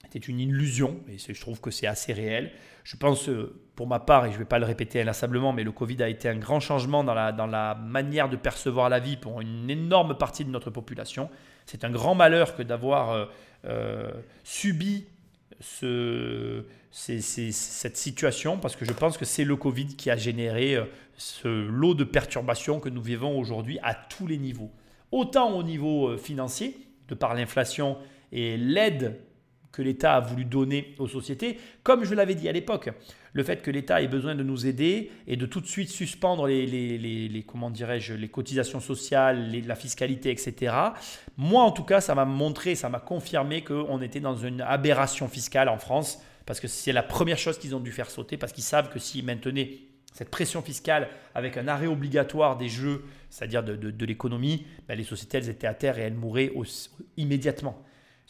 était une illusion, et je trouve que c'est assez réel. Je pense, pour ma part, et je ne vais pas le répéter inlassablement, mais le Covid a été un grand changement dans la, manière de percevoir la vie pour une énorme partie de notre population. C'est un grand malheur que d'avoir euh, euh, subi cette situation, parce que je pense que c'est le Covid qui a généré euh, ce lot de perturbations que nous vivons aujourd'hui à tous les niveaux. Autant au niveau financier, de par l'inflation et l'aide que l'État a voulu donner aux sociétés, comme je l'avais dit à l'époque, le fait que l'État ait besoin de nous aider et de tout de suite suspendre les, les, les- comment dirais-je, les cotisations sociales, les- la fiscalité, etc. Moi, en tout cas, ça m'a montré, ça m'a confirmé qu'on était dans une aberration fiscale en France, parce que c'est la première chose qu'ils ont dû faire sauter, parce qu'ils savent que s'ils maintenaient cette pression fiscale avec un arrêt obligatoire des jeux, c'est-à-dire de, l'économie, ben, les sociétés, elles étaient à terre et elles mouraient immédiatement.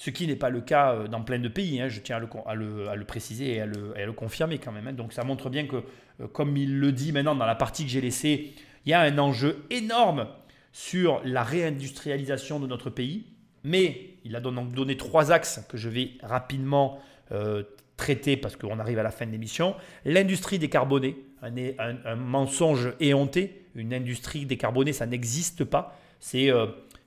Ce qui n'est pas le cas euh, dans plein de pays, hein, je tiens à le, préciser et à le, confirmer quand même. hein. Donc ça montre bien que, euh, comme il le dit maintenant dans la partie que j'ai laissée, il y a un enjeu énorme sur la réindustrialisation de notre pays. Mais il a donc donné trois axes que je vais rapidement euh, traiter parce qu'on arrive à la fin de l'émission. L'industrie décarbonée, un, mensonge éhonté. Une industrie décarbonée, ça n'existe pas. C'est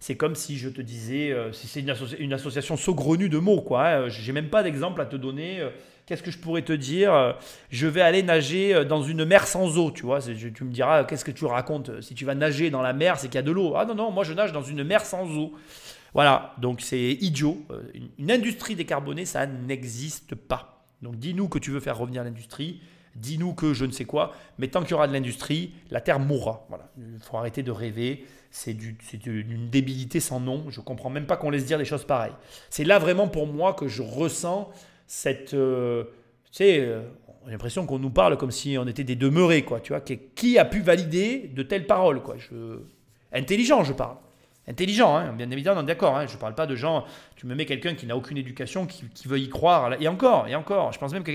c'est comme si je te disais, euh, c'est une, associ- une association saugrenue de mots, quoi. hein. J'ai même pas d'exemple à te donner. euh, Qu'est-ce que je pourrais te dire Euh, Je vais aller nager dans une mer sans eau, tu vois. Tu me diras, qu'est-ce que tu racontes Si tu vas nager dans la mer, c'est qu'il y a de l'eau. Ah non, non, moi je nage dans une mer sans eau. Voilà, donc c'est idiot. Une industrie décarbonée, ça n'existe pas. Donc dis-nous que tu veux faire revenir l'industrie, dis-nous que je ne sais quoi, mais tant qu'il y aura de l'industrie, la Terre mourra. Voilà, il faut arrêter de rêver. C'est du- c'est d'une débilité sans nom. Je comprends même pas qu'on laisse dire des choses pareilles. C'est là vraiment pour moi que je ressens cette, euh, tu sais, euh, l'impression qu'on nous parle comme si on était des demeurés, quoi. Tu vois, qui, qui a pu valider de telles paroles, quoi. Je, intelligent, je parle. Intelligent, hein, bien évidemment, d'accord. Hein, je ne parle pas de gens. Tu me mets quelqu'un qui n'a aucune éducation, qui, veut y croire. Et encore, et encore. Je pense même que,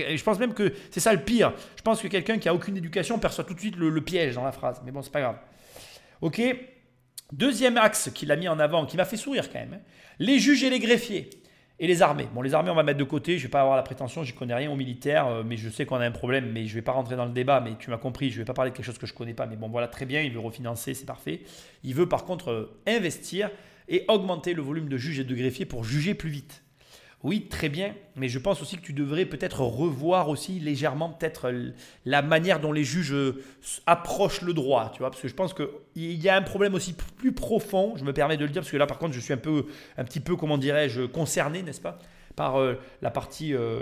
que c'est ça le pire. Je pense que quelqu'un qui a aucune éducation perçoit tout de suite le, le piège dans la phrase. Mais bon, c'est pas grave. Ok. Deuxième axe qu'il a mis en avant, qui m'a fait sourire quand même. hein. Les juges et les greffiers. Et les armées. Bon, les armées, on va mettre de côté. Je vais pas avoir la prétention, j'y connais rien au militaire, euh, mais je sais qu'on a un problème. Mais je vais pas rentrer dans le débat. Mais tu m'as compris, je vais pas parler de quelque chose que je connais pas. Mais bon, voilà, très bien. Il veut refinancer, c'est parfait. Il veut par contre euh, investir et augmenter le volume de juges et de greffiers pour juger plus vite. Oui, très bien, mais je pense aussi que tu devrais peut-être revoir aussi légèrement peut-être la manière dont les juges euh, approchent le droit, tu vois, parce que je pense qu'il y a un problème aussi plus profond, je me permets de le dire, parce que là par contre je suis un peu, un petit peu, comment dirais-je, concerné, n'est-ce pas, par euh, la partie euh,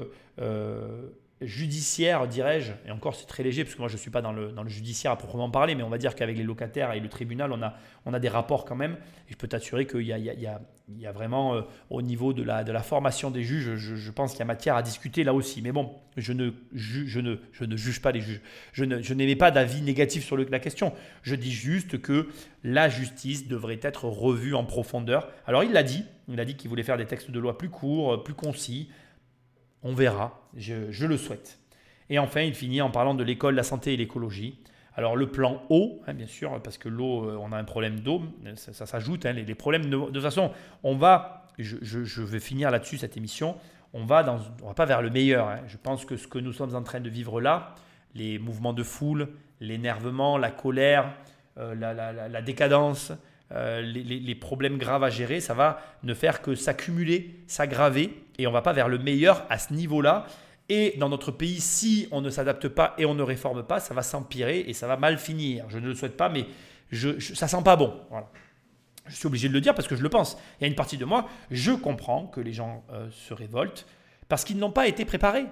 judiciaire, dirais-je, et encore c'est très léger, parce que moi je ne suis pas dans le, dans le judiciaire à proprement parler, mais on va dire qu'avec les locataires et le tribunal, on a, on a des rapports quand même, et je peux t'assurer qu'il y a- il y a vraiment, euh, au niveau de la, de la formation des juges, je, pense qu'il y a matière à discuter là aussi. Mais bon, je ne, je ne, je ne juge pas les juges. Je n'émets pas d'avis négatif sur la question. Je dis juste que la justice devrait être revue en profondeur. Alors il l'a dit, il a dit qu'il voulait faire des textes de loi plus courts, euh, plus concis. On verra, je, je le souhaite. Et enfin, il finit en parlant de l'école, la santé et l'écologie. Alors le plan eau, hein, bien sûr, parce que l'eau, euh, on a un problème d'eau, ça, ça s'ajoute, hein, les, problèmes de, toute façon, on va, je, vais finir là-dessus cette émission, on va dans, on va pas vers le meilleur. hein. Je pense que ce que nous sommes en train de vivre là, les mouvements de foule, l'énervement, la colère, euh, la, décadence, euh, les, les- les problèmes graves à gérer, ça va ne faire que s'accumuler, s'aggraver, et on va pas vers le meilleur à ce niveau-là. Et dans notre pays, si on ne s'adapte pas et on ne réforme pas, ça va s'empirer et ça va mal finir. Je ne le souhaite pas, mais je, je- ça sent pas bon. Je suis obligé de le dire parce que je le pense. Il y a une partie de moi, je comprends que les gens euh, se révoltent parce qu'ils n'ont pas été préparés.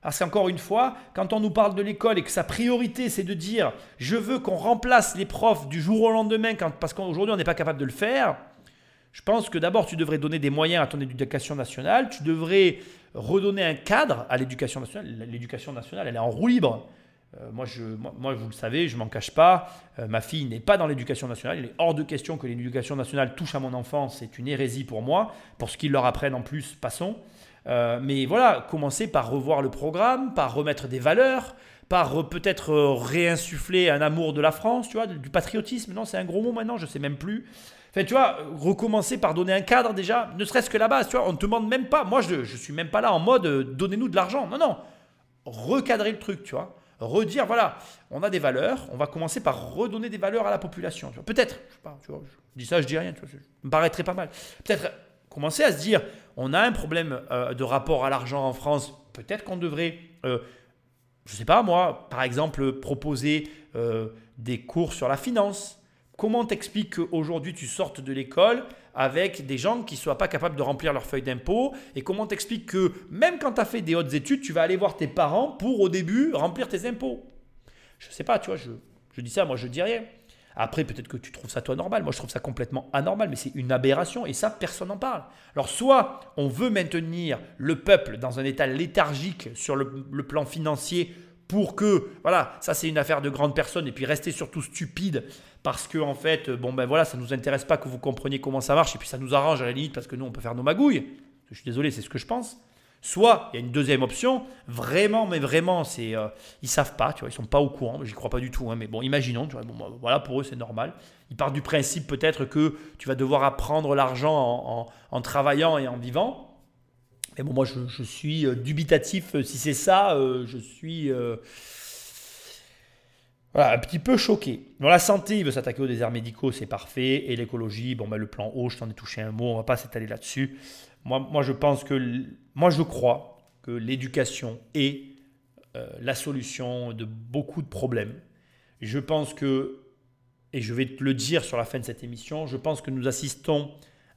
Parce qu'encore une fois, quand on nous parle de l'école et que sa priorité c'est de dire je veux qu'on remplace les profs du jour au lendemain parce qu'aujourd'hui on n'est pas capable de le faire, je pense que d'abord tu devrais donner des moyens à ton éducation nationale, tu devrais redonner un cadre à l'éducation nationale. L'éducation nationale, elle est en roue libre. Euh, moi, je, moi, vous le savez, je m'en cache pas. Euh, ma fille n'est pas dans l'éducation nationale. Il est hors de question que l'éducation nationale touche à mon enfant. C'est une hérésie pour moi. Pour ce qu'ils leur apprennent en plus, passons. Euh, mais voilà, commencer par revoir le programme, par remettre des valeurs, par peut-être réinsuffler un amour de la France, tu vois, du patriotisme. Non, c'est un gros mot maintenant, je sais même plus. Enfin, tu vois, recommencer par donner un cadre déjà, ne serait-ce que la base, tu vois, on ne te demande même pas. Moi, je ne suis même pas là en mode euh, donnez-nous de l'argent. Non, non. Recadrer le truc, tu vois. Redire, voilà, on a des valeurs, on va commencer par redonner des valeurs à la population. Peut-être, je sais pas, tu vois, je dis ça, je dis rien, tu vois, ça me paraîtrait pas mal. Peut-être commencer à se dire, on a un problème euh, de rapport à l'argent en France, peut-être qu'on devrait, euh, je sais pas moi, par exemple, proposer euh, des cours sur la finance. Comment t'expliques qu'aujourd'hui tu sortes de l'école avec des gens qui ne soient pas capables de remplir leur feuille d'impôt? Et comment t'expliques que même quand tu as fait des hautes études, tu vas aller voir tes parents pour au début remplir tes impôts? Je sais pas, tu vois, je, je dis ça, moi je dis rien. Après, peut-être que tu trouves ça toi normal. Moi, je trouve ça complètement anormal, mais c'est une aberration et ça, personne n'en parle. Alors, soit on veut maintenir le peuple dans un état léthargique sur le, le plan financier pour que, voilà, ça c'est une affaire de grandes personnes et puis rester surtout stupide parce que, en fait, bon ben voilà, ça nous intéresse pas que vous compreniez comment ça marche et puis ça nous arrange à la limite parce que nous, on peut faire nos magouilles. Je suis désolé, c'est ce que je pense. Soit il y a une deuxième option, vraiment, mais vraiment, c'est euh, ils savent pas, tu vois, ils sont pas au courant, j'y crois pas du tout, hein, mais bon, imaginons, tu vois, bon, bah, voilà, pour eux c'est normal. Ils partent du principe peut-être que tu vas devoir apprendre l'argent en, travaillant et en vivant. Mais bon, moi je, suis euh, dubitatif, euh, si c'est ça, euh, je suis. euh, Voilà, un petit peu choqué. Dans la santé, il veut s'attaquer aux déserts médicaux, c'est parfait. Et l'écologie, bon, ben, le plan haut, je t'en ai touché un mot, on va pas s'étaler là-dessus. Moi, moi, je pense que, moi, je crois que l'éducation est euh, la solution de beaucoup de problèmes. Je pense que, et je vais te le dire sur la fin de cette émission, je pense que nous assistons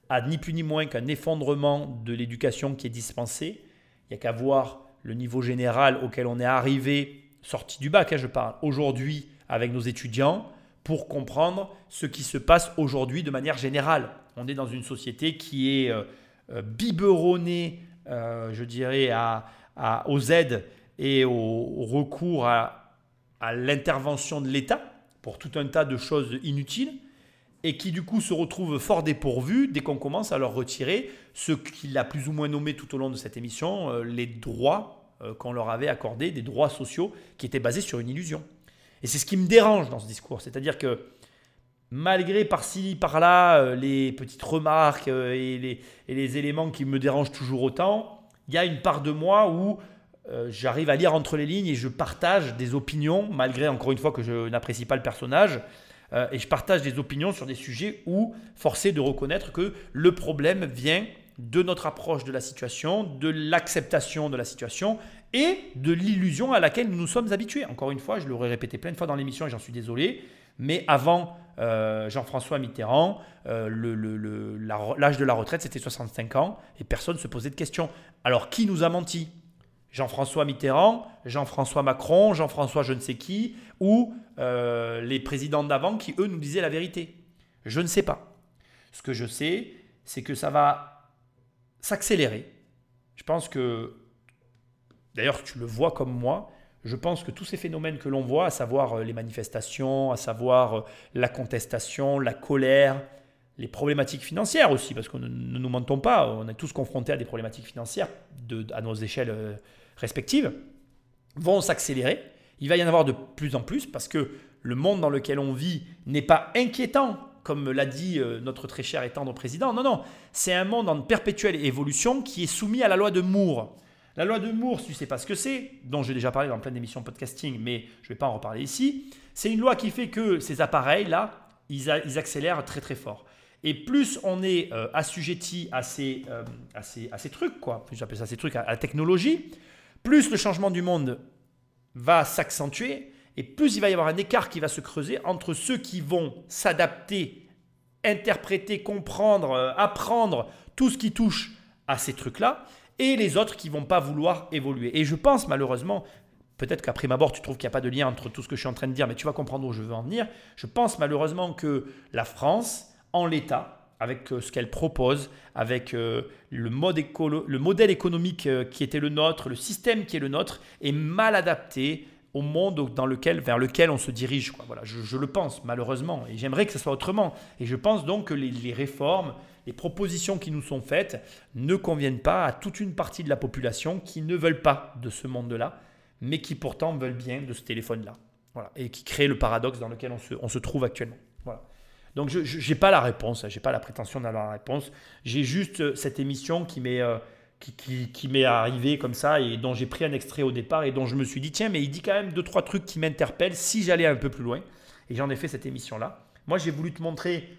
à ni plus ni moins qu'un effondrement de l'éducation qui est dispensée. Il n'y a qu'à voir le niveau général auquel on est arrivé sorti du bac, hein, je parle, aujourd'hui avec nos étudiants, pour comprendre ce qui se passe aujourd'hui de manière générale. On est dans une société qui est euh, euh, biberonnée, euh, je dirais, à, aux aides et au, recours à, à l'intervention de l'État pour tout un tas de choses inutiles et qui du coup se retrouve fort dépourvus dès qu'on commence à leur retirer ce qu'il a plus ou moins nommé tout au long de cette émission, les droits qu'on leur avait accordé des droits sociaux qui étaient basés sur une illusion. Et c'est ce qui me dérange dans ce discours. C'est-à-dire que malgré par-ci, par-là, euh, les petites remarques euh, et les, éléments qui me dérangent toujours autant, il y a une part de moi où j'arrive à lire entre les lignes et je partage des opinions, malgré encore une fois que je n'apprécie pas le personnage. et je partage des opinions sur des sujets où forcé de reconnaître que le problème vient de notre approche de la situation, de l'acceptation de la situation et de l'illusion à laquelle nous nous sommes habitués. Encore une fois, je l'aurais répété plein de fois dans l'émission et j'en suis désolé, mais avant euh, Jean-François Mitterrand, euh, l'âge de la retraite c'était 65 ans et personne ne se posait de questions. Alors qui nous a menti? Jean-François Mitterrand, Jean-François Macron, Jean-François je ne sais qui, ou euh, les présidents d'avant qui, eux, nous disaient la vérité? Je ne sais pas. Ce que je sais, c'est que ça va s'accélérer. Je pense que, d'ailleurs tu le vois comme moi, je pense que tous ces phénomènes que l'on voit, à savoir euh, les manifestations, à savoir euh, la contestation, la colère, les problématiques financières aussi, parce que ne, nous mentons pas, on est tous confrontés à des problématiques financières de, à nos échelles euh, respectives, vont s'accélérer. Il va y en avoir de plus en plus parce que le monde dans lequel on vit n'est pas inquiétant comme l'a dit euh, notre très cher et tendre président. Non, non, c'est un monde en perpétuelle évolution qui est soumis à la loi de Moore. La loi de Moore, si tu ne sais pas ce que c'est, dont j'ai déjà parlé dans plein d'émissions podcasting, mais je ne vais pas en reparler ici, c'est une loi qui fait que ces appareils-là, ils, accélèrent très très fort. Et plus on est euh, assujetti euh, à ces, trucs, quoi, j'appelle ça ces trucs, à la technologie, plus le changement du monde va s'accentuer, et plus il va y avoir un écart qui va se creuser entre ceux qui vont s'adapter, interpréter, comprendre, euh, apprendre tout ce qui touche à ces trucs-là, et les autres qui vont pas vouloir évoluer. Et je pense malheureusement, peut-être qu'après ma mort tu trouves qu'il n'y a pas de lien entre tout ce que je suis en train de dire, mais tu vas comprendre où je veux en venir. Je pense malheureusement que la France, en l'état, avec euh, ce qu'elle propose, avec euh, le, mode le modèle économique qui était le nôtre, le système qui est le nôtre, est mal adapté au monde dans lequel, vers lequel on se dirige. Voilà, je, le pense, malheureusement, et j'aimerais que ce soit autrement. Et je pense donc que les, réformes, les propositions qui nous sont faites ne conviennent pas à toute une partie de la population qui ne veulent pas de ce monde-là, mais qui pourtant veulent bien de ce téléphone-là. Voilà, et qui crée le paradoxe dans lequel on se, on se trouve actuellement. Voilà. Donc je n'ai pas la réponse, je n'ai pas la prétention d'avoir la réponse. J'ai juste euh, cette émission qui m'est... Euh, qui, m'est arrivé comme ça et dont j'ai pris un extrait au départ et dont je me suis dit, tiens, mais il dit quand même deux, trois trucs qui m'interpellent si j'allais un peu plus loin. Et j'en ai fait cette émission-là. Moi, j'ai voulu te montrer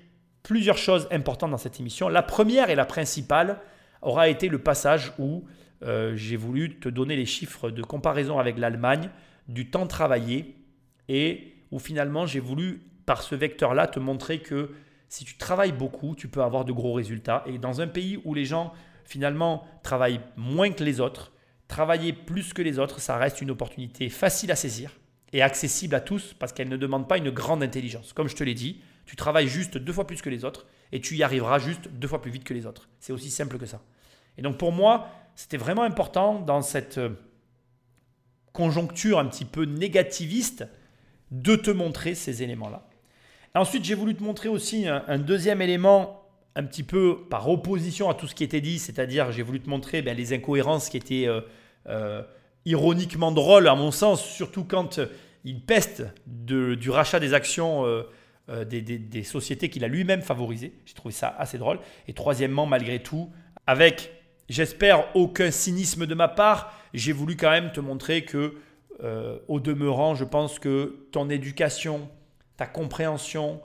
plusieurs choses importantes dans cette émission. La première et la principale aura été le passage où euh, j'ai voulu te donner les chiffres de comparaison avec l'Allemagne du temps travaillé et où finalement j'ai voulu, par ce vecteur-là, te montrer que si tu travailles beaucoup, tu peux avoir de gros résultats. Et dans un pays où les gens finalement travailler moins que les autres, travailler plus que les autres, ça reste une opportunité facile à saisir et accessible à tous parce qu'elle ne demande pas une grande intelligence. Comme je te l'ai dit, tu travailles juste deux fois plus que les autres et tu y arriveras juste deux fois plus vite que les autres. C'est aussi simple que ça. Et donc pour moi, c'était vraiment important dans cette euh, conjoncture un petit peu négativiste de te montrer ces éléments-là. Ensuite, j'ai voulu te montrer aussi un deuxième élément un petit peu par opposition à tout ce qui était dit, c'est-à-dire j'ai voulu te montrer ben, les incohérences qui étaient euh, euh, ironiquement drôles à mon sens, surtout quand euh, il peste du rachat des actions des, sociétés qu'il a lui-même favorisées. J'ai trouvé ça assez drôle. Et troisièmement, malgré tout, avec, j'espère, aucun cynisme de ma part, j'ai voulu quand même te montrer que au demeurant, je pense que ton éducation, ta compréhension,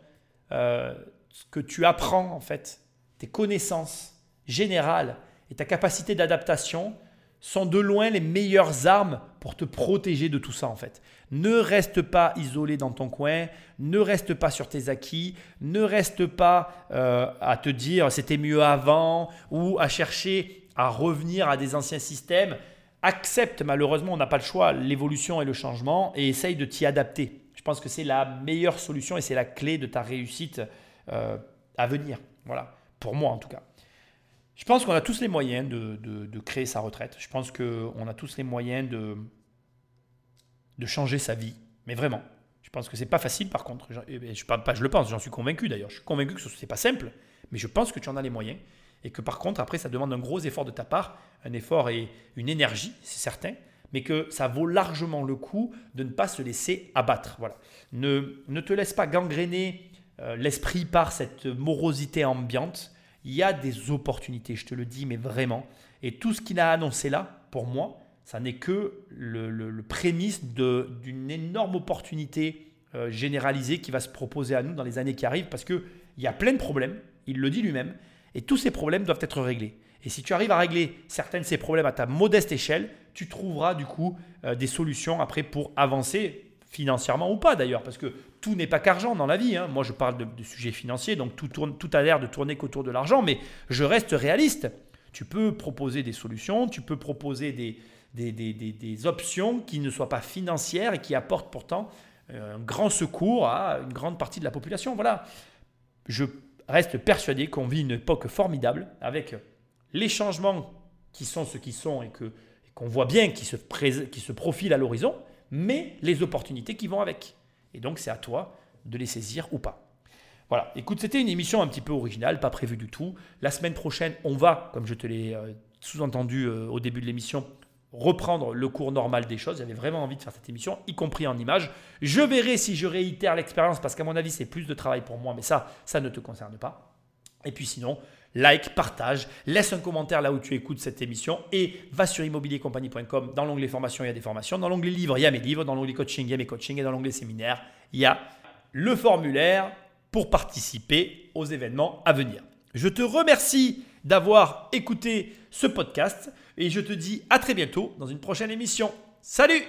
ce que tu apprends en fait, tes connaissances générales et ta capacité d'adaptation sont de loin les meilleures armes pour te protéger de tout ça en fait. Ne reste pas isolé dans ton coin, ne reste pas sur tes acquis, ne reste pas euh, à te dire c'était mieux avant ou à chercher à revenir à des anciens systèmes. Accepte, malheureusement, on n'a pas le choix, l'évolution et le changement et essaye de t'y adapter. Je pense que c'est la meilleure solution et c'est la clé de ta réussite euh, à venir. Voilà, pour moi en tout cas. Je pense qu'on a tous les moyens de, de créer sa retraite. Je pense qu'on a tous les moyens de, de changer sa vie. Mais vraiment. Je pense que c'est pas facile par contre. Je, je, pas, je le pense, j'en suis convaincu d'ailleurs. Je suis convaincu que ce n'est pas simple, mais je pense que tu en as les moyens. Et que par contre, après, ça demande un gros effort de ta part, un effort et une énergie, c'est certain, mais que ça vaut largement le coup de ne pas se laisser abattre. Voilà. Ne, ne te laisse pas gangréner l'esprit par cette morosité ambiante. Il y a des opportunités, je te le dis, mais vraiment. Et tout ce qu'il a annoncé là, pour moi, ça n'est que le, prémisse d'une énorme opportunité euh, généralisée qui va se proposer à nous dans les années qui arrivent parce qu'il y a plein de problèmes, il le dit lui-même, et tous ces problèmes doivent être réglés. Et si tu arrives à régler certains de ces problèmes à ta modeste échelle, tu trouveras du coup euh, des solutions après pour avancer financièrement ou pas d'ailleurs, parce que tout n'est pas qu'argent dans la vie. Hein. Moi, je parle de, sujets financiers, donc tout, tourne, tout a l'air de tourner qu'autour de l'argent, mais je reste réaliste. Tu peux proposer des solutions, tu peux proposer des, des, options qui ne soient pas financières et qui apportent pourtant euh, un grand secours à une grande partie de la population. Voilà. Je reste persuadé qu'on vit une époque formidable avec les changements qui sont ce qui sont et qu'on voit bien qui se, qui se profilent à l'horizon, mais les opportunités qui vont avec. Et donc c'est à toi de les saisir ou pas. Voilà, écoute, c'était une émission un petit peu originale, pas prévue du tout. La semaine prochaine, on va, comme je te l'ai euh, sous-entendu euh, au début de l'émission, reprendre le cours normal des choses. J'avais vraiment envie de faire cette émission, y compris en images. Je verrai si je réitère l'expérience, parce qu'à mon avis, c'est plus de travail pour moi, mais ça, ça ne te concerne pas. Et puis sinon, like, partage, laisse un commentaire là où tu écoutes cette émission et va sur immobiliercompagnie.com. Dans l'onglet formation, il y a des formations. Dans l'onglet livres, il y a mes livres. Dans l'onglet coaching, il y a mes coachings. Et dans l'onglet séminaire, il y a le formulaire pour participer aux événements à venir. Je te remercie d'avoir écouté ce podcast et je te dis à très bientôt dans une prochaine émission. Salut